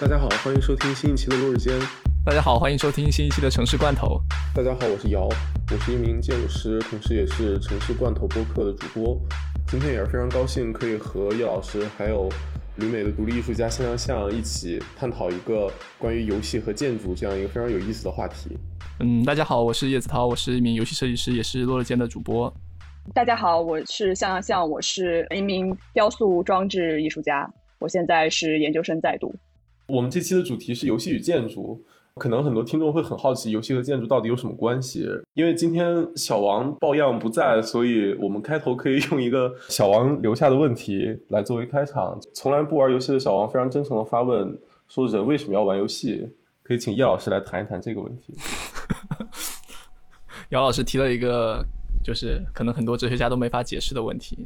大家好，欢迎收听新一期的落日间。大家好，欢迎收听新一期的城市罐头。大家好，我是姚，我是一名建筑师，同时也是城市罐头播客的主播。今天也是非常高兴可以和叶老师还有旅美的独立艺术家向向向一起探讨一个关于游戏和建筑这样一个非常有意思的话题。嗯，大家好，我是叶子涛，我是一名游戏设计师，也是落日间的主播。大家好，我是向向向，我是一名雕塑装置艺术家，我现在是研究生在读。我们这期的主题是游戏与建筑，可能很多听众会很好奇，游戏和建筑到底有什么关系？因为今天小王抱恙不在，所以我们开头可以用一个小王留下的问题来作为开场。从来不玩游戏的小王非常真诚的发问：说人为什么要玩游戏？可以请叶老师来谈一谈这个问题。姚老师提了一个。就是可能很多哲学家都没法解释的问题。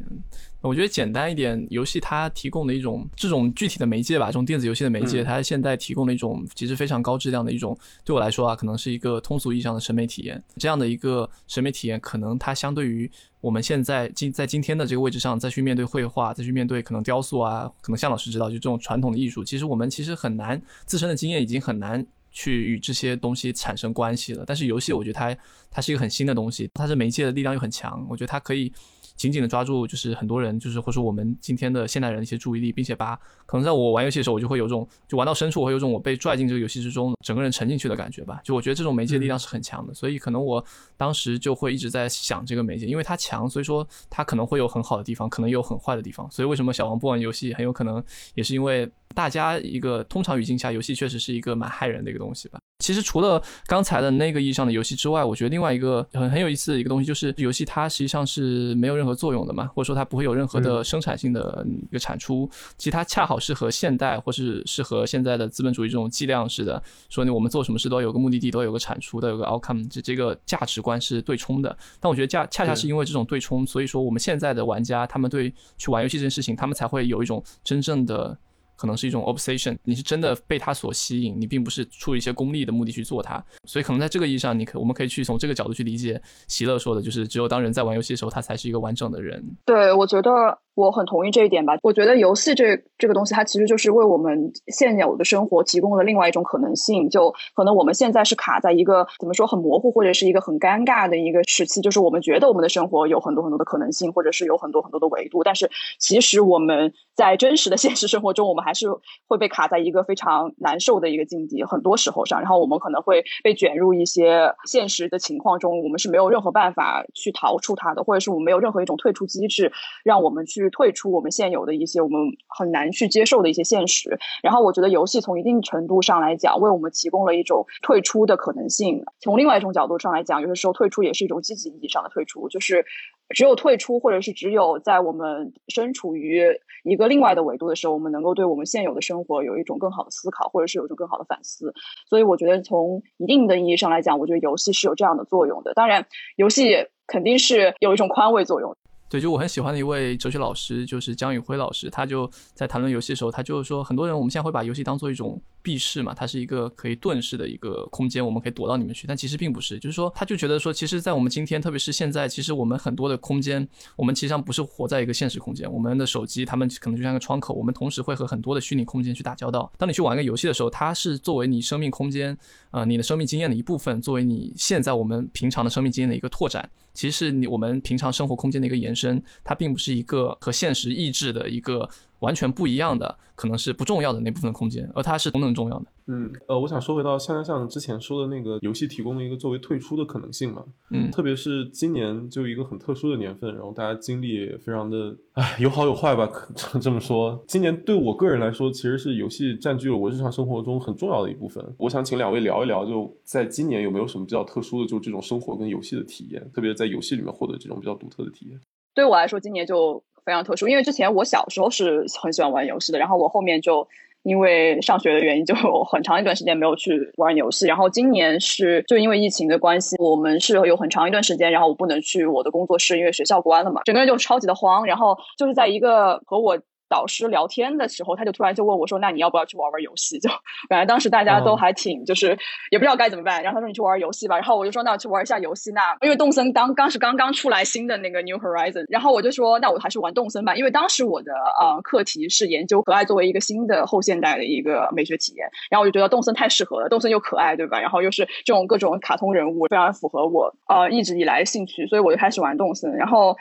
我觉得简单一点，游戏它提供的一种这种具体的媒介吧，这种电子游戏的媒介，它现在提供的一种其实非常高质量的一种，对我来说啊，可能是一个通俗意义上的审美体验。这样的一个审美体验，可能它相对于我们现在今在今天的这个位置上再去面对绘画，再去面对可能雕塑啊，可能向老师知道，就这种传统的艺术，其实我们其实很难自身的经验已经很难。去与这些东西产生关系了，但是游戏我觉得它它是一个很新的东西，它是媒介的力量又很强，我觉得它可以。紧紧的抓住，就是很多人，就是或者说我们今天的现代人的一些注意力，并且把可能在我玩游戏的时候，我就会有种，就玩到深处，我会有种我被拽进这个游戏之中，整个人沉进去的感觉吧。就我觉得这种媒介力量是很强的，所以可能我当时就会一直在想这个媒介，因为它强，所以说它可能会有很好的地方，可能也有很坏的地方。所以为什么小王不玩游戏，很有可能也是因为大家一个通常语境下，游戏确实是一个蛮害人的一个东西吧。其实除了刚才的那个意义上的游戏之外，我觉得另外一个很很有意思的一个东西就是游戏它实际上是没有任何作用的嘛，或者说它不会有任何的生产性的一个产出。其实它恰好是和现代或是适合现在的资本主义这种计量式的，说你我们做什么事都要有个目的地，都要有个产出，都有个 outcome，这这个价值观是对冲的。但我觉得恰恰恰是因为这种对冲，所以说我们现在的玩家他们对去玩游戏这件事情，他们才会有一种真正的。可能是一种 obsession，你是真的被它所吸引，你并不是出于一些功利的目的去做它，所以可能在这个意义上，你可我们可以去从这个角度去理解席勒说的，就是只有当人在玩游戏的时候，他才是一个完整的人。对，我觉得。我很同意这一点吧。我觉得游戏这这个东西，它其实就是为我们现有的生活提供了另外一种可能性。就可能我们现在是卡在一个怎么说很模糊或者是一个很尴尬的一个时期，就是我们觉得我们的生活有很多很多的可能性，或者是有很多很多的维度。但是其实我们在真实的现实生活中，我们还是会被卡在一个非常难受的一个境地，很多时候上。然后我们可能会被卷入一些现实的情况中，我们是没有任何办法去逃出它的，或者是我们没有任何一种退出机制，让我们去。退出我们现有的一些我们很难去接受的一些现实，然后我觉得游戏从一定程度上来讲，为我们提供了一种退出的可能性。从另外一种角度上来讲，有的时候退出也是一种积极意义上的退出，就是只有退出，或者是只有在我们身处于一个另外的维度的时候，我们能够对我们现有的生活有一种更好的思考，或者是有一种更好的反思。所以我觉得从一定的意义上来讲，我觉得游戏是有这样的作用的。当然，游戏肯定是有一种宽慰作用。对，就我很喜欢的一位哲学老师，就是江宇辉老师，他就在谈论游戏的时候，他就是说，很多人我们现在会把游戏当做一种。避世嘛，它是一个可以遁世的一个空间，我们可以躲到里面去。但其实并不是，就是说，他就觉得说，其实，在我们今天，特别是现在，其实我们很多的空间，我们其实上不是活在一个现实空间。我们的手机，他们可能就像个窗口，我们同时会和很多的虚拟空间去打交道。当你去玩一个游戏的时候，它是作为你生命空间，呃，你的生命经验的一部分，作为你现在我们平常的生命经验的一个拓展，其实你我们平常生活空间的一个延伸。它并不是一个和现实意志的一个。完全不一样的，可能是不重要的那部分空间，而它是同等重要的。嗯，呃，我想说回到像像之前说的那个游戏提供的一个作为退出的可能性嘛。嗯，特别是今年就一个很特殊的年份，然后大家经历也非常的，唉，有好有坏吧，可 这么说。今年对我个人来说，其实是游戏占据了我日常生活中很重要的一部分。我想请两位聊一聊，就在今年有没有什么比较特殊的，就这种生活跟游戏的体验，特别在游戏里面获得这种比较独特的体验。对我来说，今年就。非常特殊，因为之前我小时候是很喜欢玩游戏的，然后我后面就因为上学的原因，就很长一段时间没有去玩游戏。然后今年是就因为疫情的关系，我们是有很长一段时间，然后我不能去我的工作室，因为学校关了嘛，整个人就超级的慌。然后就是在一个和我。导师聊天的时候，他就突然就问我说：“那你要不要去玩玩游戏？”就本来当时大家都还挺就是也不知道该怎么办。然后他说：“你去玩游戏吧。”然后我就说：“那我去玩一下游戏。”那因为动森当当时刚刚出来新的那个 New Horizon，然后我就说：“那我还是玩动森吧。”因为当时我的呃课题是研究可爱作为一个新的后现代的一个美学体验，然后我就觉得动森太适合了，动森又可爱，对吧？然后又是这种各种卡通人物，非常符合我呃一直以来的兴趣，所以我就开始玩动森。然后，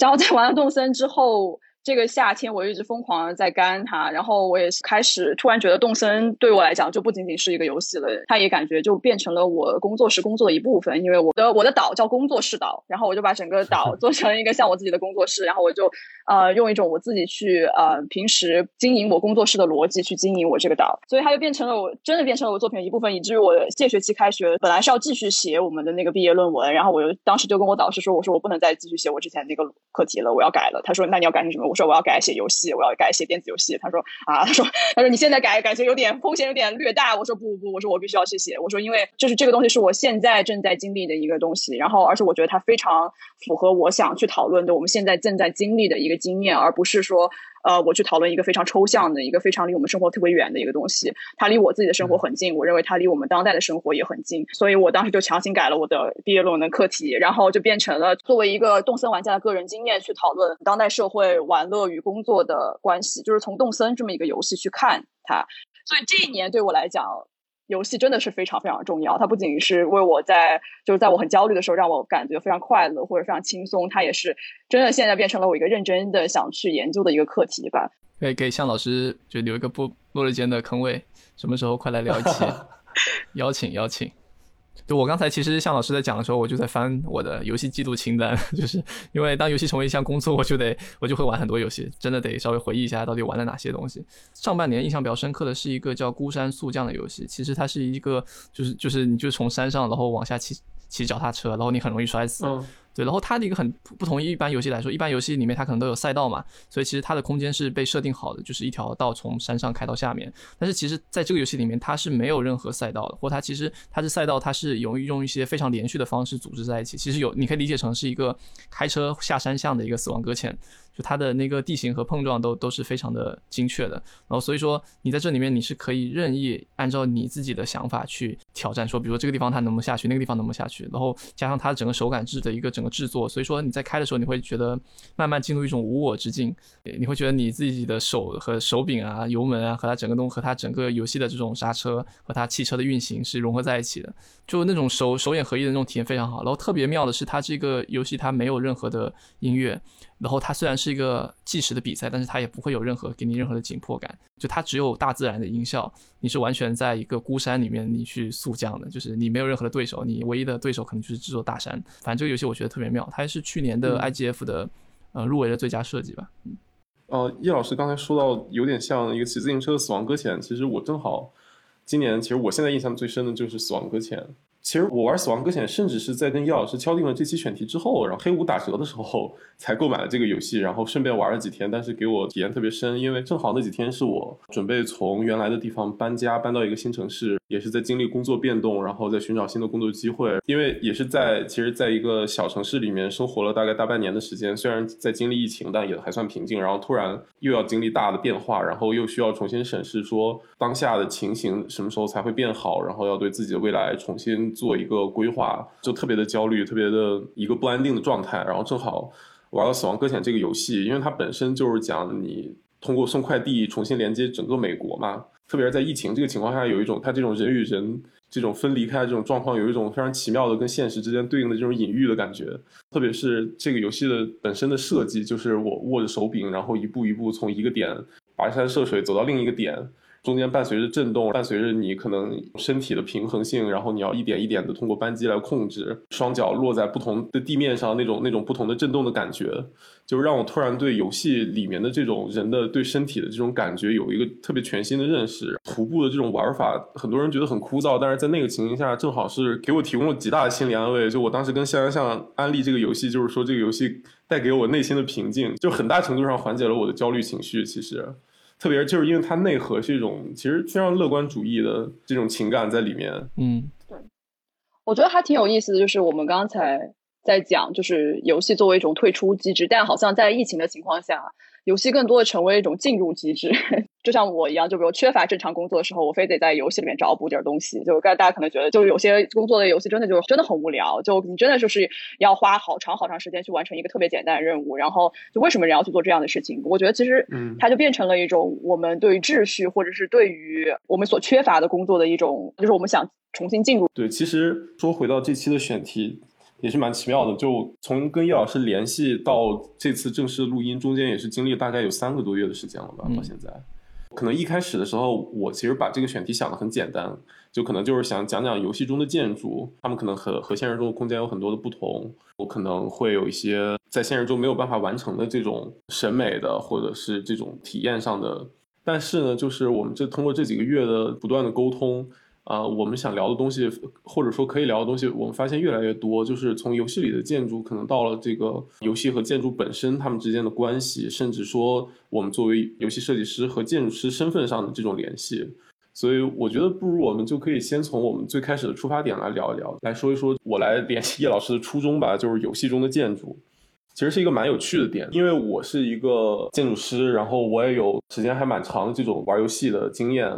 然后在玩了动森之后。这个夏天我一直疯狂的在干它，然后我也是开始突然觉得动森对我来讲就不仅仅是一个游戏了，它也感觉就变成了我工作室工作的一部分。因为我的我的岛叫工作室岛，然后我就把整个岛做成一个像我自己的工作室，然后我就呃用一种我自己去呃平时经营我工作室的逻辑去经营我这个岛，所以它就变成了我真的变成了我作品的一部分，以至于我这学期开学本来是要继续写我们的那个毕业论文，然后我就当时就跟我导师说，我说我不能再继续写我之前那个课题了，我要改了。他说那你要改成什么？说我要改写游戏，我要改写电子游戏。他说 啊，他说他说你现在改感觉有点风险有点略大。我说不不不，我说我必须要去写。我说因为就是这个东西是我现在正在经历的一个东西，然后而且我觉得它非常符合我想去讨论的我们现在正在经历的一个经验，而不是说。呃，我去讨论一个非常抽象的一个非常离我们生活特别远的一个东西，它离我自己的生活很近，我认为它离我们当代的生活也很近，所以我当时就强行改了我的毕业论文的课题，然后就变成了作为一个动森玩家的个人经验去讨论当代社会玩乐与工作的关系，就是从动森这么一个游戏去看它，所以这一年对我来讲。游戏真的是非常非常重要，它不仅是为我在就是在我很焦虑的时候让我感觉非常快乐或者非常轻松，它也是真的现在变成了我一个认真的想去研究的一个课题吧。可以给向老师就留一个不落日间的坑位，什么时候快来聊一期？邀 请邀请。就我刚才其实向老师在讲的时候，我就在翻我的游戏记录清单，就是因为当游戏成为一项工作，我就得我就会玩很多游戏，真的得稍微回忆一下到底玩了哪些东西。上半年印象比较深刻的是一个叫《孤山速降》的游戏，其实它是一个就是就是你就从山上然后往下骑骑脚踏车，然后你很容易摔死。对，然后它的一个很不同于一般游戏来说，一般游戏里面它可能都有赛道嘛，所以其实它的空间是被设定好的，就是一条道从山上开到下面。但是其实在这个游戏里面，它是没有任何赛道的，或它其实它是赛道，它是用用一些非常连续的方式组织在一起。其实有你可以理解成是一个开车下山向的一个死亡搁浅。就它的那个地形和碰撞都都是非常的精确的，然后所以说你在这里面你是可以任意按照你自己的想法去挑战，说比如说这个地方它能不能下去，那个地方能不能下去，然后加上它整个手感制的一个整个制作，所以说你在开的时候你会觉得慢慢进入一种无我之境，你会觉得你自己的手和手柄啊、油门啊和它整个东和它整个游戏的这种刹车和它汽车的运行是融合在一起的，就那种手手眼合一的那种体验非常好。然后特别妙的是它这个游戏它没有任何的音乐。然后它虽然是一个计时的比赛，但是它也不会有任何给你任何的紧迫感，就它只有大自然的音效，你是完全在一个孤山里面你去速降的，就是你没有任何的对手，你唯一的对手可能就是这座大山。反正这个游戏我觉得特别妙，它还是去年的 IGF 的呃入围的最佳设计吧。嗯，呃，叶老师刚才说到有点像一个骑自行车的死亡搁浅，其实我正好今年其实我现在印象最深的就是死亡搁浅。其实我玩《死亡搁浅》，甚至是在跟叶老师敲定了这期选题之后，然后黑五打折的时候才购买了这个游戏，然后顺便玩了几天。但是给我体验特别深，因为正好那几天是我准备从原来的地方搬家，搬到一个新城市，也是在经历工作变动，然后在寻找新的工作机会。因为也是在其实在一个小城市里面生活了大概大半年的时间，虽然在经历疫情，但也还算平静。然后突然又要经历大的变化，然后又需要重新审视说当下的情形什么时候才会变好，然后要对自己的未来重新。做一个规划，就特别的焦虑，特别的一个不安定的状态。然后正好玩了《死亡搁浅》这个游戏，因为它本身就是讲你通过送快递重新连接整个美国嘛。特别是在疫情这个情况下，有一种它这种人与人这种分离开这种状况，有一种非常奇妙的跟现实之间对应的这种隐喻的感觉。特别是这个游戏的本身的设计，就是我握着手柄，然后一步一步从一个点跋山涉水走到另一个点。中间伴随着震动，伴随着你可能身体的平衡性，然后你要一点一点的通过扳机来控制双脚落在不同的地面上那种那种不同的震动的感觉，就让我突然对游戏里面的这种人的对身体的这种感觉有一个特别全新的认识。徒步的这种玩法，很多人觉得很枯燥，但是在那个情形下，正好是给我提供了极大的心理安慰。就我当时跟向阳向安利这个游戏，就是说这个游戏带给我内心的平静，就很大程度上缓解了我的焦虑情绪。其实。特别就是因为它内核是一种其实非常乐观主义的这种情感在里面。嗯，对，我觉得还挺有意思的，就是我们刚才在讲，就是游戏作为一种退出机制，但好像在疫情的情况下。游戏更多的成为一种进入机制，就像我一样，就比如缺乏正常工作的时候，我非得在游戏里面找补点东西。就刚大家可能觉得，就有些工作的游戏真的就真的很无聊，就你真的就是要花好长好长时间去完成一个特别简单的任务。然后，就为什么人要去做这样的事情？我觉得其实，嗯，它就变成了一种我们对于秩序，或者是对于我们所缺乏的工作的一种，就是我们想重新进入。对，其实说回到这期的选题。也是蛮奇妙的，就从跟叶老师联系到这次正式录音，中间也是经历大概有三个多月的时间了吧。到现在，可能一开始的时候，我其实把这个选题想的很简单，就可能就是想讲讲游戏中的建筑，他们可能和和现实中的空间有很多的不同。我可能会有一些在现实中没有办法完成的这种审美的，或者是这种体验上的。但是呢，就是我们这通过这几个月的不断的沟通。啊，我们想聊的东西，或者说可以聊的东西，我们发现越来越多。就是从游戏里的建筑，可能到了这个游戏和建筑本身它们之间的关系，甚至说我们作为游戏设计师和建筑师身份上的这种联系。所以我觉得，不如我们就可以先从我们最开始的出发点来聊一聊，来说一说我来联系叶老师的初衷吧。就是游戏中的建筑，其实是一个蛮有趣的点，因为我是一个建筑师，然后我也有时间还蛮长的这种玩游戏的经验。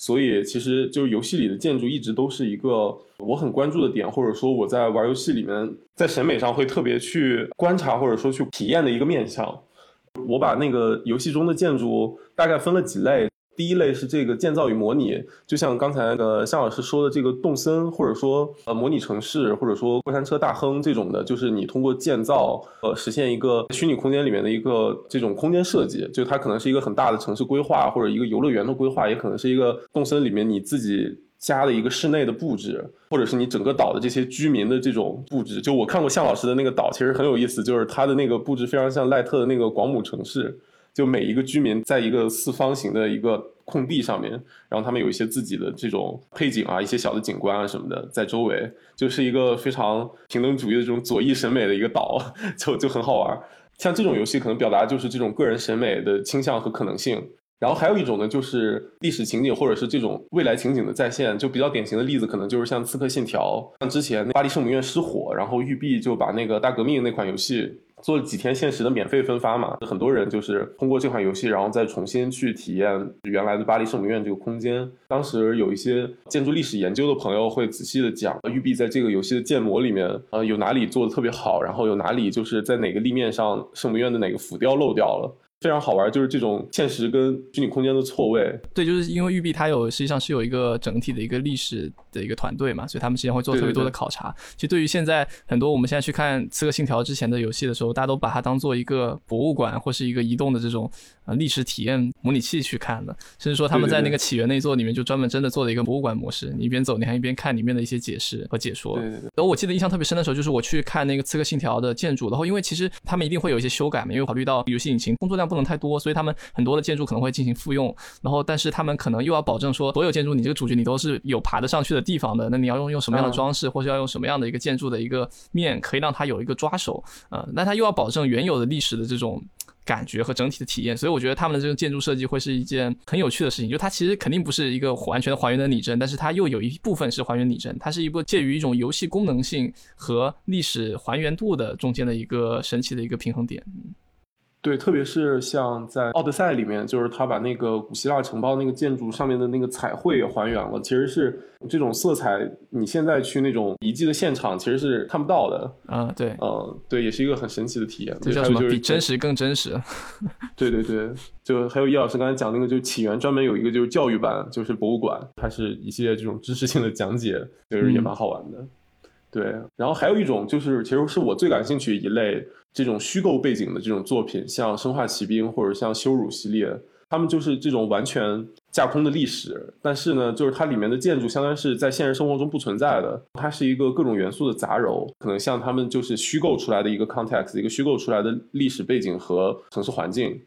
所以，其实就是游戏里的建筑一直都是一个我很关注的点，或者说我在玩游戏里面，在审美上会特别去观察或者说去体验的一个面向。我把那个游戏中的建筑大概分了几类。第一类是这个建造与模拟，就像刚才呃向老师说的这个动森，或者说呃模拟城市，或者说过山车大亨这种的，就是你通过建造呃实现一个虚拟空间里面的一个这种空间设计，就它可能是一个很大的城市规划，或者一个游乐园的规划，也可能是一个动森里面你自己家的一个室内的布置，或者是你整个岛的这些居民的这种布置。就我看过向老师的那个岛，其实很有意思，就是它的那个布置非常像赖特的那个广姆城市。就每一个居民在一个四方形的一个空地上面，然后他们有一些自己的这种配景啊，一些小的景观啊什么的在周围，就是一个非常平等主义的这种左翼审美的一个岛，就就很好玩。像这种游戏可能表达就是这种个人审美的倾向和可能性。然后还有一种呢，就是历史情景或者是这种未来情景的再现。就比较典型的例子，可能就是像《刺客信条》，像之前巴黎圣母院失火，然后育碧就把那个大革命那款游戏。做了几天限时的免费分发嘛，很多人就是通过这款游戏，然后再重新去体验原来的巴黎圣母院这个空间。当时有一些建筑历史研究的朋友会仔细的讲，育碧在这个游戏的建模里面，呃，有哪里做的特别好，然后有哪里就是在哪个立面上圣母院的哪个浮雕漏掉了。非常好玩，就是这种现实跟虚拟空间的错位。对，就是因为育碧它有实际上是有一个整体的一个历史的一个团队嘛，所以他们实际上会做特别多的考察。其实对于现在很多我们现在去看《刺客信条》之前的游戏的时候，大家都把它当做一个博物馆或是一个移动的这种呃历史体验模拟器去看的，甚至说他们在那个起源那座里面就专门真的做了一个博物馆模式，你一边走你还一边看里面的一些解释和解说。对对对。然后我记得印象特别深的时候，就是我去看那个《刺客信条》的建筑，然后因为其实他们一定会有一些修改嘛，因为考虑到游戏引擎工作量不能太多，所以他们。很多的建筑可能会进行复用，然后但是他们可能又要保证说，所有建筑你这个主角你都是有爬得上去的地方的，那你要用用什么样的装饰，或者要用什么样的一个建筑的一个面，可以让它有一个抓手，呃，那它又要保证原有的历史的这种感觉和整体的体验，所以我觉得他们的这个建筑设计会是一件很有趣的事情，就它其实肯定不是一个完全还原的拟真，但是它又有一部分是还原拟真，它是一部介于一种游戏功能性和历史还原度的中间的一个神奇的一个平衡点。对，特别是像在《奥德赛》里面，就是他把那个古希腊城堡那个建筑上面的那个彩绘也还原了。其实是这种色彩，你现在去那种遗迹的现场，其实是看不到的。啊，对，嗯，对，也是一个很神奇的体验。这叫什么？比真实更真实。对对对，就还有叶老师刚才讲那个，就起源专门有一个就是教育版，就是博物馆，它是一系列这种知识性的讲解，就是也蛮好玩的。对，然后还有一种就是，其实是我最感兴趣一类这种虚构背景的这种作品，像《生化奇兵》或者像《羞辱》系列，他们就是这种完全架空的历史，但是呢，就是它里面的建筑相当于是在现实生活中不存在的，它是一个各种元素的杂糅，可能像他们就是虚构出来的一个 context，一个虚构出来的历史背景和城市环境。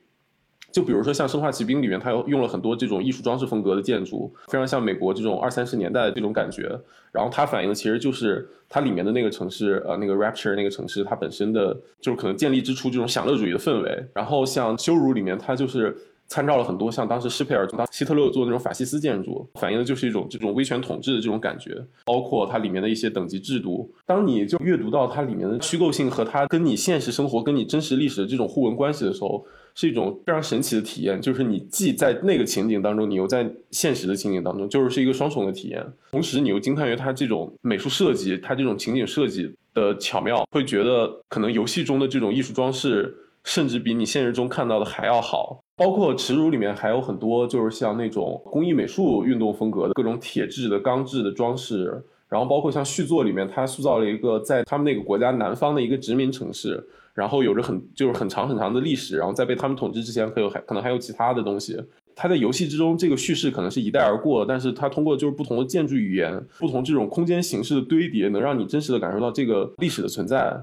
就比如说像《生化奇兵》里面，它用了很多这种艺术装饰风格的建筑，非常像美国这种二三十年代的这种感觉。然后它反映的其实就是它里面的那个城市，呃，那个 Rapture 那个城市，它本身的就是可能建立之初这种享乐主义的氛围。然后像《羞辱》里面，它就是。参照了很多像当时施佩尔、当希特勒做的那种法西斯建筑，反映的就是一种这种威权统治的这种感觉，包括它里面的一些等级制度。当你就阅读到它里面的虚构性和它跟你现实生活、跟你真实历史的这种互文关系的时候，是一种非常神奇的体验。就是你既在那个情景当中，你又在现实的情景当中，就是是一个双重的体验。同时，你又惊叹于它这种美术设计、它这种情景设计的巧妙，会觉得可能游戏中的这种艺术装饰。甚至比你现实中看到的还要好，包括耻辱里面还有很多，就是像那种工艺美术运动风格的各种铁质的、钢制的装饰，然后包括像续作里面，它塑造了一个在他们那个国家南方的一个殖民城市，然后有着很就是很长很长的历史，然后在被他们统治之前，可有还可能还有其他的东西。它在游戏之中这个叙事可能是一带而过，但是它通过就是不同的建筑语言、不同这种空间形式的堆叠，能让你真实的感受到这个历史的存在。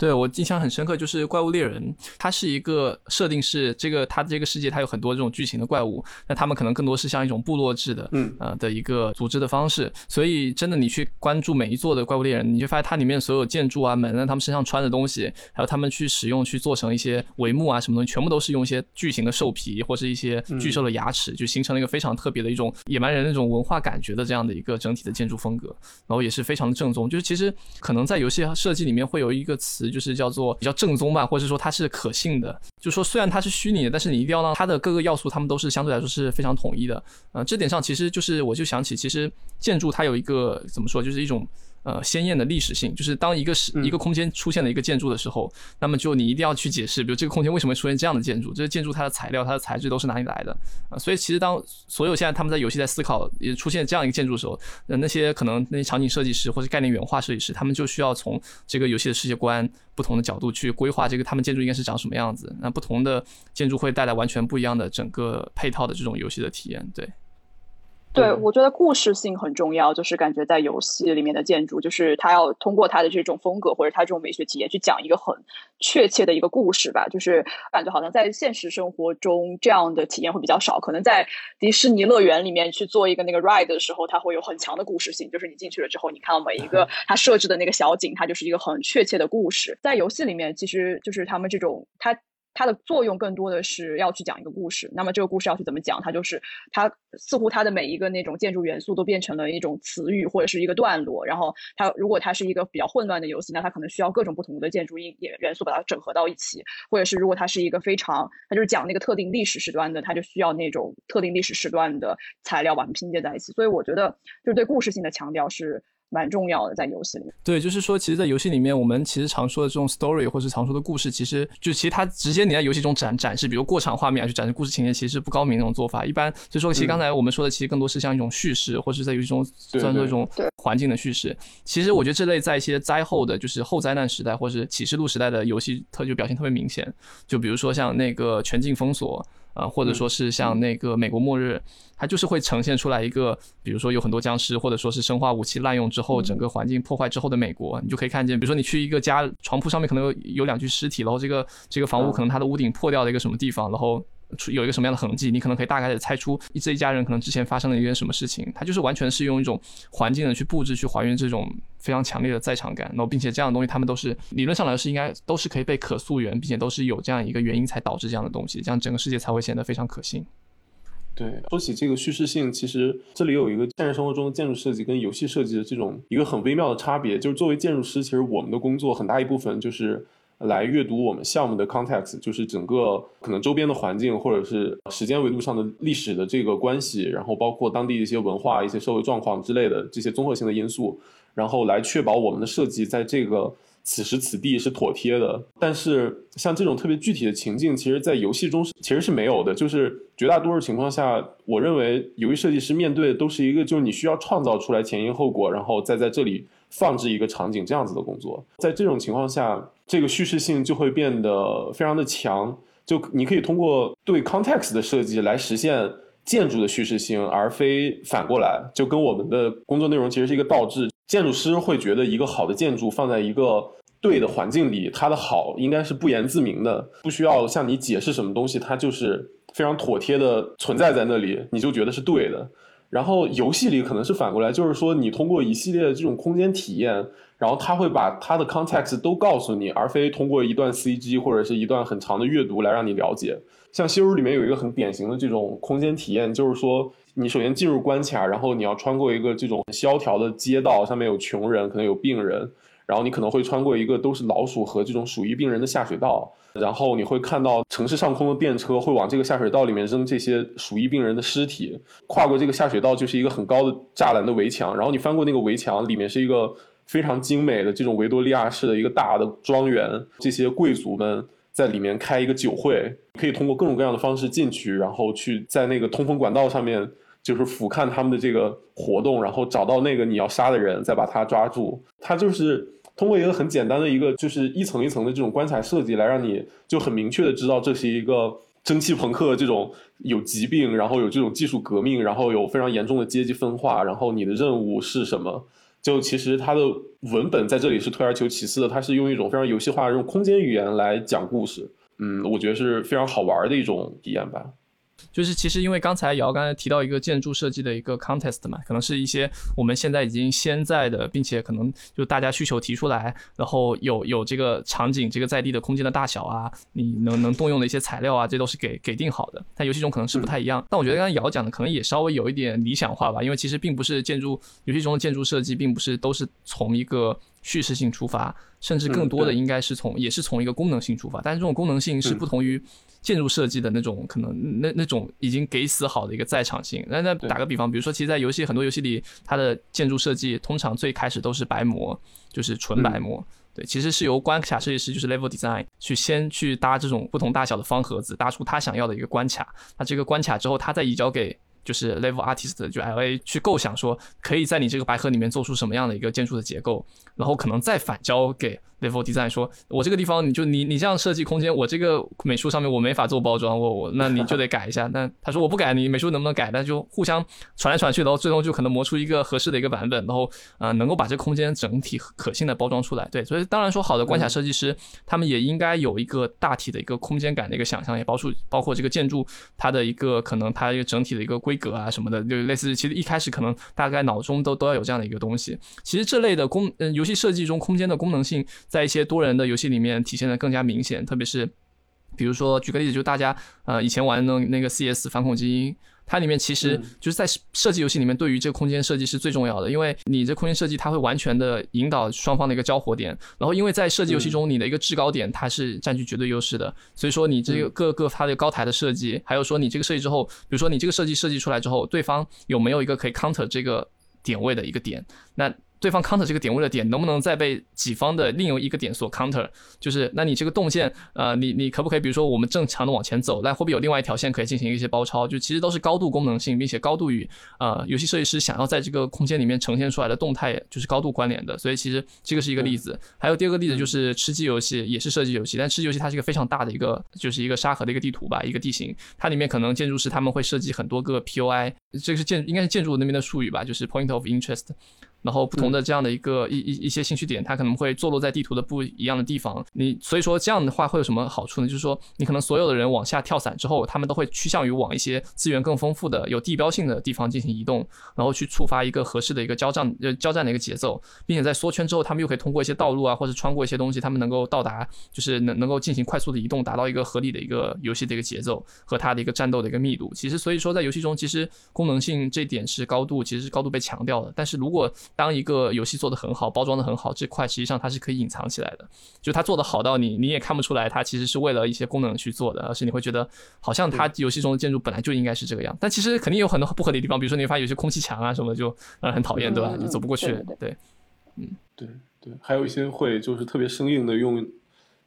对我印象很深刻，就是《怪物猎人》，它是一个设定是这个它的这个世界，它有很多这种巨型的怪物，那他们可能更多是像一种部落制的，嗯呃的一个组织的方式。所以真的你去关注每一座的怪物猎人，你就发现它里面所有建筑啊、门啊，他们身上穿的东西，还有他们去使用去做成一些帷幕啊什么东西，全部都是用一些巨型的兽皮或是一些巨兽的牙齿，就形成了一个非常特别的一种野蛮人那种文化感觉的这样的一个整体的建筑风格，然后也是非常的正宗。就是其实可能在游戏设计里面会有一个词，就是叫做比较。正宗吧，或者说它是可信的。就是说虽然它是虚拟的，但是你一定要让它的各个要素，它们都是相对来说是非常统一的。嗯，这点上其实就是我就想起，其实建筑它有一个怎么说，就是一种。呃，鲜艳的历史性，就是当一个是一个空间出现了一个建筑的时候，那么就你一定要去解释，比如这个空间为什么会出现这样的建筑，这个建筑它的材料、它的材质都是哪里来的啊？所以其实当所有现在他们在游戏在思考也出现这样一个建筑的时候，那那些可能那些场景设计师或者概念原画设计师，他们就需要从这个游戏的世界观不同的角度去规划这个他们建筑应该是长什么样子。那不同的建筑会带来完全不一样的整个配套的这种游戏的体验，对。对，我觉得故事性很重要，就是感觉在游戏里面的建筑，就是它要通过它的这种风格或者它这种美学体验去讲一个很确切的一个故事吧。就是感觉好像在现实生活中这样的体验会比较少，可能在迪士尼乐园里面去做一个那个 ride 的时候，它会有很强的故事性，就是你进去了之后，你看到每一个 它设置的那个小景，它就是一个很确切的故事。在游戏里面，其实就是他们这种它。它的作用更多的是要去讲一个故事，那么这个故事要去怎么讲？它就是它似乎它的每一个那种建筑元素都变成了一种词语或者是一个段落，然后它如果它是一个比较混乱的游戏，那它可能需要各种不同的建筑元元素把它整合到一起，或者是如果它是一个非常它就是讲那个特定历史时段的，它就需要那种特定历史时段的材料把它拼接在一起。所以我觉得就是对故事性的强调是。蛮重要的，在游戏里面。对，就是说，其实，在游戏里面，我们其实常说的这种 story，或是常说的故事，其实就其实它直接你在游戏中展展示，比如过场画面啊，去展示故事情节，其实是不高明那种做法。一般就说，其实刚才我们说的，其实更多是像一种叙事，或是在游戏中算作一种环境的叙事。其实我觉得这类在一些灾后的，就是后灾难时代，或是启示录时代的游戏，特就表现特别明显。就比如说像那个全境封锁。啊，或者说是像那个美国末日，它就是会呈现出来一个，比如说有很多僵尸，或者说是生化武器滥用之后，整个环境破坏之后的美国，你就可以看见，比如说你去一个家床铺上面可能有有两具尸体，然后这个这个房屋可能它的屋顶破掉了一个什么地方，然后。出有一个什么样的痕迹，你可能可以大概的猜出这一家人可能之前发生了一件什么事情。它就是完全是用一种环境的去布置，去还原这种非常强烈的在场感。然后，并且这样的东西，他们都是理论上来说是应该都是可以被可溯源，并且都是有这样一个原因才导致这样的东西，这样整个世界才会显得非常可信。对，说起这个叙事性，其实这里有一个现实生活中的建筑设计跟游戏设计的这种一个很微妙的差别，就是作为建筑师，其实我们的工作很大一部分就是。来阅读我们项目的 context，就是整个可能周边的环境，或者是时间维度上的历史的这个关系，然后包括当地的一些文化、一些社会状况之类的这些综合性的因素，然后来确保我们的设计在这个此时此地是妥帖的。但是像这种特别具体的情境，其实，在游戏中其实是没有的。就是绝大多数情况下，我认为游戏设计师面对的都是一个，就是你需要创造出来前因后果，然后再在这里。放置一个场景这样子的工作，在这种情况下，这个叙事性就会变得非常的强。就你可以通过对 context 的设计来实现建筑的叙事性，而非反过来。就跟我们的工作内容其实是一个倒置。建筑师会觉得一个好的建筑放在一个对的环境里，它的好应该是不言自明的，不需要向你解释什么东西，它就是非常妥帖的存在在那里，你就觉得是对的。然后游戏里可能是反过来，就是说你通过一系列的这种空间体验，然后他会把他的 context 都告诉你，而非通过一段 CG 或者是一段很长的阅读来让你了解。像《西游里面有一个很典型的这种空间体验，就是说你首先进入关卡，然后你要穿过一个这种萧条的街道，上面有穷人，可能有病人。然后你可能会穿过一个都是老鼠和这种鼠疫病人的下水道，然后你会看到城市上空的电车会往这个下水道里面扔这些鼠疫病人的尸体。跨过这个下水道就是一个很高的栅栏的围墙，然后你翻过那个围墙，里面是一个非常精美的这种维多利亚式的一个大的庄园，这些贵族们在里面开一个酒会，可以通过各种各样的方式进去，然后去在那个通风管道上面就是俯瞰他们的这个活动，然后找到那个你要杀的人，再把他抓住。他就是。通过一个很简单的一个，就是一层一层的这种棺材设计，来让你就很明确的知道这是一个蒸汽朋克这种有疾病，然后有这种技术革命，然后有非常严重的阶级分化，然后你的任务是什么？就其实它的文本在这里是退而求其次的，它是用一种非常游戏化的这种空间语言来讲故事。嗯，我觉得是非常好玩的一种体验吧。就是其实因为刚才姚刚才提到一个建筑设计的一个 contest 嘛，可能是一些我们现在已经现在的，并且可能就大家需求提出来，然后有有这个场景这个在地的空间的大小啊，你能能动用的一些材料啊，这都是给给定好的。但游戏中可能是不太一样。但我觉得刚才姚讲的可能也稍微有一点理想化吧，因为其实并不是建筑游戏中的建筑设计，并不是都是从一个叙事性出发，甚至更多的应该是从也是从一个功能性出发。但是这种功能性是不同于。建筑设计的那种可能，那那种已经给死好的一个在场性。那那打个比方，比如说，其实，在游戏很多游戏里，它的建筑设计通常最开始都是白模，就是纯白模。对，其实是由关卡设计师，就是 level design 去先去搭这种不同大小的方盒子，搭出他想要的一个关卡。那这个关卡之后，他再移交给就是 level artist，就 LA 去构想说，可以在你这个白盒里面做出什么样的一个建筑的结构，然后可能再反交给。level design 说，我这个地方你就你你这样设计空间，我这个美术上面我没法做包装，我我那你就得改一下。那他说我不改，你美术能不能改？那就互相传来传去，然后最终就可能磨出一个合适的一个版本，然后呃能够把这个空间整体可信的包装出来。对，所以当然说好的关卡设计师，他们也应该有一个大体的一个空间感的一个想象，也包括包括这个建筑它的一个可能它一个整体的一个规格啊什么的，就类似其实一开始可能大概脑中都都要有这样的一个东西。其实这类的功嗯游戏设计中空间的功能性，在一些多人的游戏里面体现的更加明显，特别是，比如说举个例子，就大家呃以前玩的那个 CS 反恐精英，它里面其实就是在设计游戏里面，对于这个空间设计是最重要的，因为你这空间设计它会完全的引导双方的一个交火点，然后因为在设计游戏中，你的一个制高点它是占据绝对优势的，所以说你这个各个它的高台的设计，还有说你这个设计之后，比如说你这个设计设计出来之后，对方有没有一个可以 counter 这个点位的一个点，那。对方 counter 这个点位的点能不能再被己方的另一个点所 counter？就是那你这个动线，呃，你你可不可以，比如说我们正常的往前走，但会不会有另外一条线可以进行一些包抄？就其实都是高度功能性，并且高度与呃游戏设计师想要在这个空间里面呈现出来的动态就是高度关联的。所以其实这个是一个例子。还有第二个例子就是吃鸡游戏，也是射击游戏，但吃鸡游戏它是一个非常大的一个就是一个沙盒的一个地图吧，一个地形，它里面可能建筑师他们会设计很多个 POI，这个是建应该是建筑那边的术语吧，就是 point of interest。然后不同的这样的一个一一一些兴趣点，它可能会坐落在地图的不一样的地方。你所以说这样的话会有什么好处呢？就是说你可能所有的人往下跳伞之后，他们都会趋向于往一些资源更丰富的、有地标性的地方进行移动，然后去触发一个合适的一个交战呃交战的一个节奏，并且在缩圈之后，他们又可以通过一些道路啊，或者穿过一些东西，他们能够到达，就是能能够进行快速的移动，达到一个合理的一个游戏的一个节奏和它的一个战斗的一个密度。其实所以说在游戏中，其实功能性这点是高度其实是高度被强调的。但是如果当一个游戏做的很好，包装的很好，这块实际上它是可以隐藏起来的。就它做的好到你你也看不出来，它其实是为了一些功能去做的，而是你会觉得好像它游戏中的建筑本来就应该是这个样。但其实肯定有很多不合理的地方，比如说你发现有些空气墙啊什么的，就让人很讨厌，对吧？就走不过去。对，嗯，对对，还有一些会就是特别生硬的用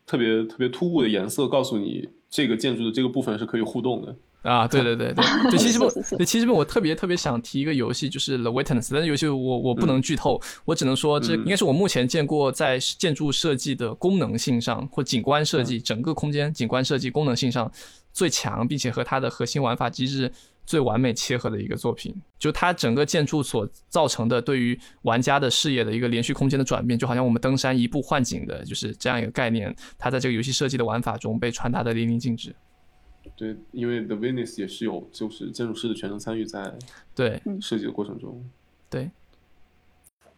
特别特别突兀的颜色告诉你这个建筑的这个部分是可以互动的。啊，对对对对，对，其实不，对，其实我特别特别想提一个游戏，就是《The Witness》，但是游戏我我不能剧透，我只能说这应该是我目前见过在建筑设计的功能性上或景观设计整个空间景观设计功能性上最强，并且和它的核心玩法机制最完美切合的一个作品。就它整个建筑所造成的对于玩家的视野的一个连续空间的转变，就好像我们登山一步换景的，就是这样一个概念，它在这个游戏设计的玩法中被传达的淋漓尽致。对，因为 The Venus 也是有就是建筑师的全程参与在对设计的过程中。对，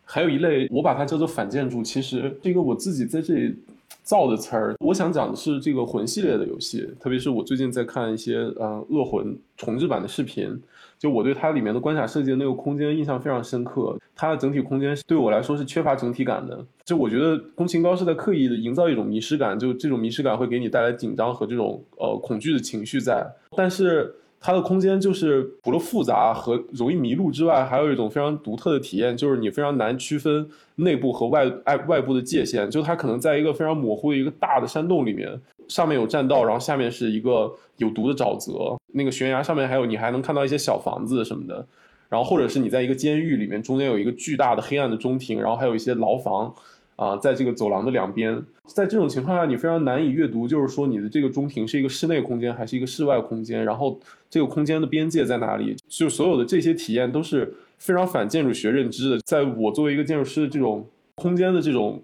还有一类，我把它叫做反建筑，其实这个我自己在这里造的词儿。我想讲的是这个魂系列的游戏，特别是我最近在看一些呃恶魂重置版的视频。就我对它里面的关卡设计的那个空间印象非常深刻，它的整体空间对我来说是缺乏整体感的。就我觉得宫崎高是在刻意的营造一种迷失感，就这种迷失感会给你带来紧张和这种呃恐惧的情绪在。但是它的空间就是除了复杂和容易迷路之外，还有一种非常独特的体验，就是你非常难区分内部和外外外部的界限。就它可能在一个非常模糊的一个大的山洞里面，上面有栈道，然后下面是一个有毒的沼泽。那个悬崖上面还有，你还能看到一些小房子什么的，然后或者是你在一个监狱里面，中间有一个巨大的黑暗的中庭，然后还有一些牢房，啊，在这个走廊的两边，在这种情况下，你非常难以阅读，就是说你的这个中庭是一个室内空间还是一个室外空间，然后这个空间的边界在哪里，就所有的这些体验都是非常反建筑学认知的。在我作为一个建筑师的这种空间的这种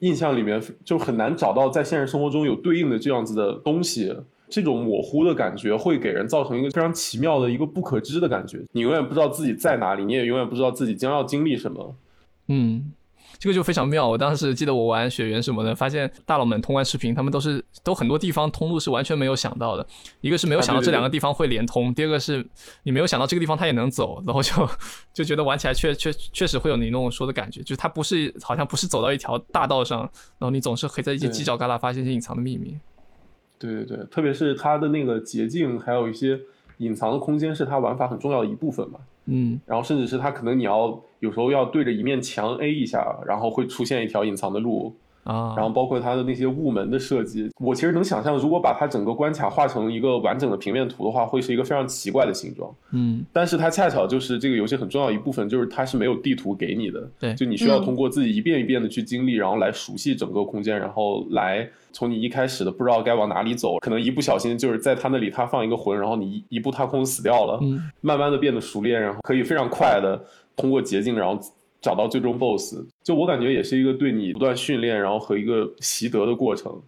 印象里面，就很难找到在现实生活中有对应的这样子的东西。这种模糊的感觉会给人造成一个非常奇妙的一个不可知的感觉，你永远不知道自己在哪里，你也永远不知道自己将要经历什么。嗯，这个就非常妙。我当时记得我玩雪原什么的，发现大佬们通关视频，他们都是都很多地方通路是完全没有想到的。一个是没有想到这两个地方会连通，第二个是你没有想到这个地方它也能走，然后就 就觉得玩起来确确确实会有你那种说的感觉，就是它不是好像不是走到一条大道上，然后你总是可以在一些犄角旮旯发现一些隐藏的秘密。对对对，特别是它的那个捷径，还有一些隐藏的空间，是它玩法很重要的一部分嘛。嗯，然后甚至是它可能你要有时候要对着一面墙 A 一下，然后会出现一条隐藏的路。啊，然后包括它的那些雾门的设计，我其实能想象，如果把它整个关卡画成一个完整的平面图的话，会是一个非常奇怪的形状。嗯，但是它恰巧就是这个游戏很重要一部分，就是它是没有地图给你的。对，就你需要通过自己一遍一遍的去经历，然后来熟悉整个空间，然后来从你一开始的不知道该往哪里走，可能一不小心就是在他那里他放一个魂，然后你一一步踏空死掉了。嗯，慢慢的变得熟练，然后可以非常快的通过捷径，然后。找到最终 BOSS，就我感觉也是一个对你不断训练，然后和一个习得的过程。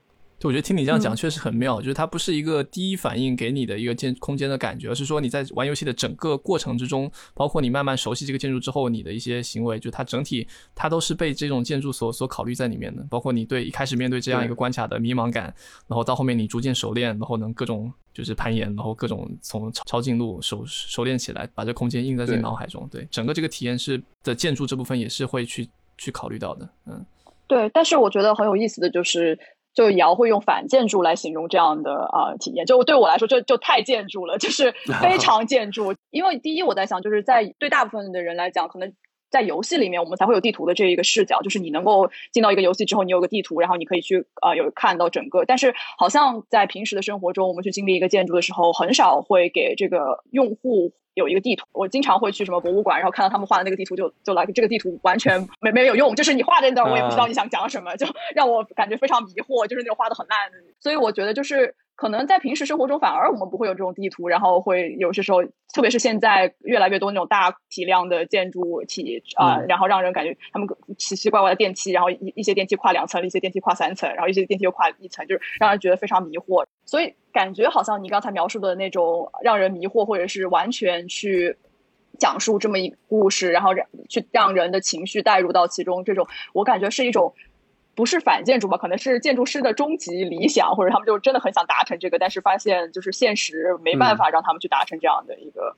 就我觉得听你这样讲确实很妙，就是它不是一个第一反应给你的一个建空间的感觉，而是说你在玩游戏的整个过程之中，包括你慢慢熟悉这个建筑之后，你的一些行为，就它整体它都是被这种建筑所所考虑在里面的。包括你对一开始面对这样一个关卡的迷茫感，然后到后面你逐渐熟练，然后能各种就是攀岩，然后各种从超超近路熟熟练起来，把这空间印在自己脑海中。对，整个这个体验是的建筑这部分也是会去去考虑到的。嗯，对，但是我觉得很有意思的就是。就瑶会用反建筑来形容这样的啊体验，就对我来说，就就太建筑了，就是 非常建筑。因为第一，我在想，就是在对大部分的人来讲，可能在游戏里面，我们才会有地图的这一个视角，就是你能够进到一个游戏之后，你有个地图，然后你可以去啊有看到整个。但是，好像在平时的生活中，我们去经历一个建筑的时候，很少会给这个用户。有一个地图，我经常会去什么博物馆，然后看到他们画的那个地图，就就来这个地图完全没没有用，就是你画在那，我也不知道你想讲什么，就让我感觉非常迷惑，就是那种画的很烂。所以我觉得就是可能在平时生活中，反而我们不会有这种地图，然后会有些时候，特别是现在越来越多那种大体量的建筑体啊，然后让人感觉他们奇奇怪怪的电梯，然后一一些电梯跨两层，一些电梯跨三层，然后一些电梯又跨一层，就是让人觉得非常迷惑。所以。感觉好像你刚才描述的那种让人迷惑，或者是完全去讲述这么一故事，然后让去让人的情绪带入到其中，这种我感觉是一种不是反建筑吧，可能是建筑师的终极理想，或者他们就真的很想达成这个，但是发现就是现实没办法让他们去达成这样的一个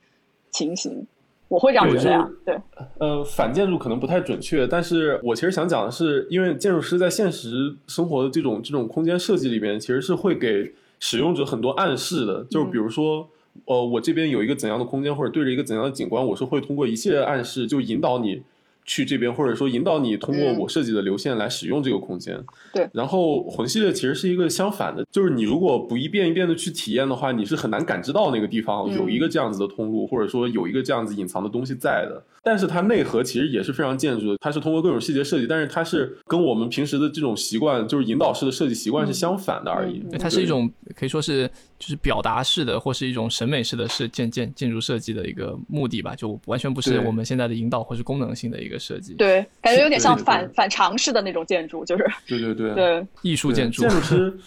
情形。我会这样觉得，对，呃，反建筑可能不太准确，但是我其实想讲的是，因为建筑师在现实生活的这种这种空间设计里边，其实是会给。使用者很多暗示的，就是比如说，呃，我这边有一个怎样的空间，或者对着一个怎样的景观，我是会通过一系列暗示，就引导你。去这边，或者说引导你通过我设计的流线来使用这个空间。对。然后魂系列其实是一个相反的，就是你如果不一遍一遍的去体验的话，你是很难感知到那个地方有一个这样子的通路，或者说有一个这样子隐藏的东西在的。但是它内核其实也是非常建筑的，它是通过各种细节设计，但是它是跟我们平时的这种习惯，就是引导式的设计习惯是相反的而已。对，它是一种可以说是就是表达式的，或是一种审美式的是建建建筑设计的一个目的吧，就完全不是我们现在的引导或是功能性的一个设计。对，感觉有点像反反常识的那种建筑，就是对对对对艺术建筑。建筑师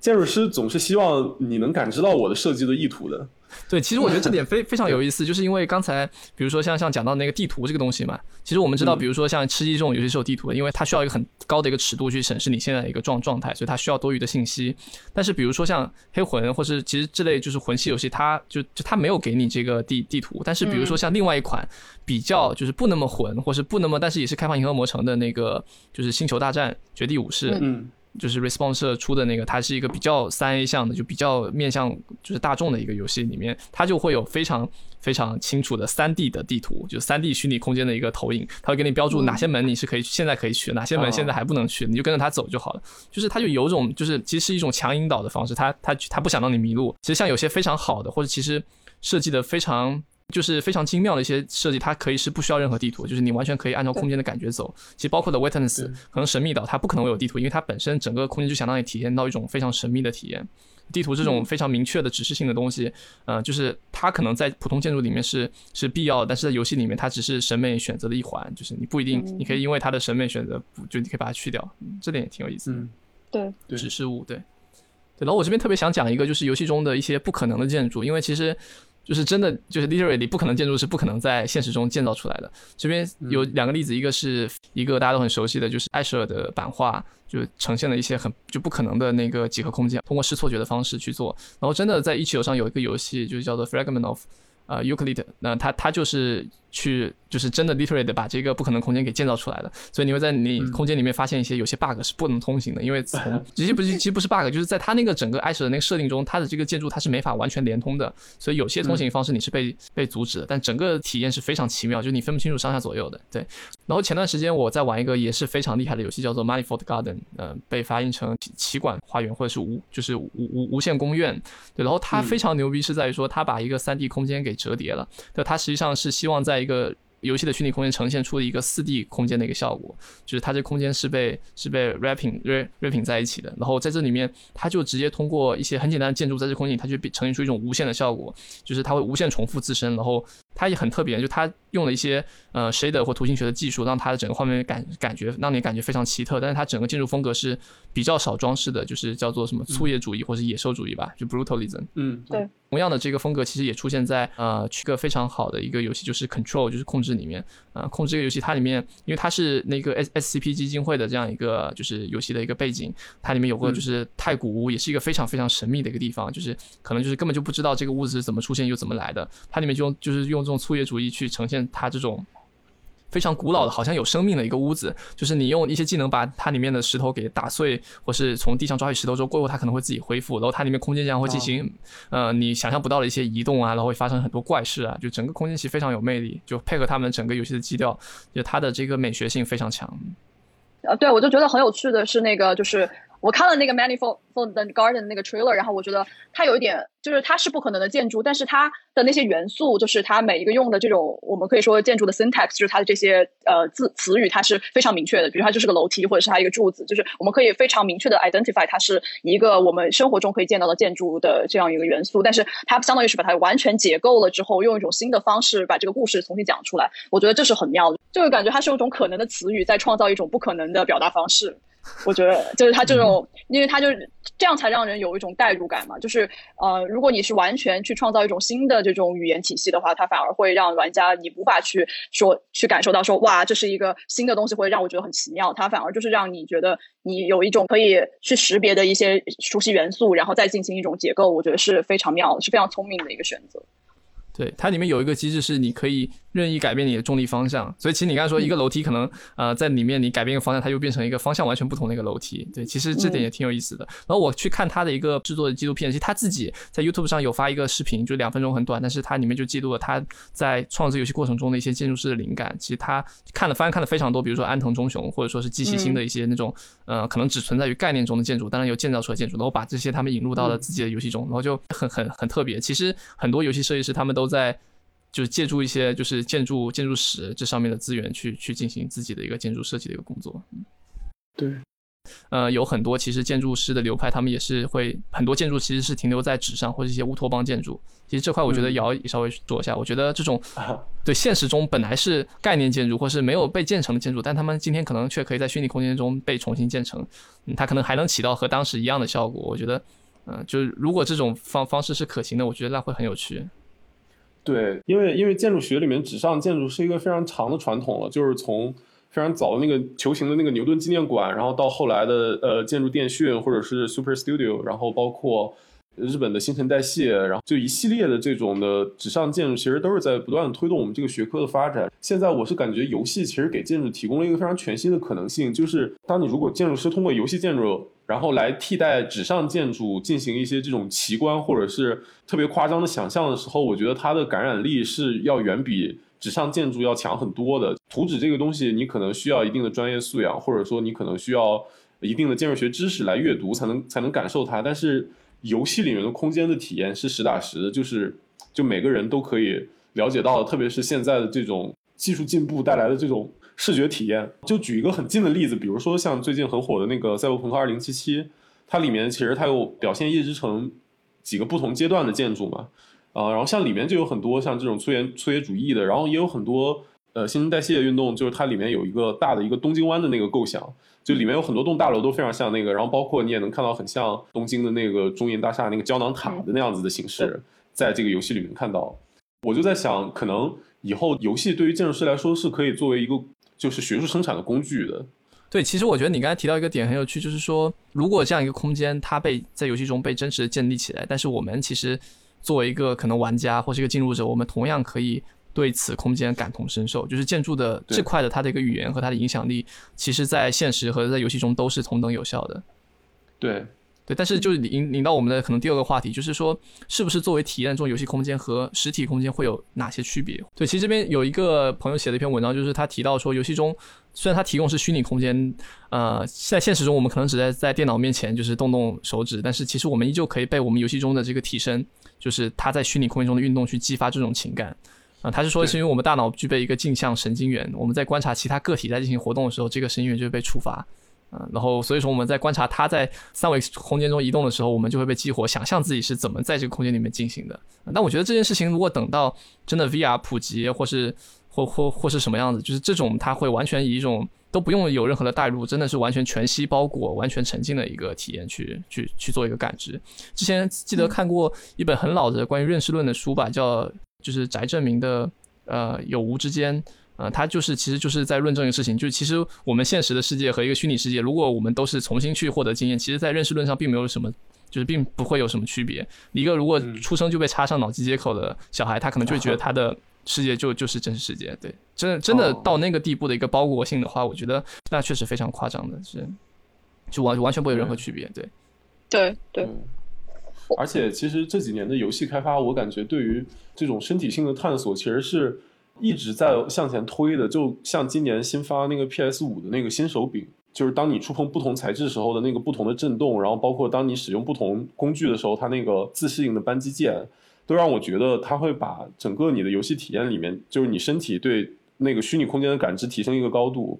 建筑师总是希望你能感知到我的设计的意图的。对，其实我觉得这点非非常有意思，就是因为刚才比如说像像讲到那个地图这个东西嘛，其实我们知道，比如说像吃鸡这种游戏是有地图的，因为它需要一个很高的一个尺度去审视你现在的一个状状态，所以它需要多余的信息。但是比如说像黑魂，或是其实这类就是魂系游戏，它就就它没有给你这个地地图。但是比如说像另外一款比较就是不那么魂，或是不那么，但是也是开放银河魔城的那个，就是星球大战绝地武士。嗯。就是 Response 出的那个，它是一个比较三 A 向的，就比较面向就是大众的一个游戏，里面它就会有非常非常清楚的三 D 的地图，就三 D 虚拟空间的一个投影，它会给你标注哪些门你是可以现在可以去，哪些门现在还不能去，你就跟着它走就好了。就是它就有种就是其实是一种强引导的方式，它它它不想让你迷路。其实像有些非常好的，或者其实设计的非常。就是非常精妙的一些设计，它可以是不需要任何地图，就是你完全可以按照空间的感觉走。其实包括的 Witness，可能神秘岛它不可能会有地图，因为它本身整个空间就想让你体验到一种非常神秘的体验。地图这种非常明确的指示性的东西，呃，就是它可能在普通建筑里面是是必要的，但是在游戏里面它只是审美选择的一环，就是你不一定你可以因为它的审美选择，就你可以把它去掉，这点也挺有意思。嗯，对，指示物，对，对。然后我这边特别想讲一个，就是游戏中的一些不可能的建筑，因为其实。就是真的，就是 literally 不可能建筑是不可能在现实中建造出来的。这边有两个例子，一个是一个大家都很熟悉的，就是艾舍尔的版画，就呈现了一些很就不可能的那个几何空间，通过视错觉的方式去做。然后真的在一起游上有一个游戏，就是叫做 Fragment of，呃，Euclid，那它它就是去。就是真的 literally 的把这个不可能空间给建造出来的，所以你会在你空间里面发现一些有些 bug 是不能通行的，因为从 其实不是其实不是 bug，就是在它那个整个艾舍的那个设定中，它的这个建筑它是没法完全连通的，所以有些通行方式你是被被阻止的，但整个体验是非常奇妙，就是你分不清楚上下左右的。对，然后前段时间我在玩一个也是非常厉害的游戏，叫做 Manifold Garden，呃，被发音成奇管花园或者是无就是无无无限公园。对，然后它非常牛逼是在于说它把一个 3D 空间给折叠了，对，它实际上是希望在一个游戏的虚拟空间呈现出了一个四 D 空间的一个效果，就是它这空间是被是被 wrapping wrapping 在一起的，然后在这里面，它就直接通过一些很简单的建筑，在这空间里，它就呈现出一种无限的效果，就是它会无限重复自身，然后。它也很特别，就它用了一些呃 shader 或图形学的技术，让它的整个画面感感觉让你感觉非常奇特。但是它整个建筑风格是比较少装饰的，就是叫做什么粗野主义或者野兽主义吧，就 brutalism。嗯，对。同样的这个风格其实也出现在呃一个非常好的一个游戏，就是 Control，就是控制里面。呃，控制这个游戏它里面，因为它是那个 S S C P 基金会的这样一个就是游戏的一个背景，它里面有个就是太古屋，也是一个非常非常神秘的一个地方，就是可能就是根本就不知道这个屋子是怎么出现又怎么来的。它里面就用就是用。这种粗野主义去呈现它这种非常古老的，好像有生命的一个屋子，就是你用一些技能把它里面的石头给打碎，或是从地上抓起石头之后，过后它可能会自己恢复，然后它里面空间将会进行呃你想象不到的一些移动啊，然后会发生很多怪事啊，就整个空间其实非常有魅力，就配合他们整个游戏的基调，就它的这个美学性非常强。呃，对我就觉得很有趣的是那个就是。我看了那个 Manifold Garden 那个 trailer，然后我觉得它有一点，就是它是不可能的建筑，但是它的那些元素，就是它每一个用的这种，我们可以说建筑的 syntax，就是它的这些呃字词语，它是非常明确的。比如它就是个楼梯，或者是它一个柱子，就是我们可以非常明确的 identify 它是一个我们生活中可以见到的建筑的这样一个元素。但是它相当于是把它完全解构了之后，用一种新的方式把这个故事重新讲出来。我觉得这是很妙的，就个感觉它是用一种可能的词语在创造一种不可能的表达方式。我觉得就是他这种，因为他就是这样才让人有一种代入感嘛。就是呃，如果你是完全去创造一种新的这种语言体系的话，它反而会让玩家你无法去说去感受到说哇，这是一个新的东西，会让我觉得很奇妙。它反而就是让你觉得你有一种可以去识别的一些熟悉元素，然后再进行一种解构。我觉得是非常妙，是非常聪明的一个选择。对，它里面有一个机制是你可以。任意改变你的重力方向，所以其实你刚才说一个楼梯可能呃在里面你改变一个方向，它又变成一个方向完全不同的一个楼梯。对，其实这点也挺有意思的。然后我去看他的一个制作的纪录片，其实他自己在 YouTube 上有发一个视频，就两分钟很短，但是它里面就记录了他在创作游戏过程中的一些建筑师的灵感。其实他看了翻看了非常多，比如说安藤忠雄或者说是机器星的一些那种呃可能只存在于概念中的建筑，当然有建造出来建筑，然后把这些他们引入到了自己的游戏中，然后就很很很特别。其实很多游戏设计师他们都在。就是借助一些就是建筑建筑史这上面的资源去去进行自己的一个建筑设计的一个工作，对。呃，有很多其实建筑师的流派，他们也是会很多建筑其实是停留在纸上或者一些乌托邦建筑。其实这块我觉得姚也稍微做一下，我觉得这种对现实中本来是概念建筑或是没有被建成的建筑，但他们今天可能却可以在虚拟空间中被重新建成，嗯，它可能还能起到和当时一样的效果。我觉得，嗯，就是如果这种方方式是可行的，我觉得那会很有趣。对，因为因为建筑学里面纸上建筑是一个非常长的传统了，就是从。非常早的那个球形的那个牛顿纪念馆，然后到后来的呃建筑电讯或者是 Super Studio，然后包括日本的新陈代谢，然后就一系列的这种的纸上建筑，其实都是在不断推动我们这个学科的发展。现在我是感觉游戏其实给建筑提供了一个非常全新的可能性，就是当你如果建筑师通过游戏建筑，然后来替代纸上建筑进行一些这种奇观或者是特别夸张的想象的时候，我觉得它的感染力是要远比。纸上建筑要强很多的，图纸这个东西你可能需要一定的专业素养，或者说你可能需要一定的建筑学知识来阅读才能才能感受它。但是游戏里面的空间的体验是实打实的，就是就每个人都可以了解到的，特别是现在的这种技术进步带来的这种视觉体验。就举一个很近的例子，比如说像最近很火的那个《赛博朋克2077》，它里面其实它有表现夜之城几个不同阶段的建筑嘛。啊，然后像里面就有很多像这种粗野粗野主义的，然后也有很多呃新陈代谢运动，就是它里面有一个大的一个东京湾的那个构想，就里面有很多栋大楼都非常像那个，然后包括你也能看到很像东京的那个中银大厦那个胶囊塔的那样子的形式，在这个游戏里面看到。我就在想，可能以后游戏对于建筑师来说是可以作为一个就是学术生产的工具的。对，其实我觉得你刚才提到一个点很有趣，就是说如果这样一个空间它被在游戏中被真实的建立起来，但是我们其实。作为一个可能玩家或是一个进入者，我们同样可以对此空间感同身受。就是建筑的这块的它的一个语言和它的影响力，其实在现实和在游戏中都是同等有效的。对，对。但是就是引引到我们的可能第二个话题，就是说是不是作为体验这种游戏空间和实体空间会有哪些区别？对，其实这边有一个朋友写了一篇文章，就是他提到说，游戏中虽然它提供是虚拟空间，呃，在现实中我们可能只在在电脑面前就是动动手指，但是其实我们依旧可以被我们游戏中的这个替身。就是他在虚拟空间中的运动去激发这种情感，啊，他是说是因为我们大脑具备一个镜像神经元，我们在观察其他个体在进行活动的时候，这个神经元就会被触发，嗯，然后所以说我们在观察它在三维空间中移动的时候，我们就会被激活，想象自己是怎么在这个空间里面进行的。但我觉得这件事情如果等到真的 VR 普及，或是或或或是什么样子，就是这种它会完全以一种。都不用有任何的代入，真的是完全全息包裹、完全沉浸的一个体验，去去去做一个感知。之前记得看过一本很老的关于认识论的书吧，叫就是翟正明的呃有无之间，呃，他就是其实就是在论证一个事情，就是其实我们现实的世界和一个虚拟世界，如果我们都是重新去获得经验，其实在认识论上并没有什么，就是并不会有什么区别。一个如果出生就被插上脑机接口的小孩，他可能就会觉得 他的。世界就就是真实世界，对，真的真的到那个地步的一个包裹性的话，我觉得那确实非常夸张的，是，就完完全不会有任何区别，对，对对。而且其实这几年的游戏开发，我感觉对于这种身体性的探索，其实是一直在向前推的。就像今年新发那个 PS 五的那个新手柄，就是当你触碰不同材质时候的那个不同的震动，然后包括当你使用不同工具的时候，它那个自适应的扳机键。都让我觉得，它会把整个你的游戏体验里面，就是你身体对那个虚拟空间的感知提升一个高度。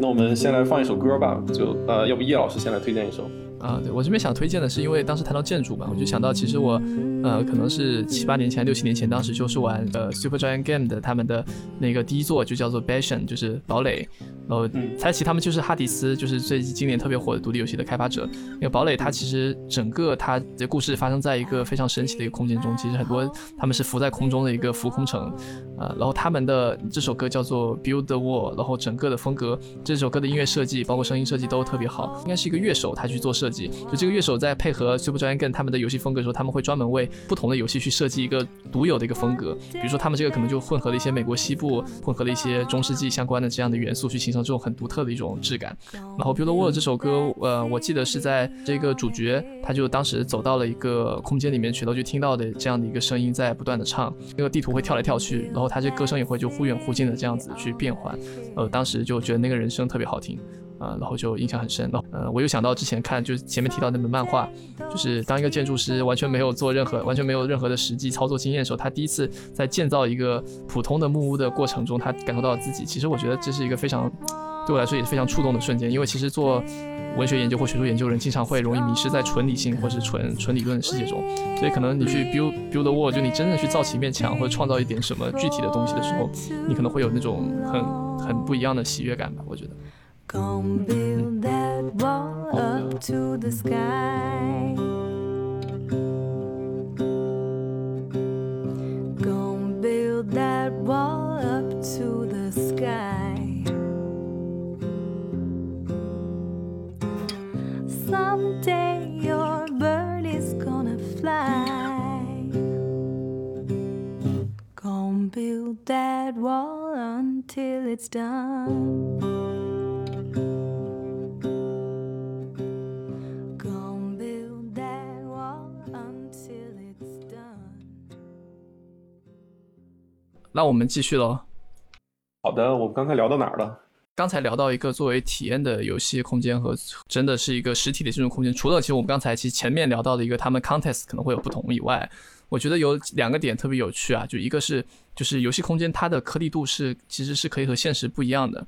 那我们先来放一首歌吧，就呃，要不叶老师先来推荐一首。啊，对我这边想推荐的是，因为当时谈到建筑嘛，我就想到，其实我，呃，可能是七八年前、六七年前，当时就是玩呃 Super Giant Game 的他们的那个第一作，就叫做 Bastion，就是堡垒。然后猜奇他们就是哈迪斯，就是最近今年特别火的独立游戏的开发者。那个堡垒，它其实整个它的故事发生在一个非常神奇的一个空间中，其实很多他们是浮在空中的一个浮空城。呃，然后他们的这首歌叫做 Build the Wall，然后整个的风格，这首歌的音乐设计包括声音设计都特别好，应该是一个乐手他去做设。就这个乐手在配合 Super Giant Game 他们的游戏风格的时候，他们会专门为不同的游戏去设计一个独有的一个风格。比如说，他们这个可能就混合了一些美国西部，混合了一些中世纪相关的这样的元素，去形成这种很独特的一种质感。然后 Build the World 这首歌，呃，我记得是在这个主角他就当时走到了一个空间里面去，然后就听到的这样的一个声音在不断的唱，那个地图会跳来跳去，然后他这歌声也会就忽远忽近的这样子去变换。呃，当时就觉得那个人声特别好听。啊，然后就印象很深。了。呃，我又想到之前看就是前面提到那本漫画，就是当一个建筑师完全没有做任何完全没有任何的实际操作经验的时候，他第一次在建造一个普通的木屋的过程中，他感受到自己。其实我觉得这是一个非常对我来说也是非常触动的瞬间，因为其实做。文学研究或学术研究人经常会容易迷失在纯理性或是纯纯理论的世界中，所以可能你去 build build a wall，就你真正去造起一面墙或者创造一点什么具体的东西的时候，你可能会有那种很很不一样的喜悦感吧，我觉得。Gonna build that wall up to the sky. Gonna build that wall up to the sky. Someday your bird is gonna fly. Gonna build that wall until it's done. 那我们继续喽。好的，我们刚才聊到哪儿了？刚才聊到一个作为体验的游戏空间和真的是一个实体的这种空间，除了其实我们刚才其实前面聊到的一个他们 contest 可能会有不同以外，我觉得有两个点特别有趣啊，就一个是就是游戏空间它的颗粒度是其实是可以和现实不一样的，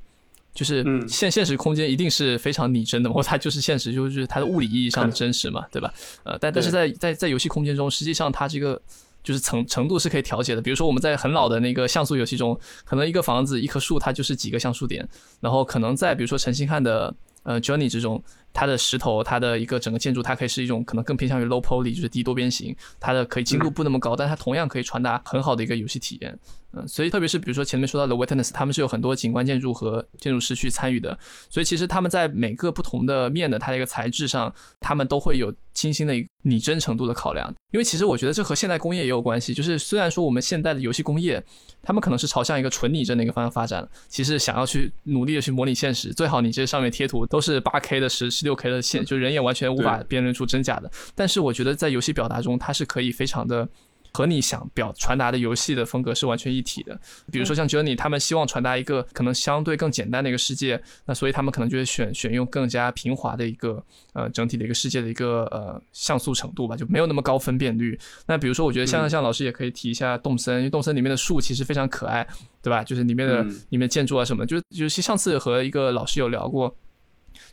就是现现实空间一定是非常拟真的，或它就是现实，就是它的物理意义上的真实嘛，对吧？呃，但但是在在在游戏空间中，实际上它这个就是程程度是可以调节的。比如说我们在很老的那个像素游戏中，可能一个房子一棵树它就是几个像素点，然后可能在比如说陈星汉的呃 Journey 之中。它的石头，它的一个整个建筑，它可以是一种可能更偏向于 low poly，就是低多边形，它的可以精度不那么高，但它同样可以传达很好的一个游戏体验。嗯，所以特别是比如说前面说到的 Witness，他们是有很多景观建筑和建筑师去参与的，所以其实他们在每个不同的面的它的一个材质上，他们都会有精心的拟真程度的考量。因为其实我觉得这和现代工业也有关系，就是虽然说我们现代的游戏工业，他们可能是朝向一个纯拟真的一个方向发展，其实想要去努力的去模拟现实，最好你这上面贴图都是八 K 的十十六 K 的线，就人眼完全无法辨认出真假的。但是我觉得在游戏表达中，它是可以非常的。和你想表传达的游戏的风格是完全一体的。比如说像 Journey，他们希望传达一个可能相对更简单的一个世界，那所以他们可能就会选选用更加平滑的一个呃整体的一个世界的一个呃像素程度吧，就没有那么高分辨率。那比如说，我觉得像像老师也可以提一下动森，因为动森里面的树其实非常可爱，对吧？就是里面的里面建筑啊什么，就是就是上次和一个老师有聊过。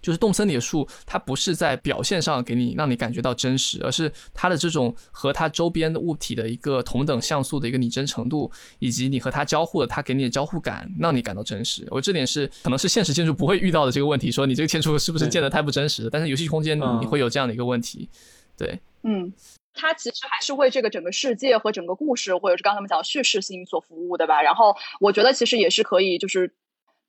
就是动森里的树，它不是在表现上给你让你感觉到真实，而是它的这种和它周边的物体的一个同等像素的一个拟真程度，以及你和它交互的它给你的交互感，让你感到真实。我这点是可能是现实建筑不会遇到的这个问题，说你这个建筑是不是建的太不真实？但是游戏空间你会有这样的一个问题。对，嗯，它其实还是为这个整个世界和整个故事，或者是刚才我们讲叙事性所服务的吧。然后我觉得其实也是可以，就是。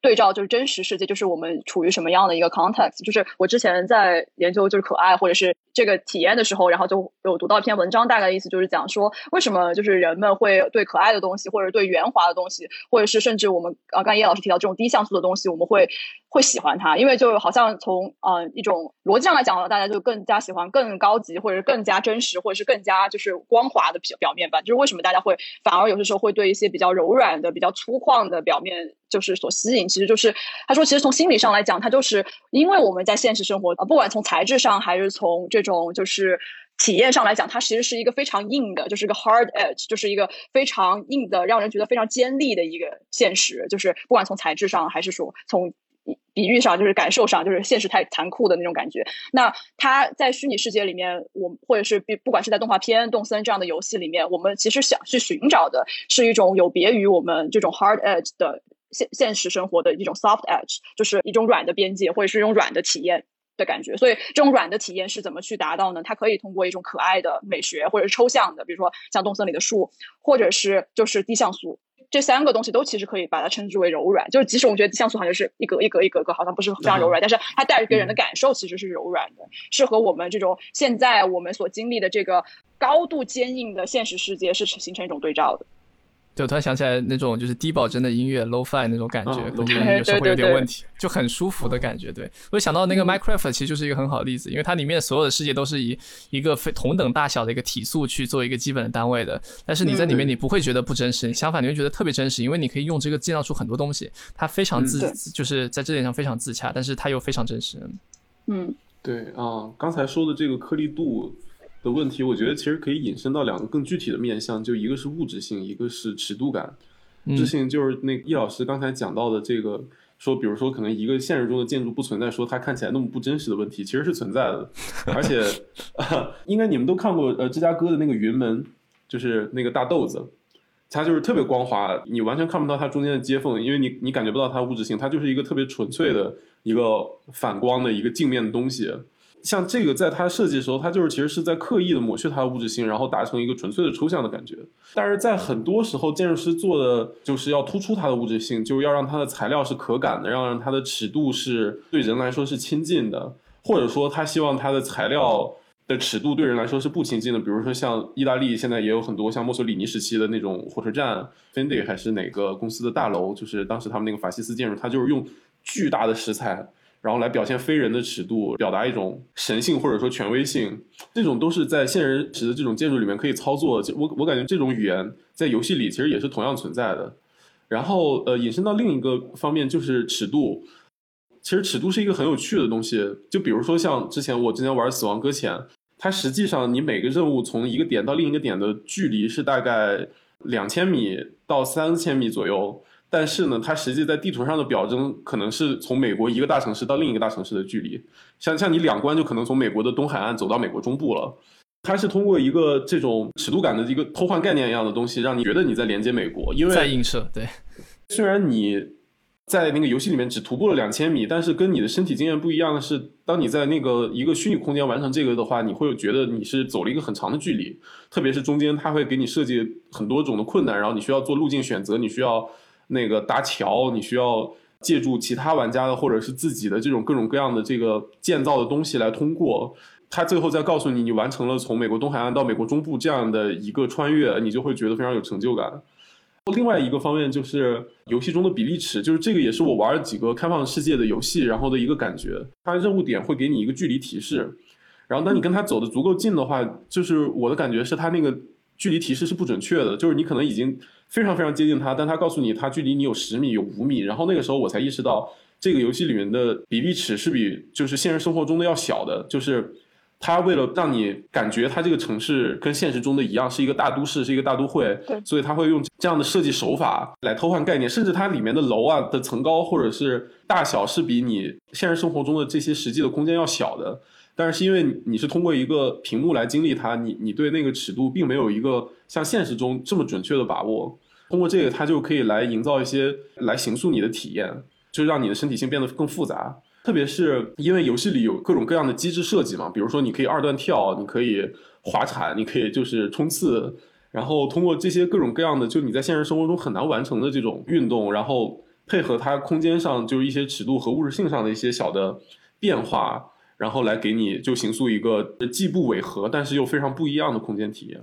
对照就是真实世界，就是我们处于什么样的一个 context。就是我之前在研究就是可爱或者是这个体验的时候，然后就有读到一篇文章，大概意思就是讲说，为什么就是人们会对可爱的东西，或者对圆滑的东西，或者是甚至我们啊，刚叶老师提到这种低像素的东西，我们会。会喜欢它，因为就好像从呃一种逻辑上来讲，大家就更加喜欢更高级或者是更加真实或者是更加就是光滑的表表面吧。就是为什么大家会反而有些时候会对一些比较柔软的、比较粗犷的表面就是所吸引？其实就是他说，其实从心理上来讲，它就是因为我们在现实生活啊，不管从材质上还是从这种就是体验上来讲，它其实是一个非常硬的，就是一个 hard edge，就是一个非常硬的，让人觉得非常尖利的一个现实。就是不管从材质上还是说从比喻上就是感受上就是现实太残酷的那种感觉。那他在虚拟世界里面，我或者是不不管是在动画片、动森这样的游戏里面，我们其实想去寻找的是一种有别于我们这种 hard edge 的现现实生活的一种 soft edge，就是一种软的边界或者是一种软的体验的感觉。所以这种软的体验是怎么去达到呢？它可以通过一种可爱的美学，或者是抽象的，比如说像动森里的树，或者是就是低像素。这三个东西都其实可以把它称之为柔软，就是即使我们觉得像素好像是一格一格一格格，好像不是非常柔软，但是它带给人的感受其实是柔软的，是和我们这种现在我们所经历的这个高度坚硬的现实世界是形成一种对照的。对，我突然想起来那种就是低保真的音乐 low fi 那种感觉，啊可能 lo-fi 有时候会有对对对。点问题，就很舒服的感觉。对。我想到那个嗯。Minecraft 其实就是一个很好的例子，因为它里面所有的世界都是以一个非同等大小的一个体速去做一个基本的单位的，但是你在里面嗯你不会觉得不真实，相反你会觉得特别真实，因为你可以用这个建造出很多东西，它非常自就是在这点上非常自洽，但是它又非常真实。嗯。对啊，刚才说的这个颗粒度的问题，我觉得其实可以引申到两个更具体的面向，就一个是物质性，一个是尺度感。物质性就是那易老师刚才讲到的这个，说比如说可能一个现实中的建筑不存在说它看起来那么不真实的问题，其实是存在的，而且、啊 应该你们都看过呃芝加哥的那个云门，就是那个大豆子。它就是特别光滑，你完全看不到它中间的接缝，因为你你感觉不到它物质性，它就是一个特别纯粹的一个反光的一个镜面的东西。像这个，在它设计的时候，它就是其实是在刻意的抹去它的物质性，然后达成一个纯粹的抽象的感觉。但是在很多时候，建筑师做的就是要突出它的物质性，就是要让它的材料是可感的，要让它的尺度是对人来说是亲近的，或者说他希望它的材料的尺度对人来说是不亲近的。比如说像意大利现在也有很多像墨索里尼时期的那种火车站，Fendi 还是哪个公司的大楼，就是当时他们那个法西斯建筑，它就是用巨大的石材。然后来表现非人的尺度，表达一种神性或者说权威性，这种都是在现实时的这种建筑里面可以操作。我我感觉这种语言在游戏里其实也是同样存在的。然后呃，引申到另一个方面就是尺度，其实尺度是一个很有趣的东西。就比如说像之前我之前玩《死亡搁浅》，它实际上你每个任务从一个点到另一个点的距离是大概两千米到三千米左右。但是呢，它实际在地图上的表征可能是从美国一个大城市到另一个大城市的距离，像像你两关就可能从美国的东海岸走到美国中部了。它是通过一个这种尺度感的一个偷换概念一样的东西，让你觉得你在连接美国。因为在映射，对，虽然你在那个游戏里面只徒步了两千米，但是跟你的身体经验不一样的是，当你在那个一个虚拟空间完成这个的话，你会觉得你是走了一个很长的距离，特别是中间它会给你设计很多种的困难，然后你需要做路径选择，你需要。那个搭桥，你需要借助其他玩家的或者是自己的这种各种各样的这个建造的东西来通过。他最后再告诉你，你完成了从美国东海岸到美国中部这样的一个穿越，你就会觉得非常有成就感。另外一个方面就是游戏中的比例尺，就是这个也是我玩了几个开放世界的游戏，然后的一个感觉。它任务点会给你一个距离提示，然后当你跟他走的足够近的话，就是我的感觉是他那个距离提示是不准确的，就是你可能已经。非常非常接近它，但它告诉你它距离你有十米、有五米，然后那个时候我才意识到，这个游戏里面的比例尺是比就是现实生活中的要小的，就是它为了让你感觉它这个城市跟现实中的一样是一个大都市，是一个大都会，所以它会用这样的设计手法来偷换概念，甚至它里面的楼啊的层高或者是大小是比你现实生活中的这些实际的空间要小的。但是因为你是通过一个屏幕来经历它，你你对那个尺度并没有一个像现实中这么准确的把握。通过这个，它就可以来营造一些来形塑你的体验，就让你的身体性变得更复杂。特别是因为游戏里有各种各样的机制设计嘛，比如说你可以二段跳，你可以滑铲，你可以就是冲刺，然后通过这些各种各样的，就你在现实生活中很难完成的这种运动，然后配合它空间上就是一些尺度和物质性上的一些小的变化。然后来给你就形塑一个既不违和，但是又非常不一样的空间体验。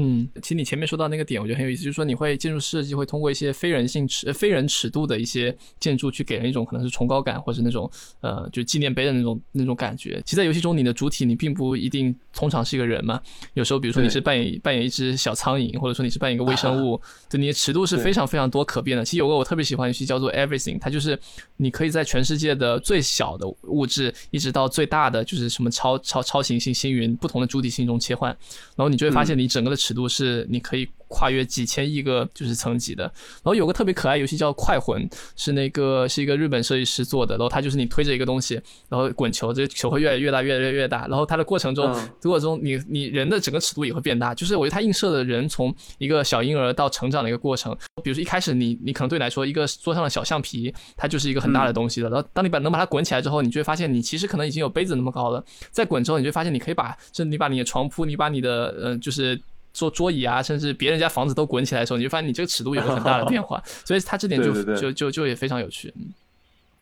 嗯，其实你前面说到那个点，我觉得很有意思，就是说你会建筑设计会通过一些非人性尺、非人尺度的一些建筑，去给人一种可能是崇高感，或者那种呃，就纪念碑的那种那种感觉。其实，在游戏中，你的主体你并不一定通常是一个人嘛，有时候比如说你是扮演扮演一只小苍蝇，或者说你是扮演一个微生 物，对，你的尺度是非常非常多可变的。其实有个我特别喜欢游戏叫做 Everything，它就是你可以在全世界的最小的物质，一直到最大的就是什么超超超行星星云不同的主体性中切换，然后你就会发现你整个的尺度是你可以跨越几千亿个就是层级的。然后有个特别可爱游戏叫快魂，是那个是一个日本设计师做的，然后它就是你推着一个东西，然后滚球，这球会越来越大，越来越越大。然后它的过程中，过程中你你人的整个尺度也会变大，就是我觉得它映射的人从一个小婴儿到成长的一个过程。比如说一开始你你可能对你来说一个桌上的小橡皮，它就是一个很大的东西了。然后当你把能把它滚起来之后，你就会发现你其实可能已经有杯子那么高了。再滚之后，你就发现你可以把，甚至你把你的床铺，你把你的呃就是。做桌椅啊，甚至别人家房子都滚起来的时候，你就发现你这个尺度有个很大的变化，所以他这点就就就就也非常有趣。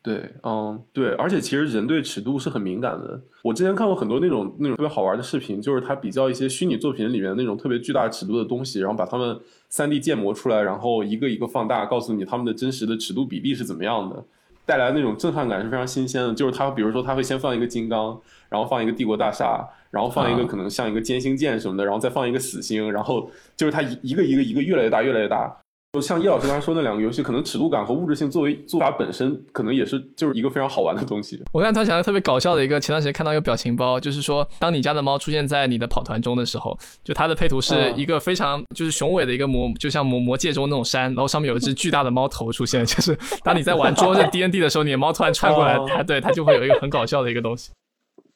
对，嗯，对，而且其实人对尺度是很敏感的。我之前看过很多那种那种特别好玩的视频，就是他比较一些虚拟作品里面那种特别巨大尺度的东西，然后把它们三 D 建模出来，然后一个一个放大，告诉你他们的真实的尺度比例是怎么样的，带来那种震撼感是非常新鲜的。就是他比如说他会先放一个金刚，然后放一个帝国大厦，然后放一个可能像一个歼星舰什么的，然后再放一个死星，然后就是它一一个一个一个越来越大，越来越大。就像叶老师刚才说那两个游戏，可能尺度感和物质性作为做法本身，可能也是就是一个非常好玩的东西。我刚才突然想到特别搞笑的一个，前段时间看到一个表情包，就是说，当你家的猫出现在你的跑团中的时候，就它的配图是一个非常就是雄伟的一个魔，就像魔魔界中那种山，然后上面有一只巨大的猫头出现，就是当你在玩桌面 D N D 的时候，你的猫突然窜过来，它对它就会有一个很搞笑的一个东西。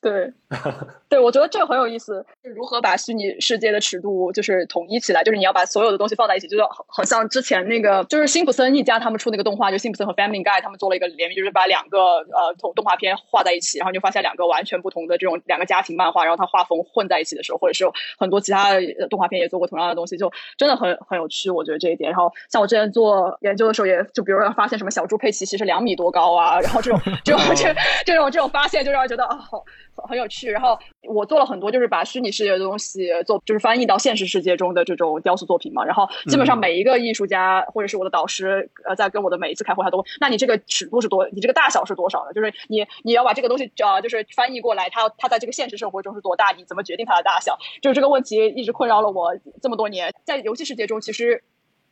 对，对，我觉得这个很有意思，如何把虚拟世界的尺度就是统一起来，就是你要把所有的东西放在一起，就是好像之前那个就是辛普森一家他们出那个动画，就辛普森和 Family Guy 他们做了一个联名，就是把两个呃动动画片画在一起，然后就发现两个完全不同的这种两个家庭漫画，然后它画风混在一起的时候，或者是很多其他的动画片也做过同样的东西，就真的很很有趣，我觉得这一点。然后像我之前做研究的时候，也就比如说发现什么小猪佩奇其实两米多高啊，然后这种这种这这种这种发现就让人觉得啊好。很有趣，然后我做了很多，就是把虚拟世界的东西做，就是翻译到现实世界中的这种雕塑作品嘛。然后基本上每一个艺术家或者是我的导师，呃，在跟我的每一次开会，他都，那你这个尺度是多，你这个大小是多少呢？就是你你要把这个东西，呃，就是翻译过来，它它在这个现实生活中是多大？你怎么决定它的大小？就是这个问题一直困扰了我这么多年。在游戏世界中，其实。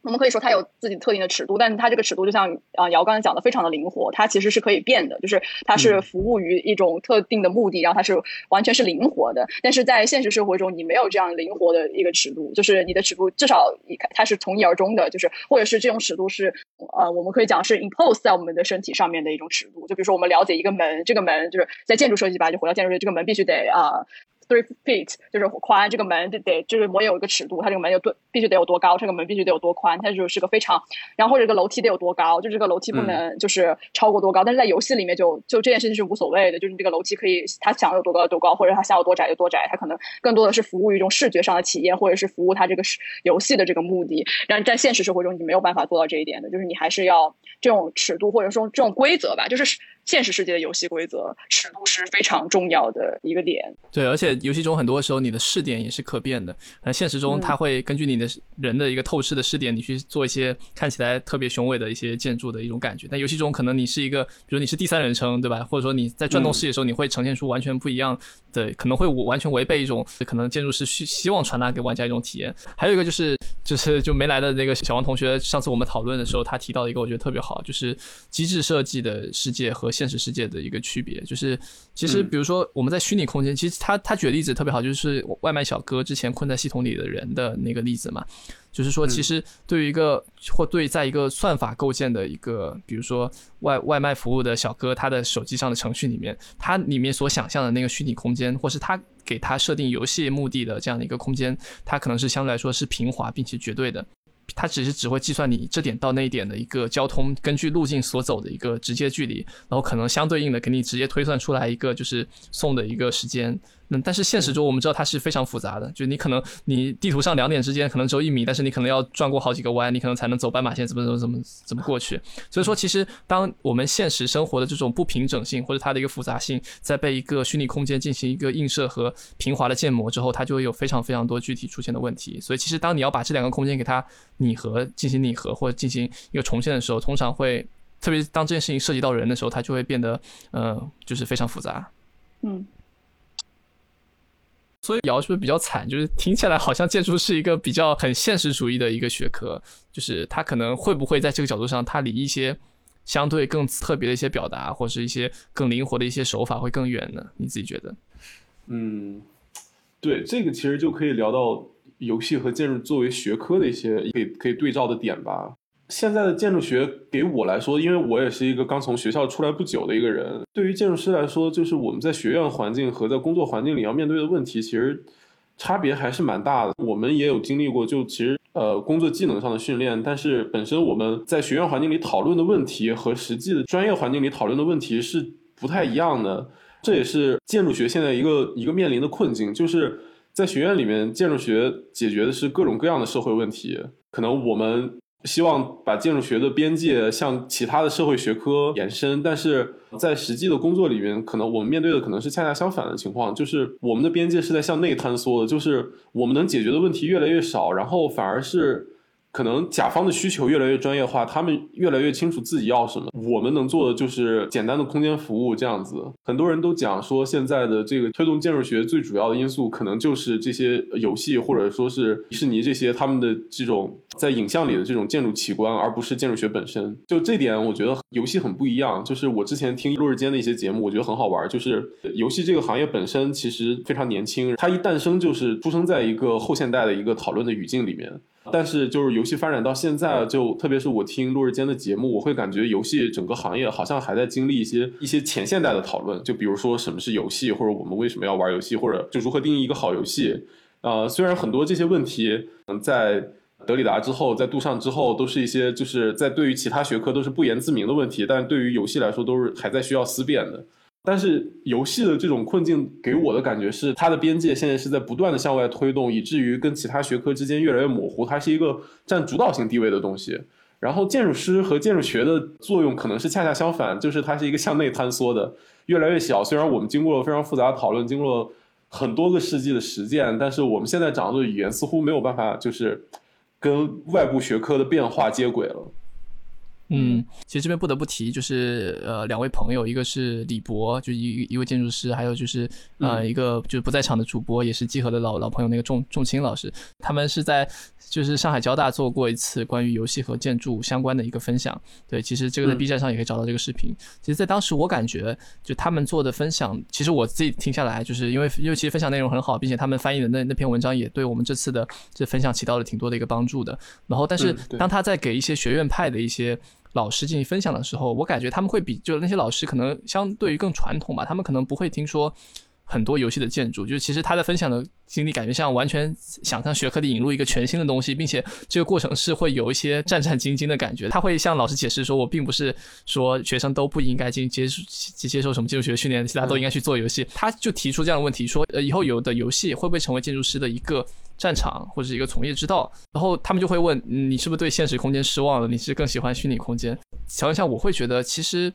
我们可以说它有自己特定的尺度，但是它这个尺度就像啊姚刚才讲的，非常的灵活，它其实是可以变的，就是它是服务于一种特定的目的，然后它是完全是灵活的。但是在现实生活中，你没有这样灵活的一个尺度，就是你的尺度至少一看它是从一而终的，就是或者是这种尺度是呃我们可以讲是 impose 在我们的身体上面的一种尺度。就比如说我们了解一个门，这个门就是在建筑设计吧，就回到建筑设计，这个门必须得啊。Three feet 就是宽，这个门得得就是我有一个尺度，它这个门有多必须得有多高，这个门必须得有多宽，它就是个非常，然后或者这个楼梯得有多高，就这个楼梯不能就是超过多高，但是在游戏里面就就这件事情是无所谓的，就是这个楼梯可以它想有多高有多高，或者它想有多窄有多窄，它可能更多的是服务于一种视觉上的体验，或者是服务它这个游戏的这个目的。然在现实生活中你没有办法做到这一点的，就是你还是要这种尺度或者说这种规则吧，就是。现实世界的游戏规则尺度是非常重要的一个点。对，而且游戏中很多时候你的视点也是可变的。那现实中它会根据你的人的一个透视的视点，你去做一些看起来特别雄伟的一些建筑的一种感觉。但游戏中可能你是一个，比如你是第三人称，对吧？或者说你在转动视野的时候，你会呈现出完全不一样的，可能会完全违背一种可能建筑师希希望传达给玩家一种体验。还有一个就是就是就没来的那个小王同学，上次我们讨论的时候，他提到一个我觉得特别好，就是机制设计的世界和。现实世界的一个区别，就是其实比如说我们在虚拟空间，其实他他举的例子特别好，就是外卖小哥之前困在系统里的人的那个例子嘛，就是说其实对于一个或对在一个算法构建的一个，比如说外外卖服务的小哥，他的手机上的程序里面，他里面所想象的那个虚拟空间，或是他给他设定游戏目的的这样的一个空间，它可能是相对来说是平滑并且绝对的。它只是只会计算你这点到那一点的一个交通，根据路径所走的一个直接距离，然后可能相对应的给你直接推算出来一个就是送的一个时间。那但是现实中我们知道它是非常复杂的，就你可能你地图上两点之间可能只有一米，但是你可能要转过好几个弯，你可能才能走斑马线怎么怎么怎么怎么过去。所以说，其实当我们现实生活的这种不平整性或者它的一个复杂性，在被一个虚拟空间进行一个映射和平滑的建模之后，它就会有非常非常多具体出现的问题。所以其实当你要把这两个空间给它拟合进行拟合或者进行一个重现的时候，通常会特别当这件事情涉及到人的时候，它就会变得呃就是非常复杂。嗯。所以姚是不是比较惨？就是听起来好像建筑是一个比较很现实主义的一个学科，就是它可能会不会在这个角度上，它离一些相对更特别的一些表达，或是一些更灵活的一些手法会更远呢？你自己觉得？嗯，对，这个其实就可以聊到游戏和建筑作为学科的一些可以可以对照的点吧。现在的建筑学给我来说，因为我也是一个刚从学校出来不久的一个人，对于建筑师来说，就是我们在学院环境和在工作环境里要面对的问题，其实差别还是蛮大的。我们也有经历过，就其实呃工作技能上的训练，但是本身我们在学院环境里讨论的问题和实际的专业环境里讨论的问题是不太一样的。这也是建筑学现在一个一个面临的困境，就是在学院里面，建筑学解决的是各种各样的社会问题，可能我们。希望把建筑学的边界向其他的社会学科延伸，但是在实际的工作里面，可能我们面对的可能是恰恰相反的情况，就是我们的边界是在向内坍缩的，就是我们能解决的问题越来越少，然后反而是。可能甲方的需求越来越专业化，他们越来越清楚自己要什么。我们能做的就是简单的空间服务这样子。很多人都讲说，现在的这个推动建筑学最主要的因素，可能就是这些游戏或者说是迪士尼这些他们的这种在影像里的这种建筑奇观，而不是建筑学本身。就这点，我觉得游戏很不一样。就是我之前听落日间的一些节目，我觉得很好玩。就是游戏这个行业本身其实非常年轻，它一诞生就是出生在一个后现代的一个讨论的语境里面。但是，就是游戏发展到现在，就特别是我听落日间的节目，我会感觉游戏整个行业好像还在经历一些一些前现代的讨论。就比如说什么是游戏，或者我们为什么要玩游戏，或者就如何定义一个好游戏。呃，虽然很多这些问题，嗯，在德里达之后，在杜尚之后，都是一些就是在对于其他学科都是不言自明的问题，但对于游戏来说，都是还在需要思辨的。但是游戏的这种困境给我的感觉是，它的边界现在是在不断的向外推动，以至于跟其他学科之间越来越模糊。它是一个占主导性地位的东西。然后建筑师和建筑学的作用可能是恰恰相反，就是它是一个向内坍缩的，越来越小。虽然我们经过了非常复杂的讨论，经过了很多个世纪的实践，但是我们现在掌握的语言似乎没有办法就是跟外部学科的变化接轨了。嗯，其实这边不得不提，就是呃，两位朋友，一个是李博，就一一位建筑师，还有就是呃，一个就是不在场的主播，也是集合的老老朋友，那个仲仲青老师，他们是在就是上海交大做过一次关于游戏和建筑相关的一个分享。对，其实这个在 B 站上也可以找到这个视频。其实，在当时我感觉，就他们做的分享，其实我自己听下来，就是因为因为其实分享内容很好，并且他们翻译的那那篇文章也对我们这次的这分享起到了挺多的一个帮助的。然后，但是当他在给一些学院派的一些老师进行分享的时候，我感觉他们会比就是那些老师可能相对于更传统吧，他们可能不会听说很多游戏的建筑，就是其实他在分享的经历感觉像完全想向学科里引入一个全新的东西，并且这个过程是会有一些战战兢兢的感觉。他会向老师解释说，我并不是说学生都不应该进接受接受什么建筑学训练，其他都应该去做游戏。他就提出这样的问题，说呃以后有的游戏会不会成为建筑师的一个。战场或者一个从业之道，然后他们就会问你是不是对现实空间失望了？你是更喜欢虚拟空间？想一想，我会觉得其实。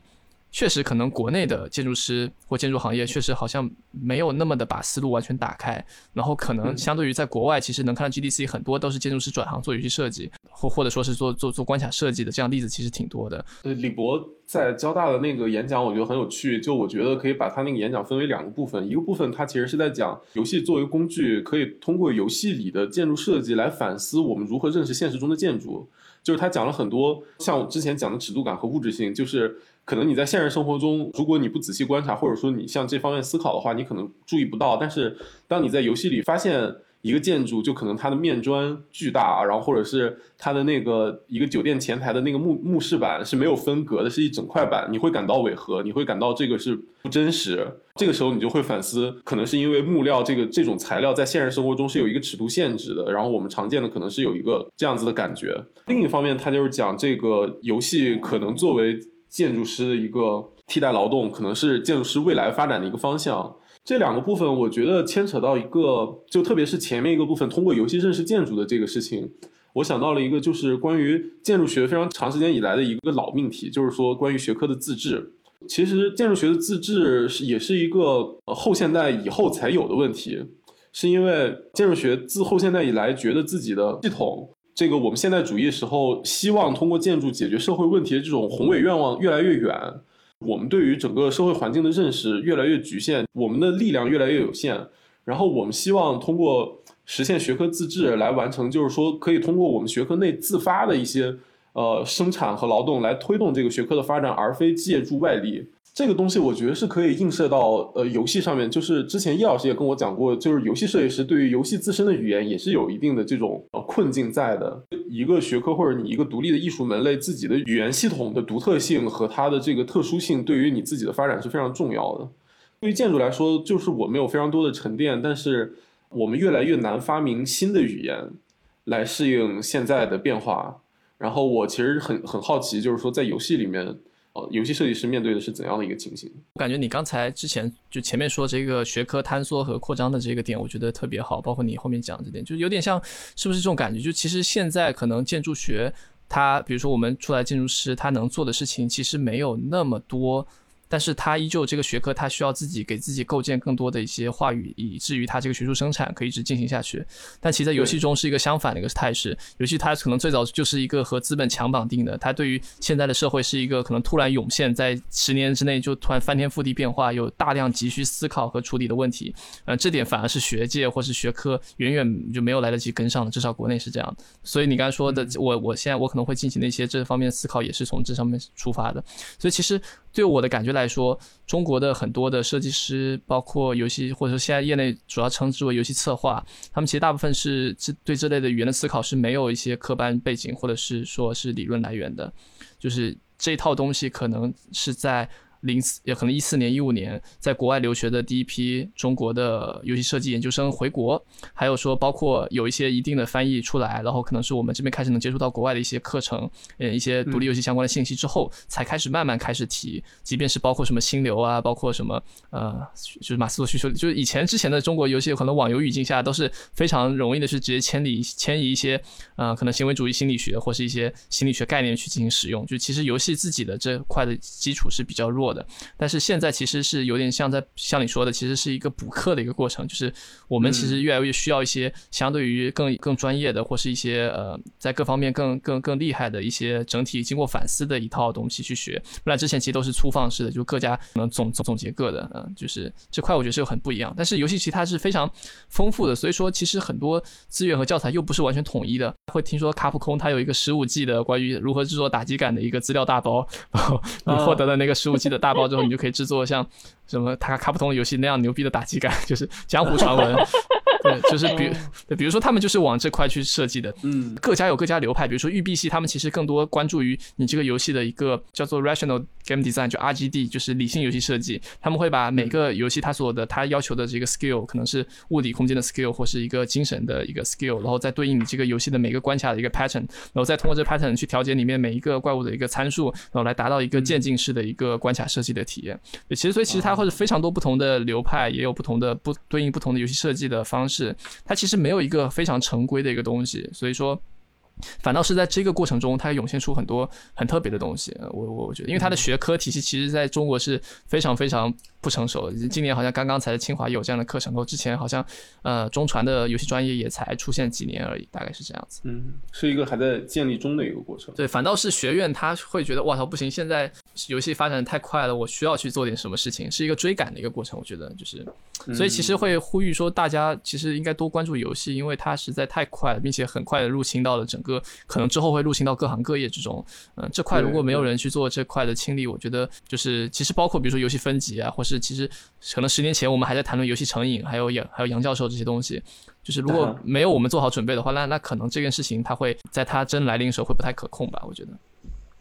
确实，可能国内的建筑师或建筑行业确实好像没有那么的把思路完全打开，然后可能相对于在国外，其实能看到 GDC 很多都是建筑师转行做游戏设计，或或者说是做做做关卡设计的这样例子其实挺多的。呃，李博在交大的那个演讲，我觉得很有趣，就我觉得可以把他那个演讲分为两个部分，一个部分他其实是在讲游戏作为工具，可以通过游戏里的建筑设计来反思我们如何认识现实中的建筑，就是他讲了很多像我之前讲的尺度感和物质性，就是。可能你在现实生活中，如果你不仔细观察，或者说你向这方面思考的话，你可能注意不到。但是，当你在游戏里发现一个建筑，就可能它的面砖巨大，然后或者是它的那个一个酒店前台的那个木木饰板是没有分隔的，是一整块板，你会感到违和，你会感到这个是不真实。这个时候你就会反思，可能是因为木料这个这种材料在现实生活中是有一个尺度限制的，然后我们常见的可能是有一个这样子的感觉。另一方面，它就是讲这个游戏可能作为建筑师的一个替代劳动，可能是建筑师未来发展的一个方向。这两个部分，我觉得牵扯到一个，就特别是前面一个部分，通过游戏认识建筑的这个事情，我想到了一个，就是关于建筑学非常长时间以来的一个老命题，就是说关于学科的自治。其实建筑学的自治是也是一个后现代以后才有的问题，是因为建筑学自后现代以来觉得自己的系统。这个我们现代主义时候希望通过建筑解决社会问题的这种宏伟愿望越来越远，我们对于整个社会环境的认识越来越局限，我们的力量越来越有限。然后我们希望通过实现学科自治来完成，就是说可以通过我们学科内自发的一些呃生产和劳动来推动这个学科的发展，而非借助外力。这个东西我觉得是可以映射到呃游戏上面，就是之前叶老师也跟我讲过，就是游戏设计师对于游戏自身的语言也是有一定的这种呃困境在的。一个学科或者你一个独立的艺术门类，自己的语言系统的独特性和它的这个特殊性，对于你自己的发展是非常重要的。对于建筑来说，就是我们有非常多的沉淀，但是我们越来越难发明新的语言来适应现在的变化。然后我其实很很好奇，就是说在游戏里面。呃，游戏设计师面对的是怎样的一个情形？我感觉你刚才之前就前面说这个学科坍缩和扩张的这个点，我觉得特别好。包括你后面讲这点，就有点像，是不是这种感觉？就其实现在可能建筑学。它比如说我们出来建筑师，他能做的事情其实没有那么多。但是它依旧这个学科，它需要自己给自己构建更多的一些话语，以至于它这个学术生产可以一直进行下去。但其实在游戏中是一个相反的一个态势，游戏它可能最早就是一个和资本强绑定的，它对于现在的社会是一个可能突然涌现，在十年之内就突然翻天覆地变化，有大量急需思考和处理的问题。呃，这点反而是学界或是学科远远就没有来得及跟上的，至少国内是这样。所以你刚才说的，我我现在我可能会进行的一些这方面思考，也是从这上面出发的。所以其实。对我的感觉来说，中国的很多的设计师，包括游戏，或者说现在业内主要称之为游戏策划，他们其实大部分是这对这类的语言的思考是没有一些科班背景，或者是说是理论来源的，就是这套东西可能是在。零四也可能一四年一五年，在国外留学的第一批中国的游戏设计研究生回国，还有说包括有一些一定的翻译出来，然后可能是我们这边开始能接触到国外的一些课程，嗯一些独立游戏相关的信息之后，才开始慢慢开始提，即便是包括什么心流啊，包括什么呃就是马斯洛需求，就是以前之前的中国游戏可能网游语境下都是非常容易的，去直接迁移迁移一些呃可能行为主义心理学或是一些心理学概念去进行使用，就其实游戏自己的这块的基础是比较弱。的，但是现在其实是有点像在像你说的，其实是一个补课的一个过程，就是我们其实越来越需要一些相对于更更专业的，或是一些呃在各方面更更更厉害的一些整体经过反思的一套东西去学，不然之前其实都是粗放式的，就各家可能总总总结各的，嗯，就是这块我觉得是很不一样。但是游戏其实它是非常丰富的，所以说其实很多资源和教材又不是完全统一的。会听说卡普空它有一个十五 G 的关于如何制作打击感的一个资料大包，然后你获得了那个十五 G 的。大爆之后，你就可以制作像什么卡卡普通游戏那样牛逼的打击感，就是江湖传闻。对，就是比，比如说他们就是往这块去设计的。嗯，各家有各家流派，比如说育碧系，他们其实更多关注于你这个游戏的一个叫做 rational game design，就 RGD，就是理性游戏设计。他们会把每个游戏它所有的它要求的这个 skill，可能是物理空间的 skill，或是一个精神的一个 skill，然后再对应你这个游戏的每个关卡的一个 pattern，然后再通过这 pattern 去调节里面每一个怪物的一个参数，然后来达到一个渐进式的一个关卡设计的体验。对，其实所以其实它会是非常多不同的流派，也有不同的不对应不同的游戏设计的方式。是，它其实没有一个非常成规的一个东西，所以说，反倒是在这个过程中，它涌现出很多很特别的东西。我我觉得，因为它的学科体系其实在中国是非常非常。不成熟的，今年好像刚刚才清华有这样的课程，然后之前好像，呃，中传的游戏专业也才出现几年而已，大概是这样子。嗯，是一个还在建立中的一个过程。对，反倒是学院他会觉得，哇操，不行，现在游戏发展的太快了，我需要去做点什么事情，是一个追赶的一个过程。我觉得就是，所以其实会呼吁说，大家其实应该多关注游戏，因为它实在太快了，并且很快的入侵到了整个，可能之后会入侵到各行各业之中。嗯，这块如果没有人去做这块的清理，我觉得就是其实包括比如说游戏分级啊，或是。其实，可能十年前我们还在谈论游戏成瘾，还有杨还有杨教授这些东西。就是如果没有我们做好准备的话，那那可能这件事情它会在它真来临的时候会不太可控吧？我觉得。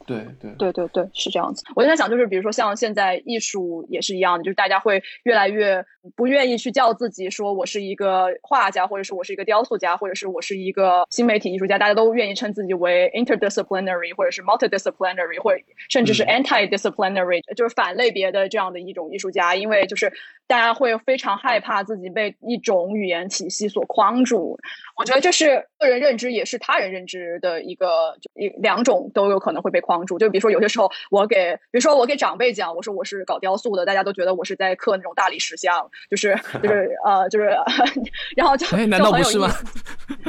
对对对对对，是这样子。我就在想，就是比如说像现在艺术也是一样的，就是大家会越来越不愿意去叫自己说我是一个画家，或者是我是一个雕塑家，或者是我是一个新媒体艺术家，大家都愿意称自己为 interdisciplinary，或者是 multidisciplinary，或者甚至是 anti-disciplinary，就是反类别的这样的一种艺术家，因为就是大家会非常害怕自己被一种语言体系所框住。我觉得这是个人认知，也是他人认知的一个一两种都有可能会被框住。就比如说，有些时候我给，比如说我给长辈讲，我说我是搞雕塑的，大家都觉得我是在刻那种大理石像，就是就是呃就是，然后就哎，难道不是吗？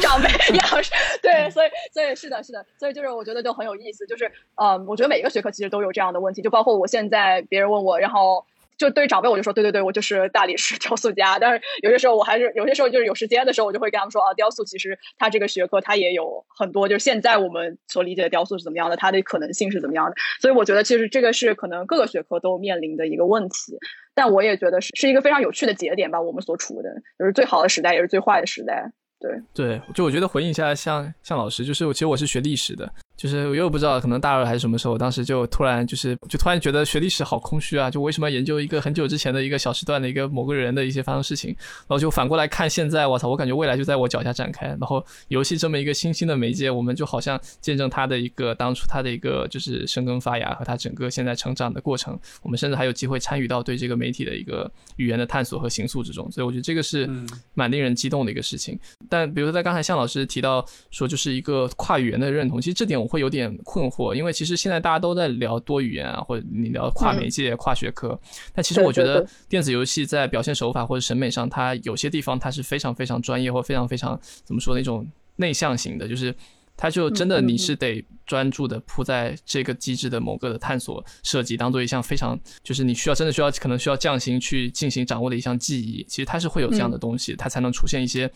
长辈要是对，所以所以是的，是的，所以就是我觉得就很有意思，就是嗯，我觉得每一个学科其实都有这样的问题，就包括我现在别人问我，然后。就对于长辈，我就说对对对，我就是大理石雕塑家。但是有些时候，我还是有些时候就是有时间的时候，我就会跟他们说啊，雕塑其实它这个学科它也有很多，就是现在我们所理解的雕塑是怎么样的，它的可能性是怎么样的。所以我觉得其实这个是可能各个学科都面临的一个问题。但我也觉得是是一个非常有趣的节点吧，我们所处的就是最好的时代，也是最坏的时代。对对，就我觉得回应一下，像像老师，就是其实我是学历史的，就是我又不知道，可能大二还是什么时候，当时就突然就是就突然觉得学历史好空虚啊！就为什么要研究一个很久之前的一个小时段的一个某个人的一些发生事情？然后就反过来看现在，我操！我感觉未来就在我脚下展开。然后游戏这么一个新兴的媒介，我们就好像见证它的一个当初它的一个就是生根发芽和它整个现在成长的过程。我们甚至还有机会参与到对这个媒体的一个语言的探索和形塑之中。所以我觉得这个是蛮令人激动的一个事情。但比如说在刚才向老师提到说，就是一个跨语言的认同，其实这点我会有点困惑，因为其实现在大家都在聊多语言啊，或者你聊跨媒介、跨学科，但其实我觉得电子游戏在表现手法或者审美上，它有些地方它是非常非常专业或非常非常怎么说那种内向型的，就是它就真的你是得专注的扑在这个机制的某个的探索设计，当做一项非常就是你需要真的需要可能需要匠心去进行掌握的一项技艺，其实它是会有这样的东西，它才能出现一些。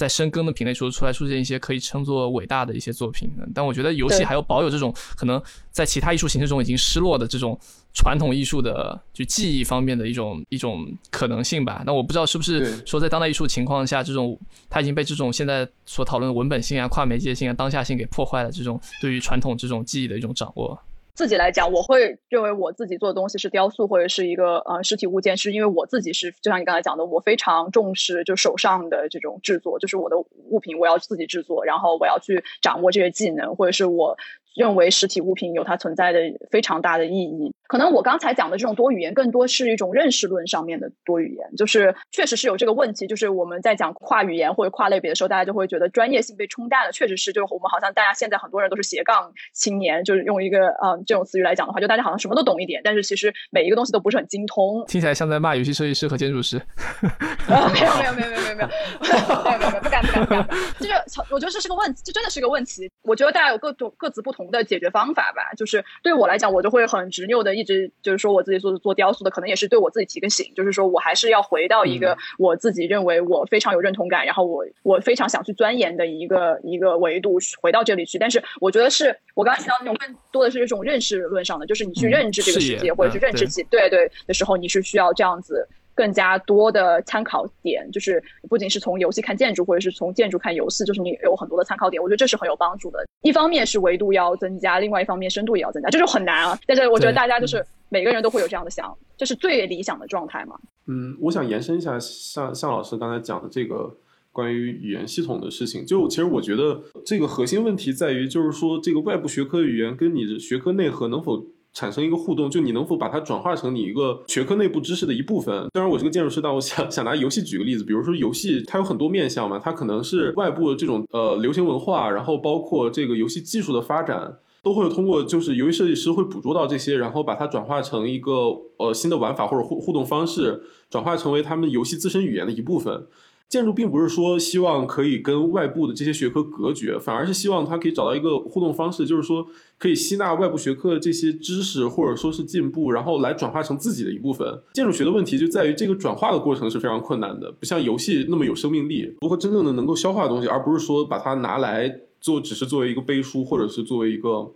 在深耕的品类出出来出现一些可以称作伟大的一些作品，但我觉得游戏还有保有这种可能在其他艺术形式中已经失落的这种传统艺术的就记忆方面的一种一种可能性吧。那我不知道是不是说在当代艺术情况下，这种它已经被这种现在所讨论的文本性啊、跨媒介性啊、当下性给破坏了这种对于传统这种记忆的一种掌握。自己来讲，我会认为我自己做的东西是雕塑或者是一个呃实体物件，是因为我自己是就像你刚才讲的，我非常重视就手上的这种制作，就是我的物品我要自己制作，然后我要去掌握这些技能，或者是我。认为实体物品有它存在的非常大的意义。可能我刚才讲的这种多语言，更多是一种认识论上面的多语言，就是确实是有这个问题。就是我们在讲跨语言或者跨类别的时候，大家就会觉得专业性被冲淡了。确实是，就是我们好像大家现在很多人都是斜杠青年，就是用一个嗯这种词语来讲的话，就大家好像什么都懂一点，但是其实每一个东西都不是很精通。听起来像在骂游戏设计师和建筑师。没有没有没有没有没有没有 没有不敢不敢不敢。就是我觉得这是个问题，这真的是个问题。我觉得大家有各种各自不同。的解决方法吧，就是对我来讲，我就会很执拗的一直就是说我自己做做雕塑的，可能也是对我自己提个醒，就是说我还是要回到一个我自己认为我非常有认同感，然后我我非常想去钻研的一个一个维度，回到这里去。但是我觉得是我刚才提到那种更多的是这种认识论上的，就是你去认知这个世界或者是认知己，对对的时候，你是需要这样子。更加多的参考点，就是不仅是从游戏看建筑，或者是从建筑看游戏，就是你有很多的参考点。我觉得这是很有帮助的。一方面是维度要增加，另外一方面深度也要增加，这就很难啊。但是我觉得大家就是每个人都会有这样的想，这是最理想的状态嘛。嗯，我想延伸一下向向老师刚才讲的这个关于语言系统的事情。就其实我觉得这个核心问题在于，就是说这个外部学科语言跟你的学科内核能否。产生一个互动，就你能否把它转化成你一个学科内部知识的一部分？虽然我是个建筑师，但我想想拿游戏举个例子，比如说游戏它有很多面向嘛，它可能是外部的这种呃流行文化，然后包括这个游戏技术的发展，都会通过就是游戏设计师会捕捉到这些，然后把它转化成一个呃新的玩法或者互互动方式，转化成为他们游戏自身语言的一部分。建筑并不是说希望可以跟外部的这些学科隔绝，反而是希望它可以找到一个互动方式，就是说可以吸纳外部学科的这些知识或者说是进步，然后来转化成自己的一部分。建筑学的问题就在于这个转化的过程是非常困难的，不像游戏那么有生命力。如何真正的能够消化东西，而不是说把它拿来做，只是作为一个背书，或者是作为一个。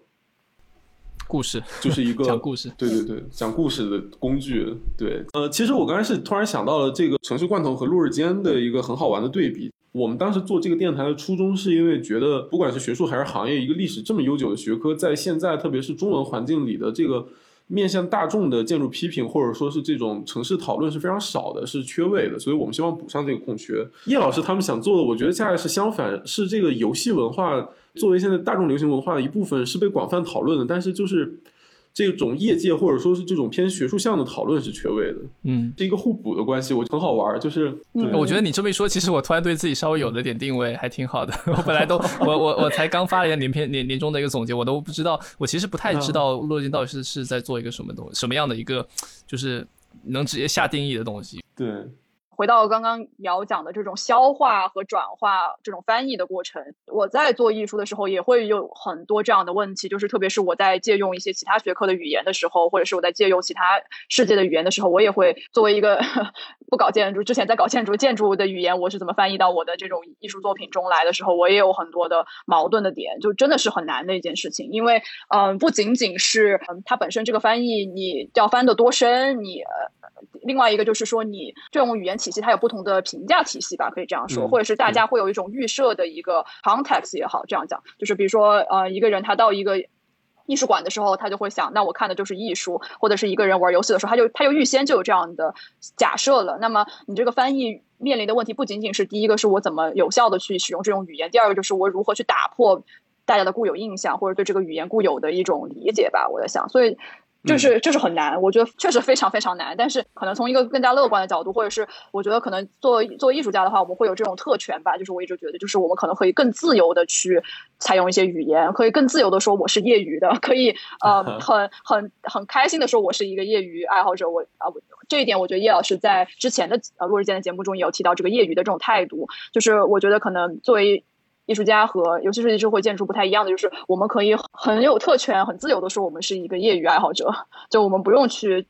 故事就是一个 讲故事，对对对，讲故事的工具。对，呃，其实我刚才是突然想到了这个城市罐头和落日间的一个很好玩的对比。我们当时做这个电台的初衷，是因为觉得不管是学术还是行业，一个历史这么悠久的学科，在现在特别是中文环境里的这个。面向大众的建筑批评，或者说是这种城市讨论是非常少的，是缺位的，所以我们希望补上这个空缺。叶老师他们想做的，我觉得恰恰是相反，是这个游戏文化作为现在大众流行文化的一部分，是被广泛讨论的，但是就是。这种业界或者说是这种偏学术向的讨论是缺位的，嗯，是一个互补的关系，我很好玩。就是我觉得你这么一说，其实我突然对自己稍微有了点定位，还挺好的。我本来都我我我才刚发了一个年篇年年终的一个总结，我都不知道，我其实不太知道洛金到底是是在做一个什么东什么样的一个，就是能直接下定义的东西。对。回到刚刚要讲的这种消化和转化、这种翻译的过程，我在做艺术的时候也会有很多这样的问题，就是特别是我在借用一些其他学科的语言的时候，或者是我在借用其他世界的语言的时候，我也会作为一个 不搞建筑，之前在搞建筑，建筑的语言我是怎么翻译到我的这种艺术作品中来的时候，我也有很多的矛盾的点，就真的是很难的一件事情，因为嗯，不仅仅是嗯它本身这个翻译你要翻得多深，你呃另外一个就是说你这种语言。体系它有不同的评价体系吧，可以这样说，嗯或者是大家会有一种预设的一个 context 也好，这样讲，就是比如说呃一个人他到一个。艺术馆的时候，他就会想，那我看的就是艺术，或者是一个人玩游戏的时候，他就他就预先就有这样的假设了。那么你这个翻译面临的问题不仅仅是第一个是我怎么有效的去使用这种语言，第二个就是我如何去打破大家的固有印象，或者对这个语言固有的一种理解吧。我在想，所以就是就是很难，我觉得确实非常非常难。但是可能从一个更加乐观的角度，或者是我觉得可能作为作为艺术家的话，我们会有这种特权吧。就是我一直觉得，就是我们可能可以更自由的去采用一些语言，可以更自由的说我是业余的，可以呃 很很很开心的说我是一个业余爱好者。我啊，我这一点我觉得叶老师在之前的呃落日间的节目中也有提到这个业余的这种态度。就是我觉得可能作为艺术家和尤其是智慧建筑不太一样的，就是我们可以很有特权、很自由的说我们是一个业余爱好者，就我们不用去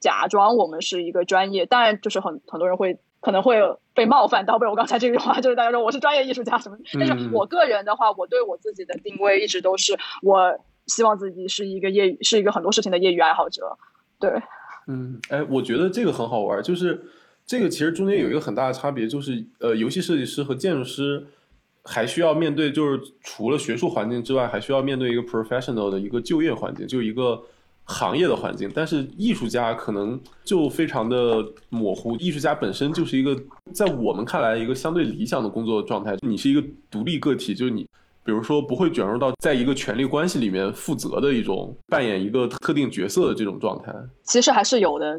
假装我们是一个专业。当然，就是很很多人会可能会被冒犯到被我刚才这句话，就是大家说我是专业艺术家什么。但是我个人的话，我对我自己的定位一直都是，我希望自己是一个业余，是一个很多事情的业余爱好者。对，嗯，哎，我觉得这个很好玩，就是这个其实中间有一个很大的差别，就是呃，游戏设计师和建筑师。还需要面对，就是除了学术环境之外，还需要面对一个 professional 的一个就业环境，就一个行业的环境。但是艺术家可能就非常的模糊，艺术家本身就是一个在我们看来一个相对理想的工作状态。你是一个独立个体，就是你，比如说不会卷入到在一个权力关系里面负责的一种扮演一个特定角色的这种状态。其实还是有的，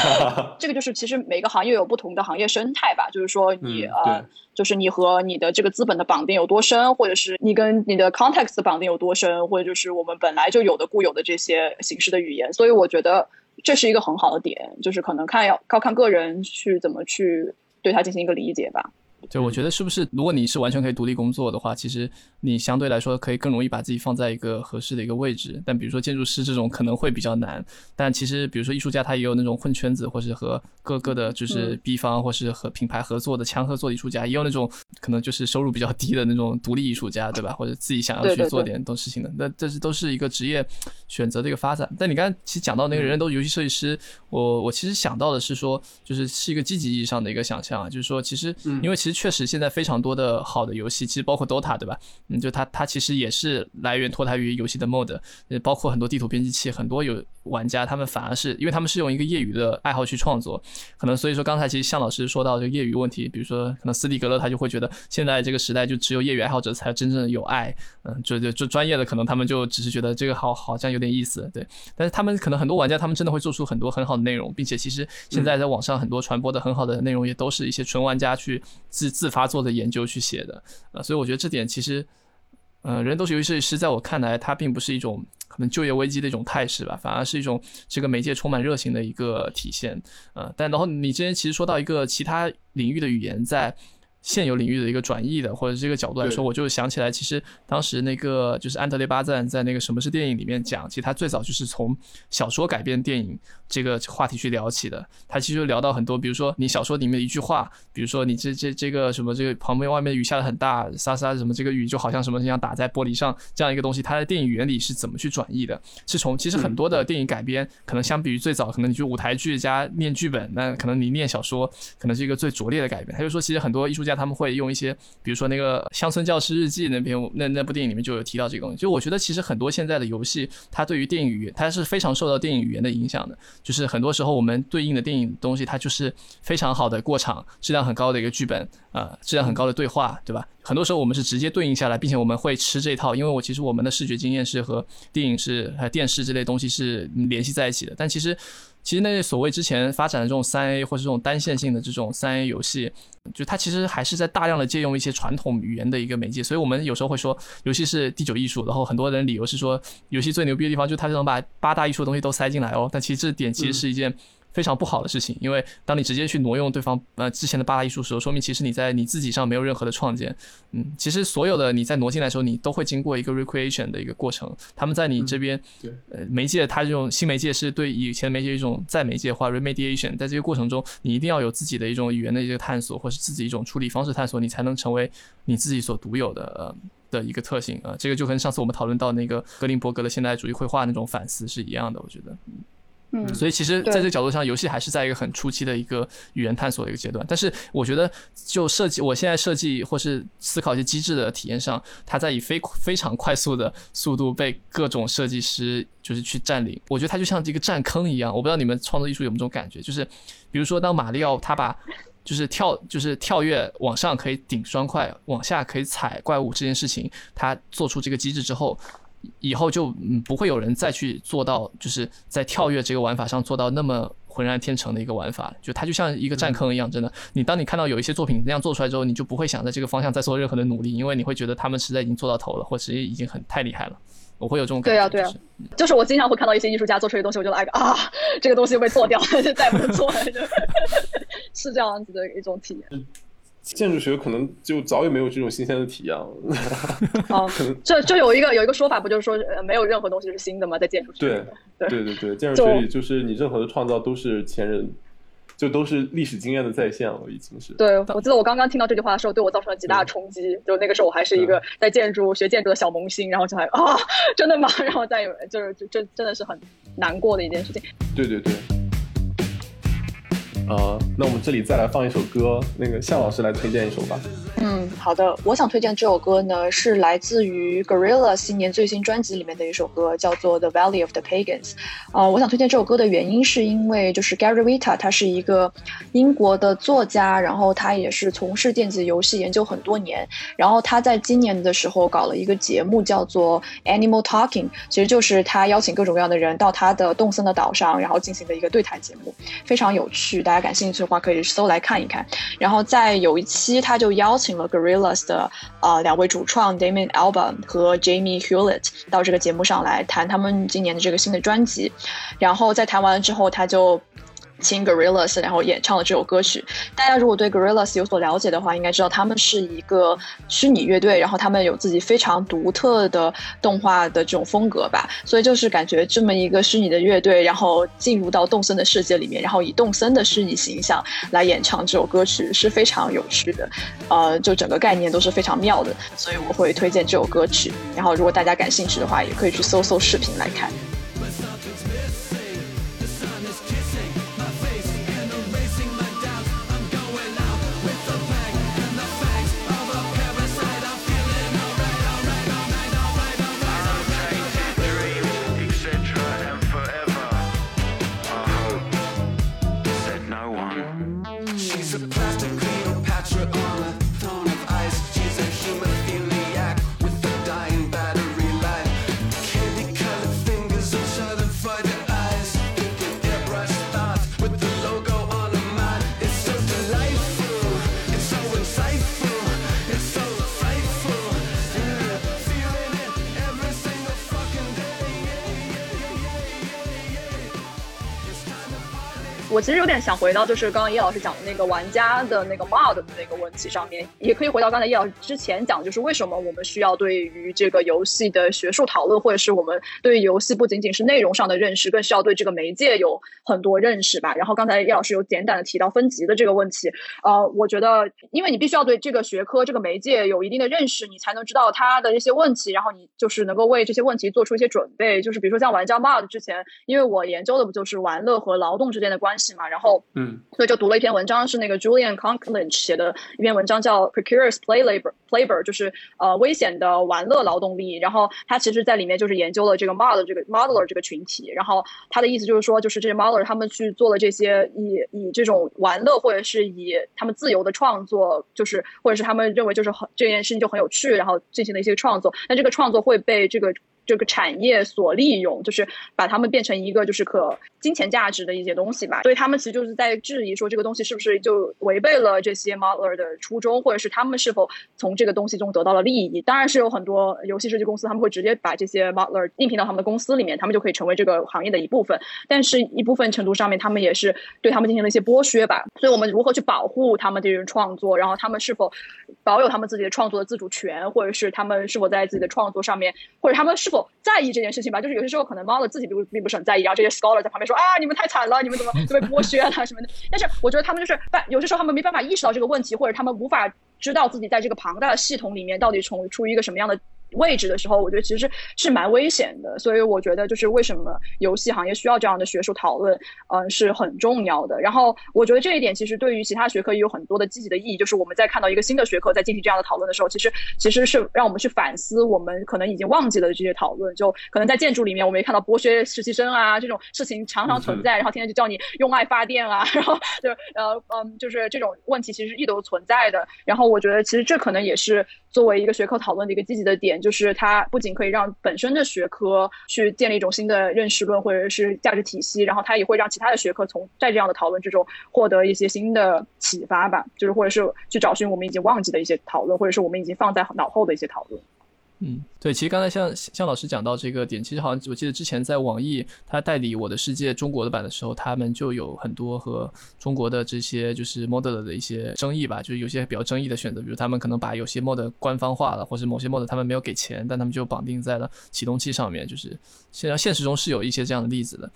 这个就是其实每个行业有不同的行业生态吧。就是说你、嗯、呃，就是你和你的这个资本的绑定有多深，或者是你跟你的 context 的绑定有多深，或者就是我们本来就有的固有的这些形式的语言。所以我觉得这是一个很好的点，就是可能看要靠看个人去怎么去对它进行一个理解吧。对，我觉得是不是，如果你是完全可以独立工作的话，其实你相对来说可以更容易把自己放在一个合适的一个位置。但比如说建筑师这种可能会比较难。但其实比如说艺术家他也有那种混圈子，或是和各个的就是 B 方或是和品牌合作的强合作的艺术家，也有那种可能就是收入比较低的那种独立艺术家，对吧？或者自己想要去做点东事情的。那这是都是一个职业选择的一个发展。但你刚才其实讲到那个人人都游戏设计师，我我其实想到的是说，就是是一个积极意义上的一个想象啊，就是说其实因为其实确实现在非常多的好的游戏，其实包括 DOTA 对吧？嗯，就它它其实也是来源脱胎于游戏的 mode，包括很多地图编辑器，很多有玩家他们反而是因为他们是用一个业余的爱好去创作，可能所以说刚才其实向老师说到这个业余问题，比如说可能斯蒂格勒他就会觉得现在这个时代就只有业余爱好者才真正有爱，嗯，就就就专业的可能他们就只是觉得这个好好像有点意思，对，但是他们可能很多玩家他们真的会做出很多很好的内容，并且其实现在在网上很多传播的很好的内容也都是一些纯玩家去自自发做的研究去写的，呃，所以我觉得这点其实。嗯，人都是游戏设计师，在我看来，它并不是一种可能就业危机的一种态势吧，反而是一种这个媒介充满热情的一个体现。嗯，但然后你之前其实说到一个其他领域的语言在现有领域的一个转译的，或者这个角度来说，我就想起来，其实当时那个就是安德烈巴赞在那个《什么是电影》里面讲，其实他最早就是从小说改编电影这个话题去聊起的。他其实聊到很多，比如说你小说里面的一句话，比如说你这这这个什么这个旁边外面雨下的很大，沙沙什么这个雨就好像什么一样打在玻璃上这样一个东西，它的电影原理是怎么去转译的？是从其实很多的电影改编，可能相比于最早可能你就舞台剧加念剧本，那可能你念小说可能是一个最拙劣的改编。他就说，其实很多艺术家他们会用一些，比如说那个乡村教师日记那篇那那部电影里面就有提到这个东西。就我觉得其实很多现在的游戏，它对于电影语言，它是非常受到电影语言的影响的。就是很多时候我们对应的电影东西，它就是非常好的过场，质量很高的一个剧本，呃，质量很高的对话，对吧？很多时候我们是直接对应下来，并且我们会吃这套，因为我其实我们的视觉经验是和电影是还有电视这类东西是联系在一起的。但其实其实那些所谓之前发展的这种三 A 或者这种单线性的这种三 A 游戏，就它其实还是在大量的借用一些传统语言的一个媒介。所以我们有时候会说游戏是第九艺术，然后很多人理由是说游戏最牛逼的地方就是它能把八大艺术的东西都塞进来哦。但其实这点其实是一件。非常不好的事情，因为当你直接去挪用对方呃之前的八大艺术时候，说明其实你在你自己上没有任何的创建。嗯，其实所有的你在挪进来的时候，你都会经过一个 recreation 的一个过程。他们在你这边，呃，媒介它这种新媒介是对以前媒介一种再媒介化 remediation，在这个过程中，你一定要有自己的一种语言的一个探索，或是自己一种处理方式探索，你才能成为你自己所独有的呃的一个特性啊。这个就跟上次我们讨论到那个格林伯格的现代主义绘画那种反思是一样的，我觉得。嗯，所以其实在这个角度上，游戏还是在一个很初期的一个语言探索的一个阶段。但是我觉得，就设计，我现在设计或是思考一些机制的体验上，它在以非非常快速的速度被各种设计师就是去占领。我觉得它就像这个占坑一样。我不知道你们创作艺术有没有这种感觉，就是比如说当马里奥他把就是跳就是跳跃往上可以顶双块，往下可以踩怪物这件事情，他做出这个机制之后。以后就嗯不会有人再去做到，就是在跳跃这个玩法上做到那么浑然天成的一个玩法，就它就像一个战坑一样，真的。你当你看到有一些作品那样做出来之后，你就不会想在这个方向再做任何的努力，因为你会觉得他们实在已经做到头了，或者已经很太厉害了。我会有这种感觉。对啊对啊就是就是我经常会看到一些艺术家做出来的东西，我就来个啊，这个东西被做掉了，就再也不能做了，就 是这样子的一种体验。建筑学可能就早已没有这种新鲜的体验了。啊，这这有一个有一个说法，不就是说呃没有任何东西是新的吗？在建筑学对里，对对对对，建筑学里就是你任何的创造都是前人，就都是历史经验的再现了，已经是。对，我记得我刚刚听到这句话的时候，对我造成了极大的冲击。就那个时候，我还是一个在建筑学建筑的小萌新，然后就还 啊，真的吗？然后再有就是就真真的是很难过的一件事情。对对对。呃，那我们这里再来放一首歌，那个向老师来推荐一首吧。嗯，好的，我想推荐这首歌呢，是来自于 Gorilla 新年最新专辑里面的一首歌，叫做《The Valley of the Pagans》。啊、我想推荐这首歌的原因是因为就是 Gary Vita 他是一个英国的作家，然后他也是从事电子游戏研究很多年，然后他在今年的时候搞了一个节目叫做 Animal Talking，其实就是他邀请各种各样的人到他的动森的岛上，然后进行的一个对谈节目，非常有趣，大家感兴趣的话可以搜来看一看。然后在有一期，他就邀请请了 Gorillas 的呃两位主创 Damien Alba 和 Jamie Hewlett 到这个节目上来谈他们今年的这个新的专辑。然后在谈完了之后，他就。听 Gorillaz，然后演唱了这首歌曲。大家如果对 Gorillaz 有所了解的话，应该知道他们是一个虚拟乐队，然后他们有自己非常独特的动画的这种风格吧。所以就是感觉这么一个虚拟的乐队，然后进入到动森的世界里面，然后以动森的虚拟形象来演唱这首歌曲，是非常有趣的。呃，就整个概念都是非常妙的，所以我会推荐这首歌曲。然后如果大家感兴趣的话，也可以去搜搜视频来看。其实有点想回到，就是刚刚叶老师讲的那个玩家的那个 mod 的那个问题上面，也可以回到刚才叶老师之前讲，就是为什么我们需要对于这个游戏的学术讨论，或者是我们对于游戏不仅仅是内容上的认识，更需要对这个媒介有很多认识吧。然后刚才叶老师有简短的提到分级的这个问题，呃，我觉得因为你必须要对这个学科、这个媒介有一定的认识，你才能知道它的一些问题，然后你就是能够为这些问题做出一些准备。就是比如说像玩家 mod 之前，因为我研究的不就是玩乐和劳动之间的关系嘛，然后嗯，所以就读了一篇文章，是那个 Julian Conklin 写的一篇文章，叫 Precarious Play Labor Labor，就是呃危险的玩乐劳动力。然后他其实在里面就是研究了这个 mod 这个 modeler 这个群体。然后他的意思就是说，就是这些 modeler 他们去做了这些以以这种玩乐或者是以他们自由的创作，就是或者是他们认为就是很这件事情就很有趣，然后进行了一些创作。那这个创作会被这个这个产业所利用，就是把它们变成一个就是可金钱价值的一些东西吧。所以他们其实就是在质疑说，这个东西是不是就违背了这些 modeler 的初衷，或者是他们是否从这个东西中得到了利益？当然是有很多游戏设计公司，他们会直接把这些 modeler 应聘到他们的公司里面，他们就可以成为这个行业的一部分。但是一部分程度上面，他们也是对他们进行了一些剥削吧。所以我们如何去保护他们这种创作，然后他们是否保有他们自己的创作的自主权，或者是他们是否在自己的创作上面，或者他们是否在意这件事情吧？就是有些时候可能 model 自己并不并不是很在意，然后这些 scholar 在旁边说啊，你们太惨了，你们怎么 就被剥削了什么的。但是我觉得他们就是办，有些时候他们没办法意识到这个问题，或者他们无法知道自己在这个庞大的系统里面到底从处于一个什么样的。位置的时候，我觉得其实是蛮危险的。所以我觉得就是为什么游戏行业需要这样的学术讨论，嗯，是很重要的。然后我觉得这一点其实对于其他学科也有很多的积极的意义，就是我们在看到一个新的学科在进行这样的讨论的时候，其实其实是让我们去反思我们可能已经忘记了的这些讨论。就可能在建筑里面，我们也看到剥削实习生啊这种事情常常存在，然后天天就叫你用爱发电啊，然后就呃嗯，就是这种问题其实一直都存在的。然后我觉得其实这可能也是作为一个学科讨论的一个积极的点，就是它不仅可以让本身的学科去建立一种新的认识论或者是价值体系，然后它也会让其他的学科从在这样的讨论之中获得一些新的启发吧，就是或者是去找寻我们已经忘记的一些讨论，或者是我们已经放在脑后的一些讨论。嗯，对，其实刚才像像老师讲到这个点，其实好像我记得之前在网易他代理《我的世界》中国的版的时候，他们就有很多和中国的这些就是 model 的一些争议吧，就是有些比较争议的选择，比如他们可能把有些 model 官方化了，或者某些 model 他们没有给钱，但他们就绑定在了启动器上面，就是现在现实中是有一些这样的例子的。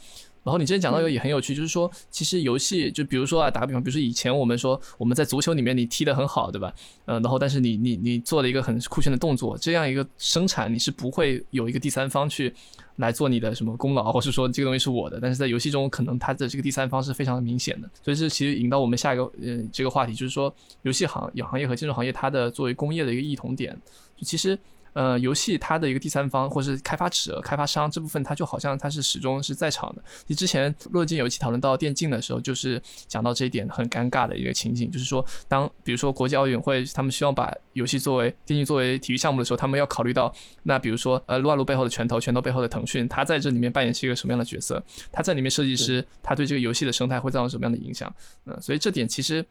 然后你之前讲到一个也很有趣，就是说，其实游戏就比如说啊，打个比方，比如说以前我们说我们在足球里面你踢得很好，对吧？嗯，然后但是你你你做了一个很酷炫的动作，这样一个生产你是不会有一个第三方去来做你的什么功劳，或是说这个东西是我的。但是在游戏中，可能它的这个第三方是非常明显的。所以这其实引到我们下一个呃这个话题，就是说游戏行行业和建筑行业它的作为工业的一个异同点，就其实。呃，游戏它的一个第三方或是开发者、开发商这部分，它就好像它是始终是在场的。你之前若进有一期讨论到电竞的时候，就是讲到这一点很尴尬的一个情景，就是说，当比如说国际奥运会他们希望把游戏作为电竞作为体育项目的时候，他们要考虑到，那比如说呃撸啊撸背后的拳头，拳头背后的腾讯，它在这里面扮演是一个什么样的角色？它在里面设计师，他对这个游戏的生态会造成什么样的影响？嗯，所以这点其实。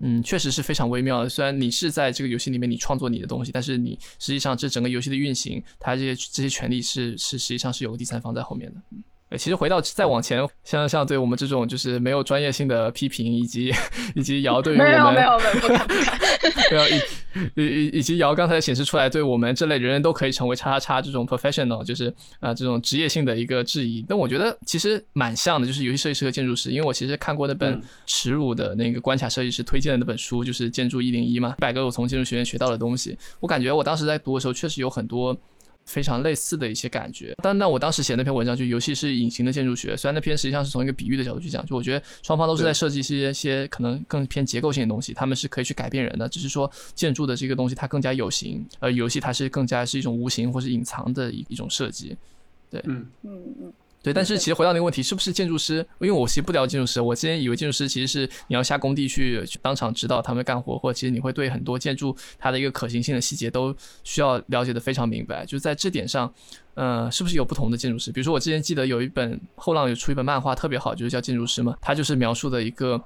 嗯，确实是非常微妙的。虽然你是在这个游戏里面你创作你的东西，但是你实际上这整个游戏的运行，它这些这些权利是是实际上是有个第三方在后面的。嗯。其实回到再往前，像像对我们这种就是没有专业性的批评，以及以及姚对于我们没有没有没有 以以以及姚刚才显示出来，对我们这类人人都可以成为叉叉叉这种 professional，就是啊这种职业性的一个质疑。但我觉得其实蛮像的，就是游戏设计师和建筑师，因为我其实看过那本耻辱的那个关卡设计师推荐的那本书，就是《建筑一零一》嘛，一百个我从建筑学院学到的东西。我感觉我当时在读的时候，确实有很多。非常类似的一些感觉，但那我当时写那篇文章，就游戏是隐形的建筑学。虽然那篇实际上是从一个比喻的角度去讲，就我觉得双方都是在设计一些些可能更偏结构性的东西，他们是可以去改变人的，只是说建筑的这个东西它更加有形，而游戏它是更加是一种无形或是隐藏的一一种设计。对，嗯嗯嗯。对，但是其实回到那个问题，是不是建筑师？因为我其实不了解建筑师，我之前以为建筑师其实是你要下工地去当场指导他们干活，或者其实你会对很多建筑它的一个可行性的细节都需要了解的非常明白。就在这点上，呃，是不是有不同的建筑师？比如说我之前记得有一本后浪有出一本漫画特别好，就是叫《建筑师》嘛，它就是描述的一个。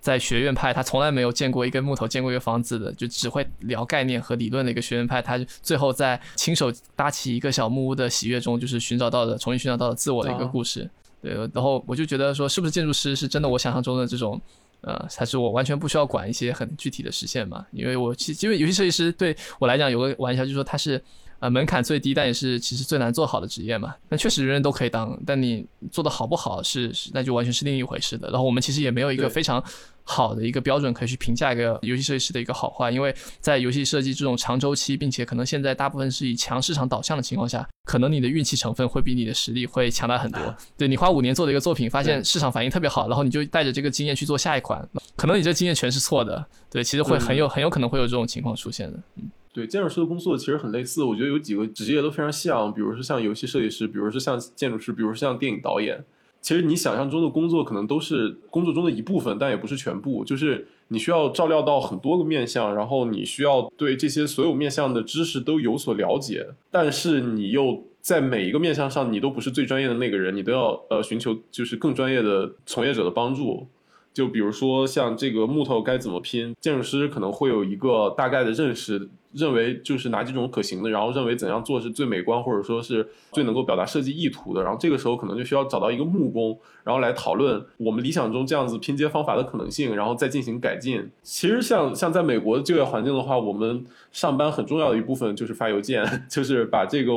在学院派，他从来没有见过一根木头，见过一个房子的，就只会聊概念和理论的一个学院派，他最后在亲手搭起一个小木屋的喜悦中，就是寻找到的，重新寻找到了自我的一个故事。对，然后我就觉得说，是不是建筑师是真的我想象中的这种，呃，还是我完全不需要管一些很具体的实现嘛？因为我其因为游戏设计师对我来讲有个玩笑，就是说他是。呃，门槛最低，但也是其实最难做好的职业嘛。那确实人人都可以当，但你做的好不好是，那就完全是另一回事的。然后我们其实也没有一个非常好的一个标准可以去评价一个游戏设计师的一个好坏，因为在游戏设计这种长周期，并且可能现在大部分是以强市场导向的情况下，可能你的运气成分会比你的实力会强大很多。对你花五年做的一个作品，发现市场反应特别好，然后你就带着这个经验去做下一款，可能你这经验全是错的。对，其实会很有很有可能会有这种情况出现的。嗯。对建筑师的工作其实很类似，我觉得有几个职业都非常像，比如说像游戏设计师，比如说像建筑师，比如说像电影导演。其实你想象中的工作可能都是工作中的一部分，但也不是全部。就是你需要照料到很多个面向，然后你需要对这些所有面向的知识都有所了解，但是你又在每一个面向上你都不是最专业的那个人，你都要呃寻求就是更专业的从业者的帮助。就比如说像这个木头该怎么拼，建筑师可能会有一个大概的认识，认为就是哪几种可行的，然后认为怎样做是最美观，或者说是最能够表达设计意图的。然后这个时候可能就需要找到一个木工，然后来讨论我们理想中这样子拼接方法的可能性，然后再进行改进。其实像像在美国的就业环境的话，我们上班很重要的一部分就是发邮件，就是把这个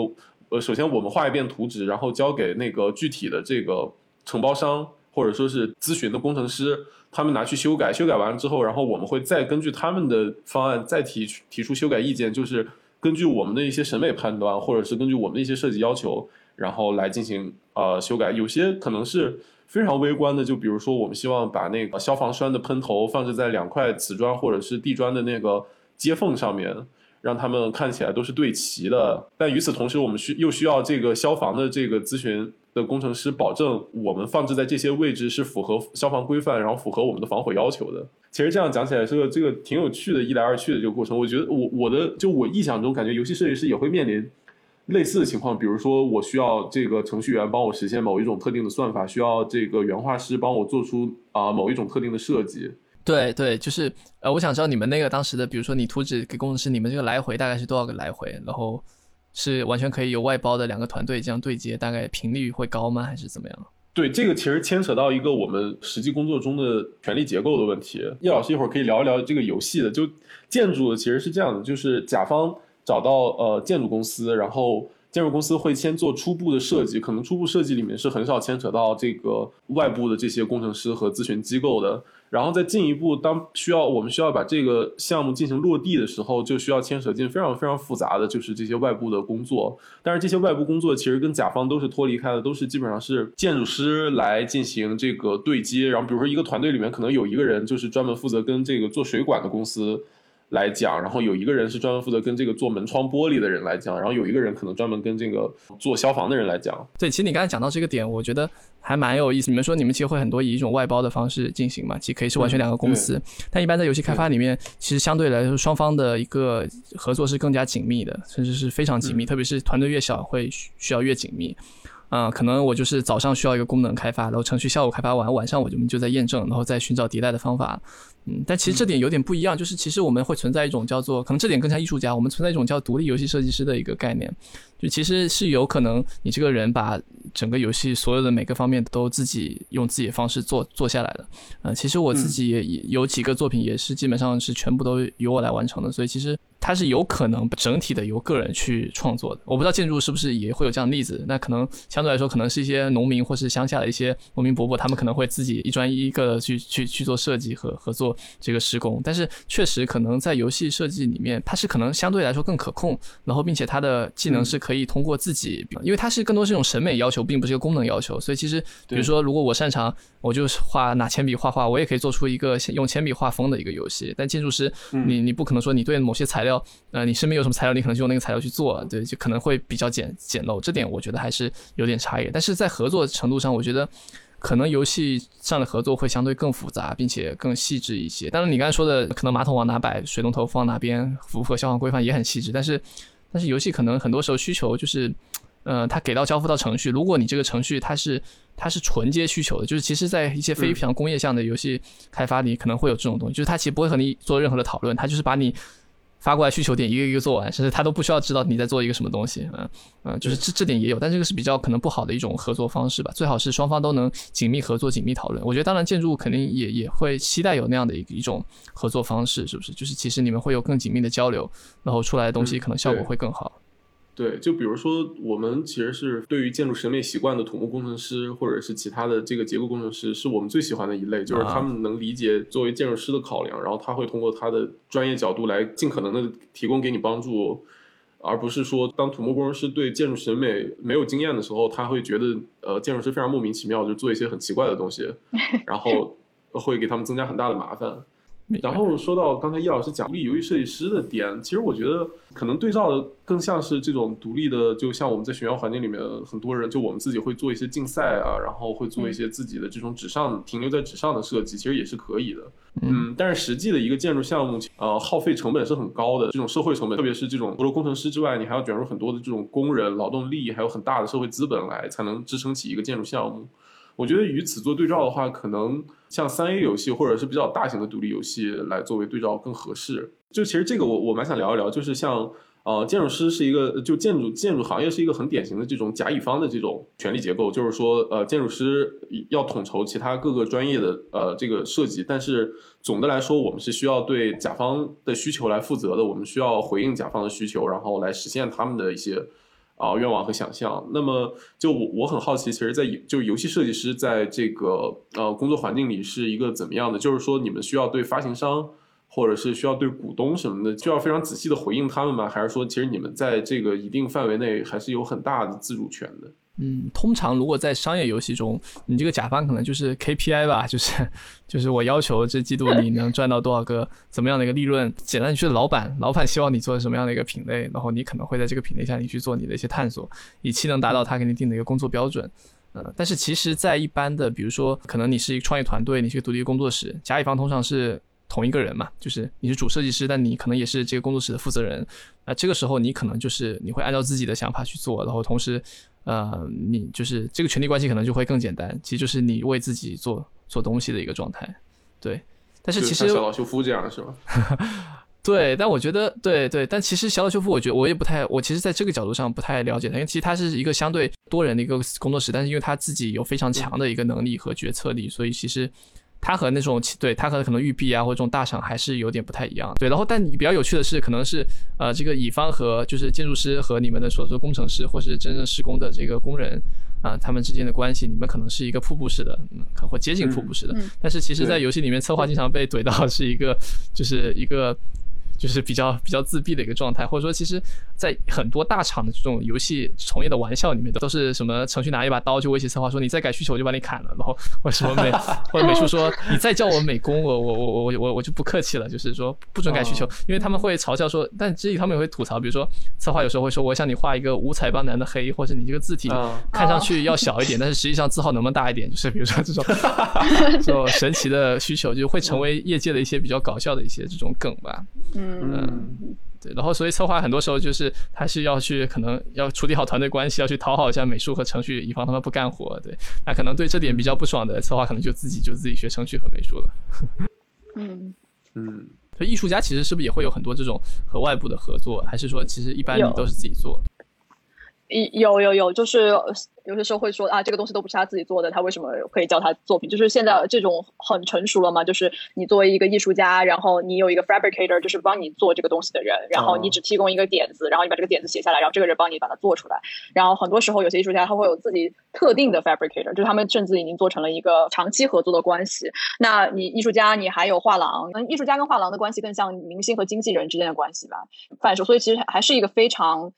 呃，首先我们画一遍图纸，然后交给那个具体的这个承包商。或者说是咨询的工程师，他们拿去修改，修改完了之后，然后我们会再根据他们的方案再提提出修改意见，就是根据我们的一些审美判断，或者是根据我们的一些设计要求，然后来进行呃修改。有些可能是非常微观的，就比如说我们希望把那个消防栓的喷头放置在两块瓷砖或者是地砖的那个接缝上面。让他们看起来都是对齐的，但与此同时，我们需又需要这个消防的这个咨询的工程师保证我们放置在这些位置是符合消防规范，然后符合我们的防火要求的。其实这样讲起来是个这个挺有趣的，一来二去的这个过程。我觉得我我的就我臆想中感觉游戏设计师也会面临类似的情况，比如说我需要这个程序员帮我实现某一种特定的算法，需要这个原画师帮我做出啊、某一种特定的设计。对对，就是呃，我想知道你们那个当时的，比如说你图纸给工程师，你们这个来回大概是多少个来回？然后是完全可以有外包的两个团队这样对接，大概频率会高吗？还是怎么样？对，这个其实牵扯到一个我们实际工作中的权力结构的问题。叶老师一会儿可以聊一聊这个游戏的。就建筑其实是这样的，就是甲方找到呃建筑公司，然后建筑公司会先做初步的设计，可能初步设计里面是很少牵扯到这个外部的这些工程师和咨询机构的。然后再进一步，当需要我们需要把这个项目进行落地的时候，就需要牵扯进非常非常复杂的就是这些外部的工作。但是这些外部工作其实跟甲方都是脱离开的，都是基本上是建筑师来进行这个对接。然后比如说一个团队里面可能有一个人就是专门负责跟这个做水管的公司。来讲，然后有一个人是专门负责跟这个做门窗玻璃的人来讲，然后有一个人可能专门跟这个做消防的人来讲。对，其实你刚才讲到这个点，我觉得还蛮有意思。你们说你们其实会很多以一种外包的方式进行嘛，其实可以是完全两个公司，但一般在游戏开发里面，其实相对来说双方的一个合作是更加紧密的，甚至是非常紧密，特别是团队越小会需要越紧密。啊、可能我就是早上需要一个功能开发，然后程序下午开发完，晚上我就就在验证，然后再寻找迭代的方法。嗯，但其实这点有点不一样，就是其实我们会存在一种叫做，可能这点更像艺术家，我们存在一种叫独立游戏设计师的一个概念，就其实是有可能你这个人把整个游戏所有的每个方面都自己用自己的方式做做下来的。呃，其实我自己也也有几个作品也是基本上是全部都由我来完成的，所以其实它是有可能整体的由个人去创作的。我不知道建筑是不是也会有这样的例子，那可能相对来说可能是一些农民或是乡下的一些农民伯伯，他们可能会自己一砖一个的去去去做设计和合作这个施工，但是确实可能在游戏设计里面，它是可能相对来说更可控，然后并且它的技能是可以通过自己，因为它是更多是一种审美要求，并不是一个功能要求，所以其实比如说如果我擅长，我就是画拿铅笔画画，我也可以做出一个用铅笔画风的一个游戏。但建筑师，你你不可能说你对某些材料，呃，你身边有什么材料，你可能就用那个材料去做，对，就可能会比较简简陋，这点我觉得还是有点差异。但是在合作程度上，我觉得。可能游戏上的合作会相对更复杂，并且更细致一些。当然，你刚才说的可能马桶往哪摆，水龙头放哪边，符合消防规范也很细致。但是，但是游戏可能很多时候需求就是，呃，它给到交付到程序，如果你这个程序它是它是纯接需求的，就是其实，在一些非常工业项的游戏开发里，可能会有这种东西，就是它其实不会和你做任何的讨论，它就是把你。发过来需求点一个一个做完，甚至他都不需要知道你在做一个什么东西，嗯嗯，就是这这点也有，但这个是比较可能不好的一种合作方式吧。最好是双方都能紧密合作、紧密讨论。我觉得当然建筑肯定也也会期待有那样的一一种合作方式，是不是？就是其实你们会有更紧密的交流，然后出来的东西可能效果会更好。对，就比如说，我们其实是对于建筑审美习惯的土木工程师，或者是其他的这个结构工程师，是我们最喜欢的一类，就是他们能理解作为建筑师的考量，然后他会通过他的专业角度来尽可能的提供给你帮助，而不是说当土木工程师对建筑审美没有经验的时候，他会觉得呃建筑师非常莫名其妙，就做一些很奇怪的东西，然后会给他们增加很大的麻烦。然后说到刚才叶老师讲独立游戏设计师的点，其实我觉得可能对照的更像是这种独立的，就像我们在学校环境里面，很多人就我们自己会做一些竞赛啊，然后会做一些自己的这种纸上停留在纸上的设计，其实也是可以的。嗯，但是实际的一个建筑项目，呃，耗费成本是很高的，这种社会成本，特别是这种除了工程师之外，你还要卷入很多的这种工人、劳动力，还有很大的社会资本来，才能支撑起一个建筑项目。我觉得与此做对照的话，可能像三 A 游戏或者是比较大型的独立游戏来作为对照更合适。就其实这个我我蛮想聊一聊，就是像呃建筑师是一个就建筑建筑行业是一个很典型的这种甲乙方的这种权力结构，就是说呃建筑师要统筹其他各个专业的呃这个设计，但是总的来说我们是需要对甲方的需求来负责的，我们需要回应甲方的需求，然后来实现他们的一些。啊，愿望和想象。那么，就我我很好奇，其实，在就游戏设计师在这个呃工作环境里是一个怎么样的？就是说，你们需要对发行商或者是需要对股东什么的，需要非常仔细的回应他们吗？还是说，其实你们在这个一定范围内还是有很大的自主权的？嗯，通常如果在商业游戏中，你这个甲方可能就是 KPI 吧，就是就是我要求这季度你能赚到多少个怎么样的一个利润。简单，就是老板，老板希望你做什么样的一个品类，然后你可能会在这个品类下你去做你的一些探索，以期能达到他给你定的一个工作标准。呃，但是其实，在一般的，比如说，可能你是一个创业团队，你是个独立工作室，甲乙方通常是同一个人嘛，就是你是主设计师，但你可能也是这个工作室的负责人。那这个时候，你可能就是你会按照自己的想法去做，然后同时，呃，你就是这个权力关系可能就会更简单，其实就是你为自己做做东西的一个状态。对，但是其实小岛修夫这样是吧？对，但我觉得对对，但其实小岛修夫，我觉得我也不太，我其实在这个角度上不太了解他，因为其实他是一个相对多人的一个工作室，但是因为他自己有非常强的一个能力和决策力，所以其实他和那种对它和可能育碧啊或者这种大厂还是有点不太一样。对，然后但你比较有趣的是，可能是呃这个乙方和就是建筑师和你们的所说工程师或是真正施工的这个工人啊、他们之间的关系，你们可能是一个瀑布式的，嗯，可或接近瀑布式的，嗯。但是其实，在游戏里面，策划经常被怼到是一个，就是一个，就是比较比较自闭的一个状态，或者说，其实，在很多大厂的这种游戏从业的玩笑里面，都是什么程序拿一把刀就威胁策划说，你再改需求我就把你砍了，然后或者什么美 或者美术说，你再叫我美工，我我我我我我就不客气了，就是说不准改需求，因为他们会嘲笑说，但至于他们也会吐槽，比如说策划有时候会说，我想你画一个五彩斑斓的黑，或者你这个字体啊看上去要小一点，但是实际上字号能不能大一点？就是比如说这种 这种神奇的需求，就会成为业界的一些比较搞笑的一些这种梗吧。嗯嗯，对，然后所以策划很多时候就是他是要去可能要处理好团队关系，要去讨好一下美术和程序，以防他们不干活。对，那可能对这点比较不爽的策划，可能就自己就自己学程序和美术了。嗯，嗯，所以艺术家其实是不是也会有很多这种和外部的合作，还是说其实一般你都是自己做？有有有，就是有些时候会说啊，这个东西都不是他自己做的，他为什么可以叫他作品？就是现在这种很成熟了嘛，就是你作为一个艺术家，然后你有一个 fabricator，就是帮你做这个东西的人，然后你只提供一个点子，然后你把这个点子写下来，然后这个人帮你把它做出来。然后很多时候有些艺术家他会有自己特定的 fabricator，就是他们甚至已经做成了一个长期合作的关系。那你艺术家，你还有画廊，嗯，艺术家跟画廊的关系更像明星和经纪人之间的关系吧，范畴。所以其实还是一个非常。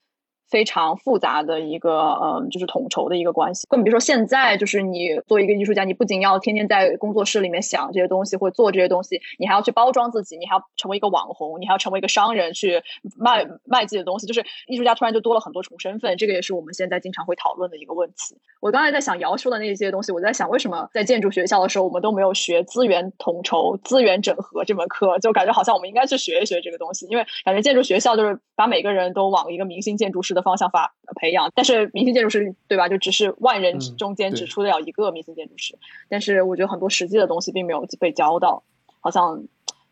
非常复杂的一个，嗯，就是统筹的一个关系。更比如说，现在就是你作为一个艺术家，你不仅要天天在工作室里面想这些东西或做这些东西，你还要去包装自己，你还要成为一个网红，你还要成为一个商人去卖卖自己的东西。就是艺术家突然就多了很多重身份，这个也是我们现在经常会讨论的一个问题。我刚才在想姚说的那些东西，我在想为什么在建筑学校的时候我们都没有学资源统筹、资源整合这门课，就感觉好像我们应该去学一学这个东西，因为感觉建筑学校就是把每个人都往一个明星建筑师的方向发培养，但是明星建筑师对吧，就只是万人嗯中间只出得了一个明星建筑师，但是我觉得很多实际的东西并没有被教到，好像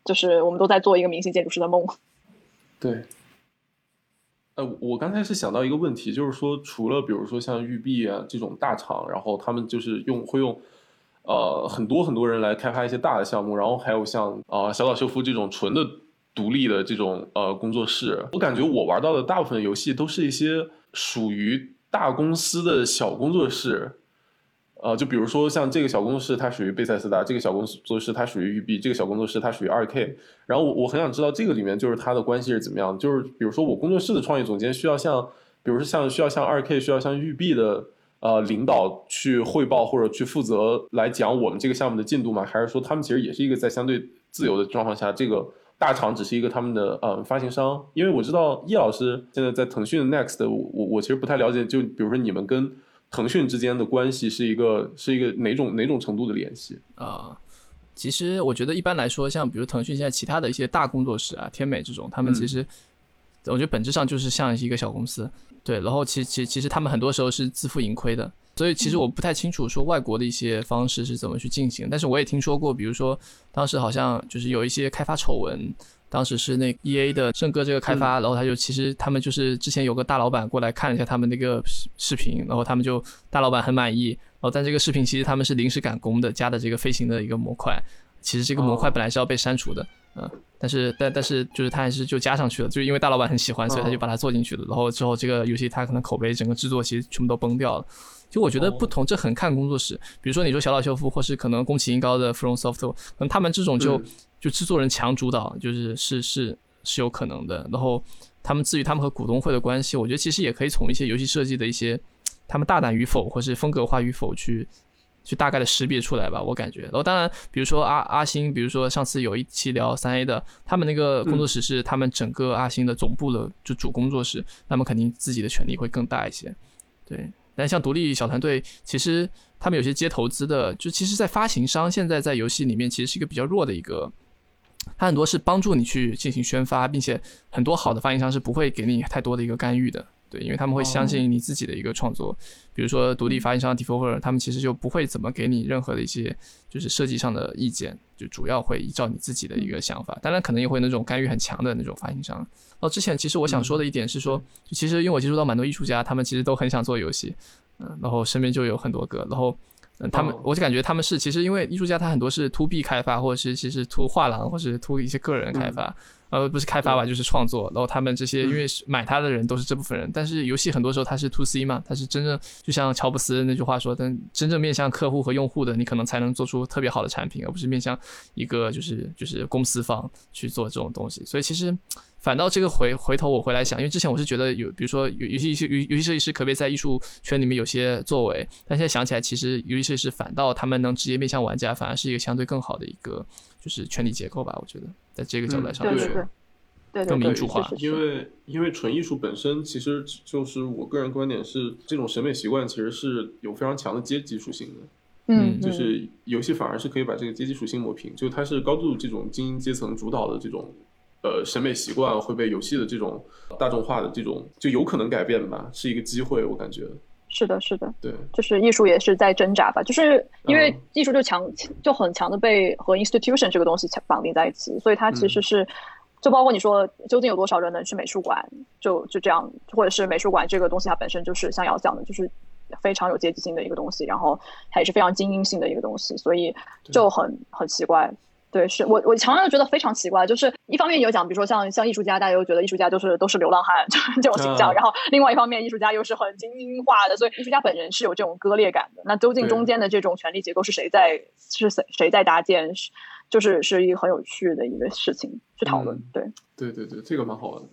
就是我们都在做一个明星建筑师的梦。对。呃，我刚才是想到一个问题，就是说，除了比如说像育碧啊这种大厂，然后他们就是用会用呃很多很多人来开发一些大的项目，然后还有像啊、呃小岛秀夫这种纯的独立的这种呃工作室，我感觉我玩到的大部分游戏都是一些属于大公司的小工作室。呃，就比如说像这个小工作室，它属于贝塞斯达；这个小工作室它属于育碧；这个小工作室它属于二 K。然后我我很想知道这个里面就是它的关系是怎么样。就是比如说我工作室的创意总监需要向，比如说像需要向二 K 需要向育碧的呃领导去汇报或者去负责来讲我们这个项目的进度吗？还是说他们其实也是一个在相对自由的状况下，这个大厂只是一个他们的呃发行商？因为我知道叶老师现在在腾讯 Next，我我我其实不太了解，就比如说你们跟腾讯之间的关系是一个是一个哪种哪种程度的联系？啊、其实我觉得一般来说，像比如腾讯现在其他的一些大工作室啊，天美这种，他们其实、我觉得本质上就是像一个小公司，对。然后其其其实他们很多时候是自负盈亏的，所以其实我不太清楚说外国的一些方式是怎么去进行，但是我也听说过，比如说当时好像就是有一些开发丑闻。当时是那 E A 的圣哥这个开发，然后他就其实他们就是之前有个大老板过来看了一下他们那个视视频，然后他们就大老板很满意，然后但这个视频其实他们是临时赶工的，加的这个飞行的一个模块，其实这个模块哦本来是要被删除的，嗯、但是但但是就是他还是就加上去了，就是因为大老板很喜欢，所以他就把它做进去了。然后之后这个游戏它可能口碑整个制作其实全部都崩掉了。就我觉得不同，这很看工作室。比如说你说小岛秀夫，或是可能宫崎英高的 From Software，可能他们这种就、嗯就制作人强主导，就是是是是有可能的。然后他们至于他们和股东会的关系，我觉得其实也可以从一些游戏设计的一些他们大胆与否，或是风格化与否去去大概的识别出来吧，我感觉。然后当然，比如说阿阿星，比如说上次有一期聊三 A 的，他们那个工作室是他们整个阿星的总部的就主工作室，那么肯定自己的权力会更大一些。对，但像独立小团队，其实他们有些接投资的，就其实，在发行商现在在游戏里面其实是一个比较弱的一个。他很多是帮助你去进行宣发，并且很多好的发行商是不会给你太多的一个干预的，对，因为他们会相信你自己的一个创作。比如说独立发行商 Devolver，他们其实就不会怎么给你任何的一些就是设计上的意见，就主要会依照你自己的一个想法。当然，可能也会那种干预很强的那种发行商。哦，之前其实我想说的一点是说，就其实因为我接触到蛮多艺术家，他们其实都很想做游戏，嗯，然后身边就有很多个，然后。嗯，他们哦我就感觉他们是其实因为艺术家他很多是 to B 开发，或者是其实 to 画廊，或者是 to 一些个人开发，呃，不是开发吧，就是创作。然后他们这些因为买它的人都是这部分人，但是游戏很多时候它是 to C 嘛，它是真正就像乔布斯那句话说，但真正面向客户和用户的，你可能才能做出特别好的产品，而不是面向一个就是就是公司方去做这种东西。所以其实反倒这个回回头我回来想，因为之前我是觉得有，比如说游游戏游游戏设计师可不可以在艺术圈里面有些作为，但现在想起来，其实游戏设计师反倒他们能直接面向玩家，反而是一个相对更好的一个就是权力结构吧。我觉得在这个角度来上来说，对对对对对对，更民主化因为因为纯艺术本身，其实就是我个人观点是，这种审美习惯其实是有非常强的阶级属性的。嗯，嗯就是游戏反而是可以把这个阶级属性抹平，就它是高度这种精英阶层主导的这种呃审美习惯会被游戏的这种大众化的这种就有可能改变吧，是一个机会，我感觉是的，是的，对，就是艺术也是在挣扎吧，就是因为嗯艺术就强就很强的被和 institution 这个东西绑定在一起，所以它其嗯实是。就包括你说，究竟有多少人能去美术馆？就就这样，或者是美术馆这个东西，它本身就是像瑶讲的，就是非常有阶级性的一个东西，然后它也是非常精英性的一个东西，所以就很很奇怪。对，是我我常常就觉得非常奇怪，就是一方面有讲，比如说像像艺术家，大家又觉得艺术家就是都是流浪汉就是这种形象，嗯然后另外一方面艺术家又是很精英化的，所以艺术家本人是有这种割裂感的。那究竟中间的这种权力结构是谁在是谁谁在搭建？是就是是一个很有趣的一个事情去讨论。嗯对，对对对，这个蛮好玩的。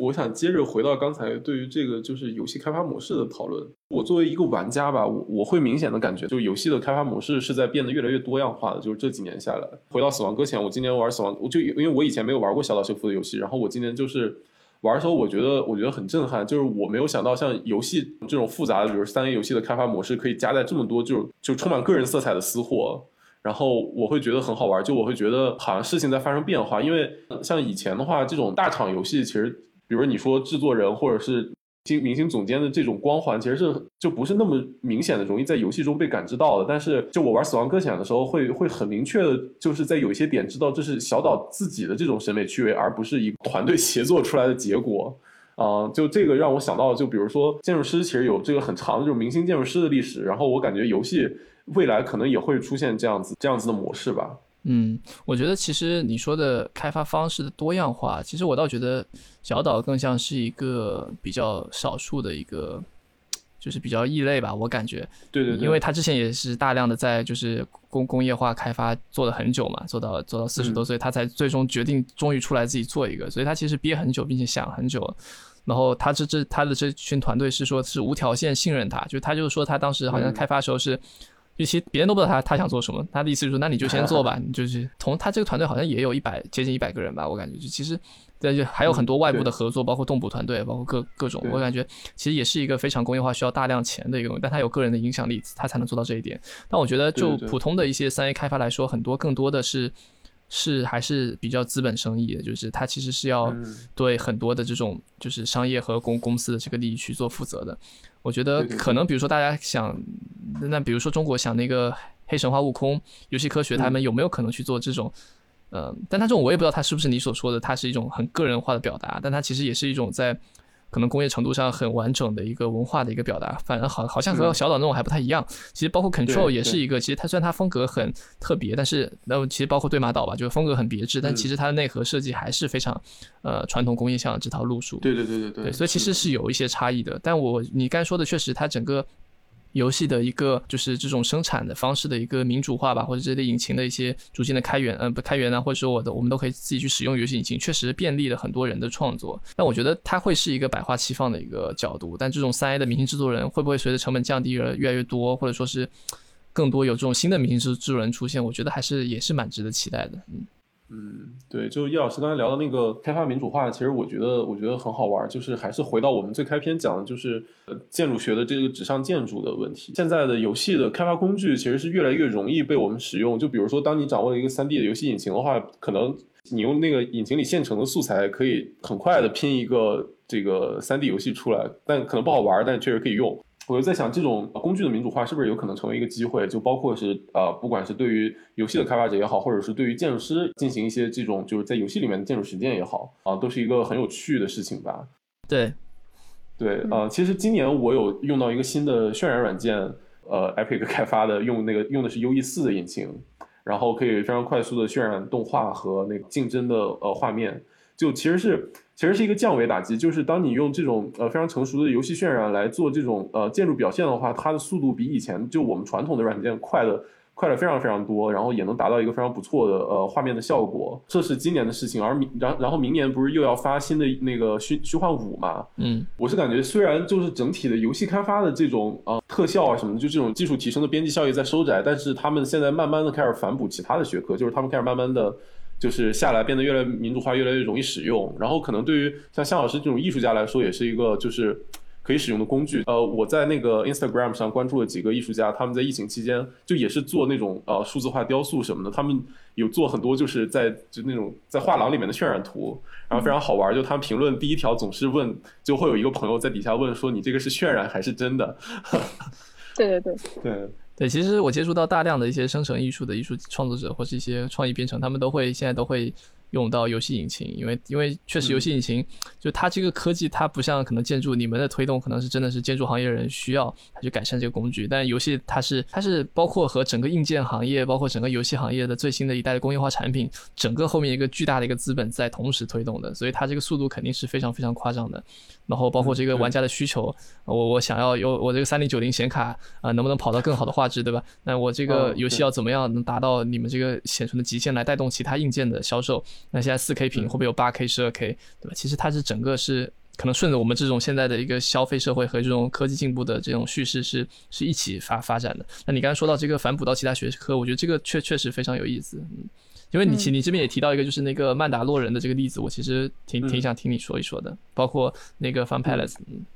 我想接着回到刚才对于这个就是游戏开发模式的讨论。我作为一个玩家吧，我我会明显的感觉，就是游戏的开发模式是在变得越来越多样化的。就是这几年下来，回到死亡搁浅，我今年玩死亡，我就因为我以前没有玩过小岛秀夫的游戏，然后我今年就是玩的时候，我觉得我觉得很震撼，就是我没有想到像游戏这种复杂的，比如三 A 游戏的开发模式，可以加在这么多这种就充满个人色彩的私货。然后我会觉得很好玩，就我会觉得好像事情在发生变化，因为像以前的话，这种大厂游戏其实，比如你说制作人或者是经明星总监的这种光环，其实是就不是那么明显的，容易在游戏中被感知到的。但是就我玩《死亡搁浅》的时候，会会很明确的，就是在有一些点知道这是小岛自己的这种审美趣味，而不是一个团队协作出来的结果。啊、就这个让我想到，就比如说建筑师其实有这个很长的这种明星建筑师的历史，然后我感觉游戏未来可能也会出现这样子这样子的模式吧。嗯，我觉得其实你说的开发方式的多样化，其实我倒觉得小岛更像是一个比较少数的一个，就是比较异类吧，我感觉。对对对，因为他之前也是大量的在就是工工业化开发做了很久嘛，做到做到四十多岁，他才最终决定终于出来自己做一个，所以他其实憋很久，并且想很久。然后他这这他的这群团队是说是无条件信任他，就他就是说他当时好像嗯开发的时候是。就其实别人都不知道他他想做什么，他的意思就是说，那你就先做吧。你就是同他这个团队好像也有一百接近一百个人吧，我感觉就其实，对，就还有很多外部的合作，包括动捕团队，包括各各种，我感觉其实也是一个非常工业化、需要大量钱的一个东西，但他有个人的影响力，他才能做到这一点。但我觉得，就普通的一些三 A 开发来说，很多更多的是是还是比较资本生意的，就是它其实是要嗯对很多的这种就是商业和公公司的这个利益去做负责的。我觉得可能比如说大家想，那比如说中国想那个黑神话悟空游戏科学，他们有没有可能去做这种？呃，但他这种我也不知道他是不是你所说的，它是一种很个人化的表达，但它其实也是一种在可能工业程度上很完整的一个文化的一个表达，反而好好像和嗯小岛那种还不太一样。其实包括 Control 也是一个，其实它虽然它风格很特别，但是那其实包括对马岛吧，就是风格很别致，但嗯其实它的内核设计还是非常呃传统工业向的这套路数。对对对对对对，所以其实是有一些差异的。但我你刚才说的，确实它整个游戏的一个就是这种生产的方式的一个民主化吧，或者这类引擎的一些逐渐的开源，呃，不开源啊，或者说我的我们都可以自己去使用游戏引擎，确实便利了很多人的创作。但我觉得它会是一个百花齐放的一个角度。但这种三 A 的明星制作人会不会随着成本降低而越来越多，或者说是更多有这种新的明星制制作人出现？我觉得还是也是蛮值得期待的。嗯。嗯，对，就叶老师刚才聊的那个开发民主化，其实我觉得我觉得很好玩，就是还是回到我们最开篇讲的，就是建筑学的这个纸上建筑的问题。现在的游戏的开发工具其实是越来越容易被我们使用，就比如说，当你掌握了一个三 D 的游戏引擎的话，可能你用那个引擎里现成的素材，可以很快的拼一个这个三 D 游戏出来，但可能不好玩，但确实可以用。我就在想，这种工具的民主化是不是有可能成为一个机会？就包括是呃，不管是对于游戏的开发者也好，或者是对于建筑师进行一些这种就是在游戏里面的建筑实践也好，啊、都是一个很有趣的事情吧。对，对，呃，其实今年我有用到一个新的渲染软件，呃，Epic 开发的，用那个用的是 UE 四的引擎，然后可以非常快速的渲染动画和那个竞争的呃画面，就其实是其实是一个降维打击，就是当你用这种呃非常成熟的游戏渲染来做这种呃建筑表现的话，它的速度比以前就我们传统的软件快的。快了非常非常多，然后也能达到一个非常不错的呃画面的效果，这是今年的事情。而明然然后明年不是又要发新的那个虚虚幻五嘛？嗯，我是感觉，虽然就是整体的游戏开发的这种啊、呃特效啊什么的，就这种技术提升的边际效益在收窄，但是他们现在慢慢的开始反哺其他的学科，就是他们开始慢慢的就是下来变得越来越民主化，越来越容易使用。然后可能对于像向老师这种艺术家来说，也是一个就是可以使用的工具。呃，我在那个 Instagram 上关注了几个艺术家，他们在疫情期间就也是做那种呃数字化雕塑什么的，他们有做很多就是在就那种在画廊里面的渲染图，然后非常好玩。就他们评论第一条总是问，就会有一个朋友在底下问说你这个是渲染还是真的？对 对对，对，对，其实我接触到大量的一些生成艺术的艺术创作者或是一些创意编程，他们都会现在都会用到游戏引擎，因为因为确实游戏引擎、就它这个科技，它不像可能建筑你们的推动可能是真的是建筑行业人需要它去改善这个工具，但游戏它是它是包括和整个硬件行业，包括整个游戏行业的最新的一代的工业化产品，整个后面一个巨大的一个资本在同时推动的，所以它这个速度肯定是非常非常夸张的。然后包括这个玩家的需求，呃我我想要有我这个三零九零显卡啊、能不能跑到更好的画质，对吧？那我这个嗯游戏要怎么样能达到你们这个显存的极限来带动其他硬件的销售？那现在四 K 屏嗯会不会有八 K、十二 K，对吧？其实它是整个是可能顺着我们这种现在的一个消费社会和这种科技进步的这种叙事是是一起发发展的。那你刚才说到这个反哺到其他学科，我觉得这个确确实非常有意思，嗯。因为你其你这边也提到一个，就是那个曼达洛人的这个例子，我其实挺挺嗯想听你说一说的，包括那个 Fun Palace，嗯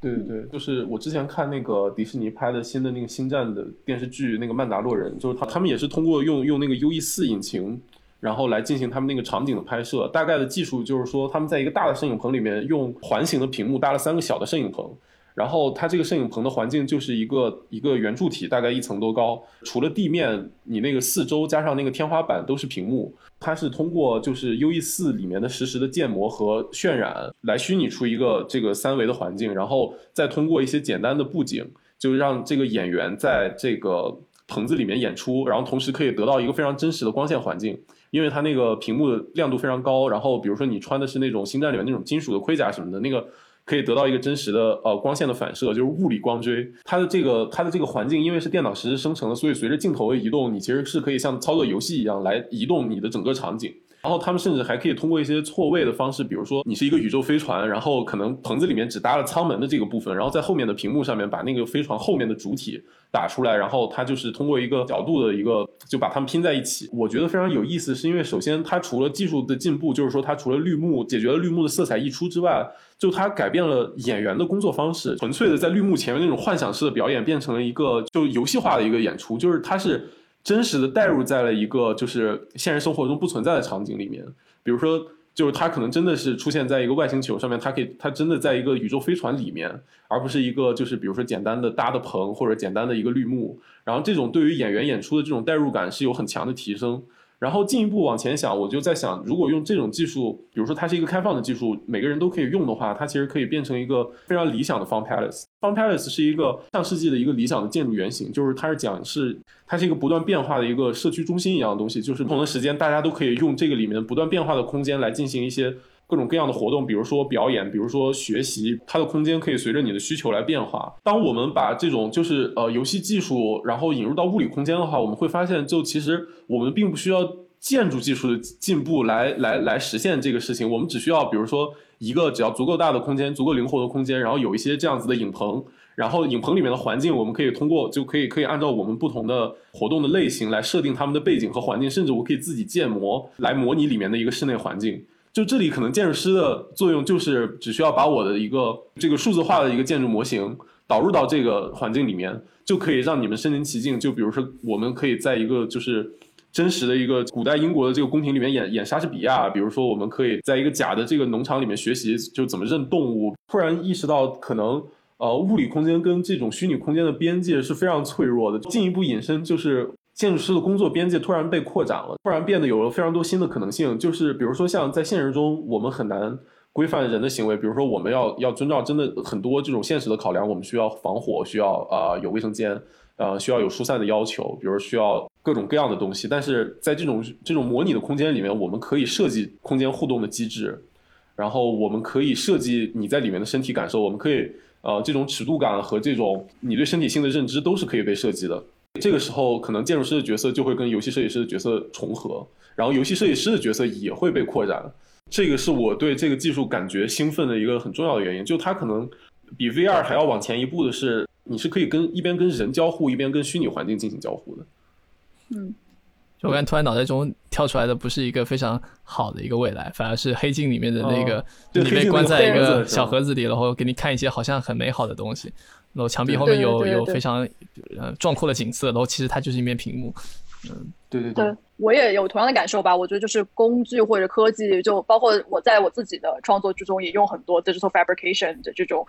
对对对，就是我之前看那个迪士尼拍的新的那个星战的电视剧，那个曼达洛人，就是他他们也是通过用用那个 UE 四引擎，然后来进行他们那个场景的拍摄。大概的技术就是说，他们在一个大的摄影棚里面用环形的屏幕搭了三个小的摄影棚，然后它这个摄影棚的环境就是一个一个圆柱体，大概一层多高，除了地面，你那个四周加上那个天花板都是屏幕。它是通过就是 UE 四里面的实时的建模和渲染来虚拟出一个这个三维的环境，然后再通过一些简单的布景，就让这个演员在这个棚子里面演出，然后同时可以得到一个非常真实的光线环境。因为它那个屏幕的亮度非常高，然后比如说你穿的是那种星战里面那种金属的盔甲什么的，那个可以得到一个真实的呃光线的反射，就是物理光追。它的这个它的这个环境，因为是电脑实时生成的，所以随着镜头的移动，你其实是可以像操作游戏一样来移动你的整个场景。然后他们甚至还可以通过一些错位的方式，比如说你是一个宇宙飞船，然后可能棚子里面只搭了舱门的这个部分，然后在后面的屏幕上面把那个飞船后面的主体打出来，然后它就是通过一个角度的一个就把它们拼在一起。我觉得非常有意思，是因为首先它除了技术的进步，就是说它除了绿幕解决了绿幕的色彩溢出之外，就它改变了演员的工作方式，纯粹的在绿幕前面那种幻想式的表演变成了一个就游戏化的一个演出，就是它是。真实的带入在了一个就是现实生活中不存在的场景里面，比如说，就是他可能真的是出现在一个外星球上面，他可以，他真的在一个宇宙飞船里面，而不是一个就是比如说简单的搭的棚或者简单的一个绿幕。然后这种对于演员演出的这种代入感是有很强的提升。然后进一步往前想，我就在想，如果用这种技术，比如说它是一个开放的技术，每个人都可以用的话，它其实可以变成一个非常理想的 Fun Palace。Fun Palace 是一个上世纪的一个理想的建筑原型，就是它是讲是它是一个不断变化的一个社区中心一样的东西，就是不同的时间大家都可以用这个里面不断变化的空间来进行一些各种各样的活动，比如说表演，比如说学习，它的空间可以随着你的需求来变化。当我们把这种就是呃游戏技术，然后引入到物理空间的话，我们会发现，就其实我们并不需要建筑技术的进步来来来实现这个事情，我们只需要比如说一个只要足够大的空间，足够灵活的空间，然后有一些这样子的影棚。然后影棚里面的环境，我们可以通过就可以可以按照我们不同的活动的类型来设定他们的背景和环境，甚至我可以自己建模来模拟里面的一个室内环境。就这里可能建筑师的作用就是只需要把我的一个这个数字化的一个建筑模型导入到这个环境里面，就可以让你们身临其境。就比如说，我们可以在一个就是真实的一个古代英国的这个宫廷里面演演莎士比亚，比如说我们可以在一个假的这个农场里面学习就怎么认动物。突然意识到可能。呃，物理空间跟这种虚拟空间的边界是非常脆弱的。进一步引申，就是建筑师的工作边界突然被扩展了，突然变得有了非常多新的可能性。就是比如说，像在现实中，我们很难规范人的行为。比如说，我们要要遵照真的很多这种现实的考量，我们需要防火，需要啊有卫生间，呃，需要有疏散的要求，比如需要各种各样的东西。但是在这种这种模拟的空间里面，我们可以设计空间互动的机制，然后我们可以设计你在里面的身体感受，我们可以。呃，这种尺度感和这种你对身体性的认知都是可以被设计的。这个时候，可能建筑师的角色就会跟游戏设计师的角色重合，然后游戏设计师的角色也会被扩展。这个是我对这个技术感觉兴奋的一个很重要的原因。就它可能比 VR 还要往前一步的是，你是可以跟一边跟人交互，一边跟虚拟环境进行交互的。嗯。就我刚突然脑袋中跳出来的不是一个非常好的一个未来，反而是黑镜里面的那个，你被关在一个小盒子里，然后给你看一些好像很美好的东西，然后墙壁后面有有非常呃壮阔的景色，然后其实它就是一面屏幕。嗯，对对对，我也有同样的感受吧。我觉得就是工具或者科技，就包括我在我自己的创作之中也用很多 digital fabrication 的这种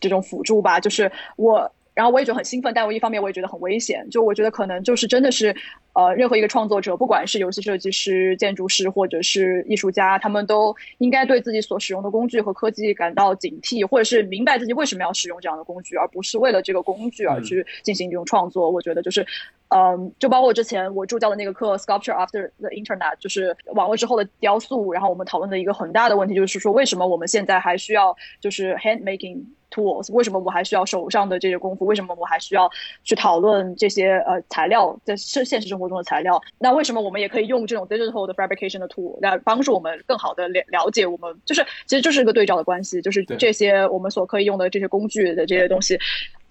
这种辅助吧，就是我。然后我也觉得很兴奋，但我一方面我也觉得很危险。就我觉得可能就是真的是，呃，任何一个创作者，不管是游戏设计师、建筑师或者是艺术家，他们都应该对自己所使用的工具和科技感到警惕，或者是明白自己为什么要使用这样的工具，而不是为了这个工具而去进行这种创作。我觉得就是，嗯，就包括之前我助教的那个课，Sculpture After the Internet，就是网络之后的雕塑。然后我们讨论的一个很大的问题就是说，为什么我们现在还需要就是 hand making。Tools 为什么我还需要手上的这些功夫？为什么我还需要去讨论这些呃材料在现现实生活中的材料？那为什么我们也可以用这种 digital 的 fabrication 的 tool 来帮助我们更好的了了解我们？就是其实就是一个对照的关系，就是这些我们所可以用的这些工具的这些东西。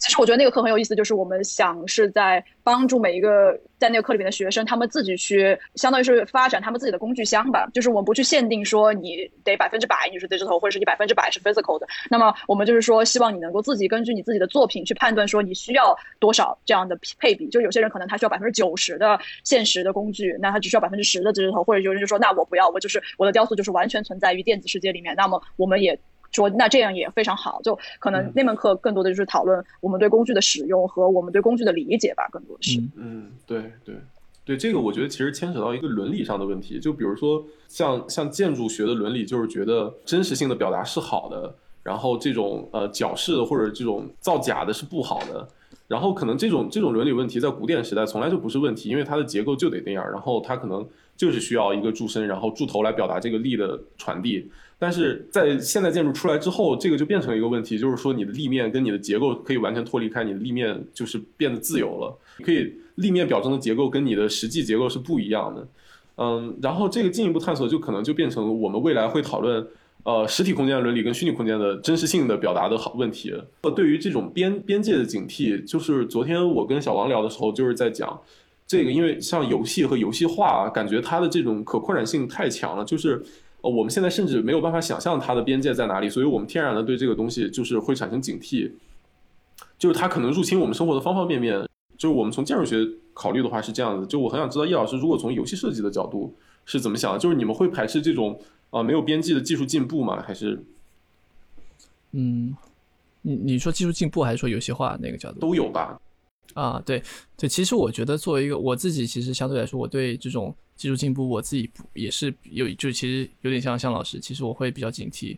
其实我觉得那个课很有意思，就是我们想是在帮助每一个在那个课里面的学生，他们自己去，相当于是发展他们自己的工具箱吧。就是我们不去限定说你得百分之百你是 digital，或者是你百分之百是 physical 的。那么我们就是说，希望你能够自己根据你自己的作品去判断说你需要多少这样的配比。就有些人可能他需要百分之九十的现实的工具，那他只需要百分之十的 digital，或者有人就说那我不要，我就是我的雕塑就是完全存在于电子世界里面。那么我们也。说那这样也非常好，就可能那门课更多的就是讨论我们对工具的使用和我们对工具的理解吧，更多的是。嗯，对对对，这个我觉得其实牵扯到一个伦理上的问题，就比如说像像建筑学的伦理，就是觉得真实性的表达是好的，然后这种呃矫饰的或者这种造假的是不好的，然后可能这种这种伦理问题在古典时代从来就不是问题，因为它的结构就得那样，然后它可能就是需要一个柱身，然后柱头来表达这个力的传递。但是在现代建筑出来之后，这个就变成一个问题，就是说你的立面跟你的结构可以完全脱离开，你的立面就是变得自由了，可以立面表征的结构跟你的实际结构是不一样的，嗯，然后这个进一步探索就可能就变成我们未来会讨论，呃，实体空间的伦理跟虚拟空间的真实性的表达的好问题。对于这种边边界的警惕，就是昨天我跟小王聊的时候，就是在讲这个，因为像游戏和游戏化，感觉它的这种可扩展性太强了，就是。呃，我们现在甚至没有办法想象它的边界在哪里，所以我们天然的对这个东西就是会产生警惕，就是它可能入侵我们生活的方方面面。就是我们从建筑学考虑的话是这样子，就我很想知道叶老师如果从游戏设计的角度是怎么想的，就是你们会排斥这种啊没有边际的技术进步吗？还是？嗯，你你说技术进步还是说游戏化那个角度都有吧？啊，对对，其实我觉得作为一个我自己，其实相对来说，我对这种技术进步，我自己不也是有，就其实有点像向老师，其实我会比较警惕，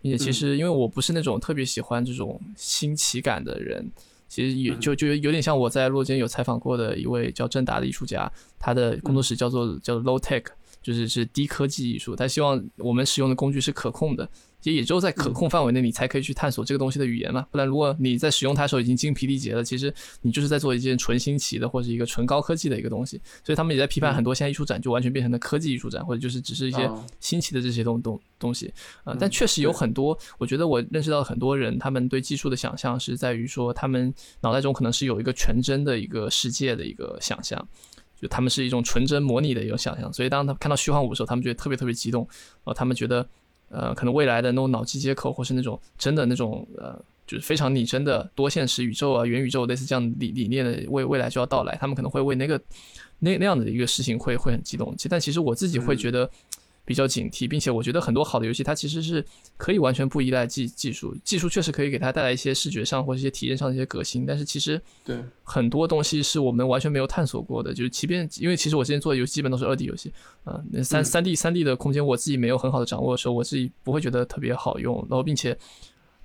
并且其实因为我不是那种特别喜欢这种新奇感的人，其实也就就有点像我在洛间有采访过的一位叫郑达的艺术家，他的工作室叫做叫做 Low Tech，就是是低科技艺术，他希望我们使用的工具是可控的。其实也只有在可控范围内，你才可以去探索这个东西的语言嘛。不然，如果你在使用它的时候已经精疲力竭了，其实你就是在做一件纯新奇的或者一个纯高科技的一个东西。所以他们也在批判很多现在艺术展就完全变成了科技艺术展，或者就是只是一些新奇的这些东东东西。呃，但确实有很多，我觉得我认识到很多人，他们对技术的想象是在于说，他们脑袋中可能是有一个全真的一个世界的一个想象，就他们是一种纯真模拟的一种想象。所以当他看到虚幻五的时候，他们觉得特别特别激动，然后他们觉得。呃，可能未来的那种脑机接口，或是那种真的那种呃，就是非常拟真的多现实宇宙啊、元宇宙类似这样理理念的未未来就要到来，他们可能会为那个那那样的一个事情会会很激动。其，但其实我自己会觉得比较警惕，并且我觉得很多好的游戏它其实是可以完全不依赖技技术，技术确实可以给它带来一些视觉上或者一些体验上的一些革新，但是其实对很多东西是我们完全没有探索过的，就是即便因为其实我之前做的游戏基本都是二 D 游戏，啊，那三三 D 三 D 的空间我自己没有很好的掌握的时候，我自己不会觉得特别好用，然后并且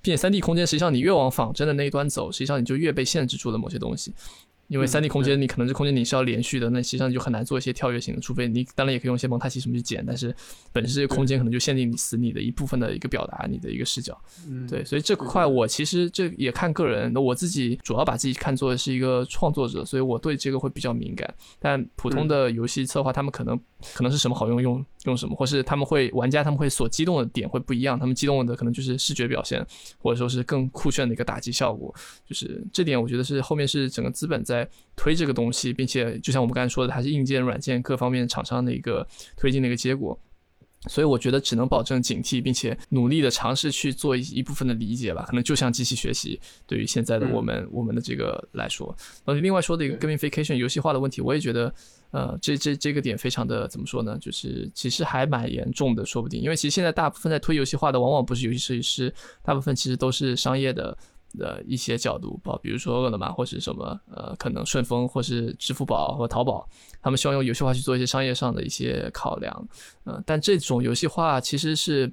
并且三 D 空间实际上你越往仿真的那一端走，实际上你就越被限制住了某些东西。因为三 D 空间，你可能这空间你是要连续的，那实际上你就很难做一些跳跃型的，除非你当然也可以用一些蒙太奇什么去剪，但是本身这个空间可能就限定你死你的一部分的一个表达，你的一个视角。对，所以这块我其实这也看个人，那我自己主要把自己看作是一个创作者，所以我对这个会比较敏感。但普通的游戏策划，他们可能可能是什么好用用用什么，或是他们会玩家他们会所激动的点会不一样，他们激动的可能就是视觉表现，或者说是更酷炫的一个打击效果，就是这点我觉得是后面是整个资本在推这个东西，并且就像我们刚才说的，它是硬件、软件各方面厂商的一个推进的一个结果。所以我觉得只能保证警惕，并且努力的尝试去做一一部分的理解吧。可能就像机器学习对于现在的我们、我们的这个来说，然后另外说的一个 gamification 游戏化的问题，我也觉得，呃，这这这个点非常的怎么说呢？就是其实还蛮严重的，说不定，因为其实现在大部分在推游戏化的，往往不是游戏设计师，大部分其实都是商业的。的一些角度，包比如说饿了么或是什么，呃，可能顺丰或是支付宝或淘宝，他们希望用游戏化去做一些商业上的一些考量，嗯，但这种游戏化其实是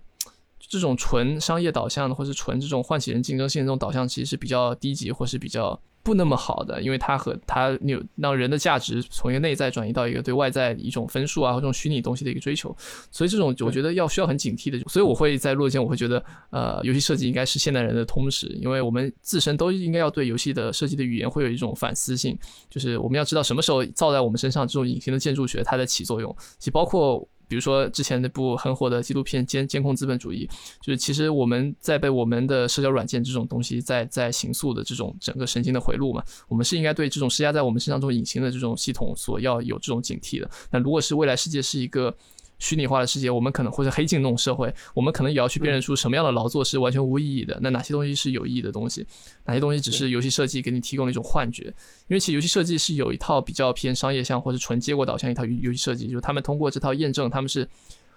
这种纯商业导向的，或是纯这种唤起人竞争性这种导向，其实是比较低级或是比较不那么好的，因为它和它有让人的价值从一个内在转移到一个对外在一种分数啊或这种虚拟东西的一个追求，所以这种我觉得要需要很警惕的，所以我会在落间我会觉得，呃，游戏设计应该是现代人的通识，因为我们自身都应该要对游戏的设计的语言会有一种反思性，就是我们要知道什么时候造在我们身上这种隐形的建筑学它在起作用，其包括。比如说之前那部很火的纪录片《监监控资本主义》，就是其实我们在被我们的社交软件这种东西在在行塑的这种整个神经的回路嘛，我们是应该对这种施加在我们身上这种隐形的这种系统所要有这种警惕的。那如果是未来世界是一个虚拟化的世界，我们可能或者黑镜那种社会，我们可能也要去辨认出什么样的劳作是完全无意义的，那哪些东西是有意义的东西，哪些东西只是游戏设计给你提供了一种幻觉。因为其实游戏设计是有一套比较偏商业向或者纯结果导向一套游戏设计，就是他们通过这套验证，他们是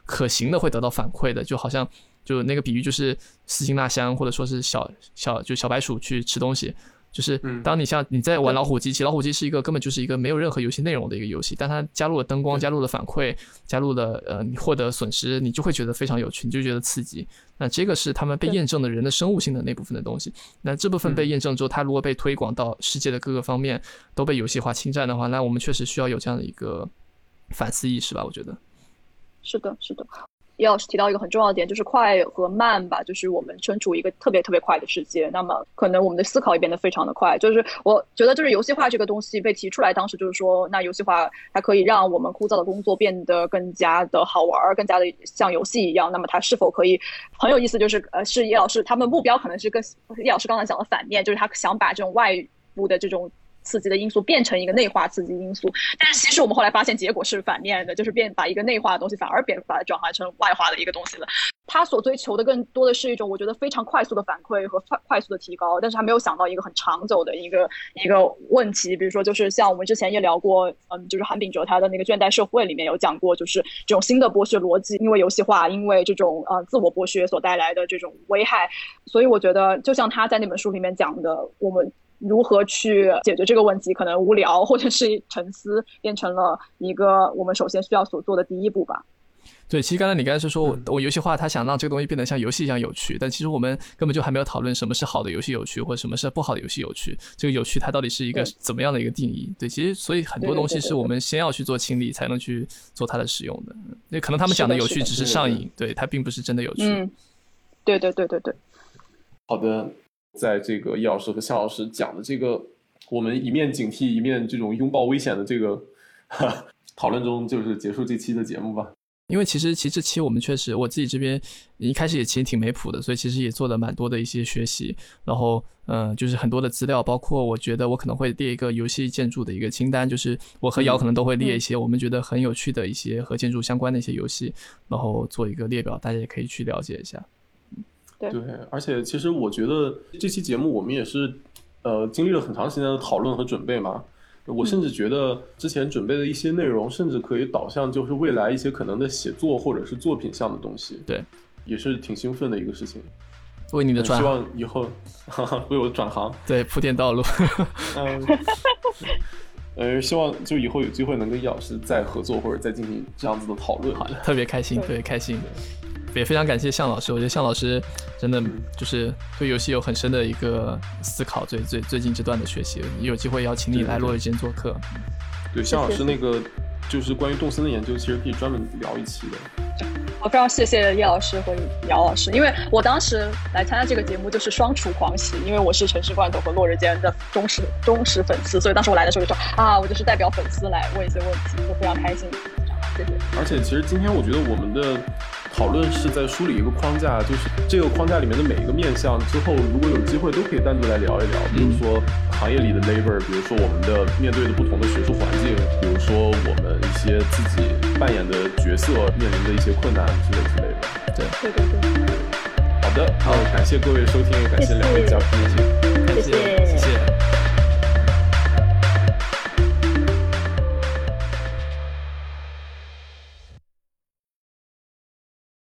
可行的，会得到反馈的。就好像就那个比喻，就是斯金纳香或者说是小小就小白鼠去吃东西。就是当你像你在玩老虎机，其实老虎机是一个根本就是一个没有任何游戏内容的一个游戏，但它加入了灯光，加入了反馈，加入了呃你获得损失，你就会觉得非常有趣，你就觉得刺激。那这个是他们被验证的人的生物性的那部分的东西。那这部分被验证之后，它如果被推广到世界的各个方面都被游戏化侵占的话，那我们确实需要有这样的一个反思意识吧？我觉得是的，是的。叶老师提到一个很重要的点，就是快和慢吧，就是我们身处一个特别特别快的世界，那么可能我们的思考也变得非常的快。就是我觉得，就是游戏化这个东西被提出来，当时就是说，那游戏化它可以让我们枯燥的工作变得更加的好玩，更加的像游戏一样。那么它是否可以很有意思？就是呃，是叶老师他们目标可能是跟叶老师刚才讲的反面，就是他想把这种外部的这种。刺激的因素变成一个内化刺激因素，但是其实我们后来发现结果是反面的，就是变把一个内化的东西反而变把它转化成外化的一个东西了。他所追求的更多的是一种我觉得非常快速的反馈和快快速的提高，但是他没有想到一个很长久的一个一个问题，比如说就是像我们之前也聊过，嗯，就是韩炳哲他的那个倦怠社会里面有讲过，就是这种新的剥削逻辑，因为游戏化，因为这种呃自我剥削所带来的这种危害，所以我觉得就像他在那本书里面讲的，我们。如何去解决这个问题，可能无聊或者是沉思，变成了一个我们首先需要所做的第一步吧。对，其实刚才你刚才是说我嗯我游戏化，他想让这个东西变得像游戏一样有趣，但其实我们根本就还没有讨论什么是好的游戏有趣，或者什么是不好的游戏有趣。这个有趣它到底是一个怎么样的一个定义？对，其实所以很多东西是我们先要去做清理，才能去做它的使用的。那可能他们讲的有趣只是上瘾，对它并不是真的有趣。嗯，对对对对对，好的，在这个叶老师和夏老师讲的这个，我们一面警惕一面这种拥抱危险的这个哈 讨论中，就是结束这期的节目吧。因为其实其实这期我们确实我自己这边一开始也其实挺没谱的，所以其实也做了蛮多的一些学习，然后嗯、呃就是很多的资料，包括我觉得我可能会列一个游戏建筑的一个清单，就是我和瑶可能都会列一些我们觉得很有趣的一些和建筑相关的一些游戏，然后做一个列表，大家也可以去了解一下。对对，而且其实我觉得这期节目我们也是，呃，经历了很长时间的讨论和准备嘛。我甚至觉得之前准备的一些内容，甚至可以导向就是未来一些可能的写作或者是作品上的东西。对，也是挺兴奋的一个事情。为你的转希望以后 为我转行，对铺垫道路。嗯，呃，希望就以后有机会能跟易老师再合作，或者再进行这样子的讨论。好的，特别开心，特别开心，也非常感谢向老师。我觉得向老师真的就是对游戏有很深的一个思考，最最最近这段的学习，有机会邀请你来落日间做客。对，向老师那个就是关于动森的研究，其实可以专门聊一期的。我非常谢谢叶老师和姚老师，因为我当时来参加这个节目就是双厨狂喜，因为我是城市罐头和落日间的忠实忠实粉丝，所以当时我来的时候就说啊，我就是代表粉丝来问一些问题，就非常开心。谢谢。而且其实今天我觉得我们的讨论是在梳理一个框架，就是这个框架里面的每一个面向，之后如果有机会都可以单独来聊一聊，比如说行业里的 labor，比如说我们的面对的不同的学术环境，比如说我们一些自己扮演的角色面临的一些困难之类之类的。对对对对，好的，好，感谢各位收听，也感谢两位嘉宾。谢谢谢谢。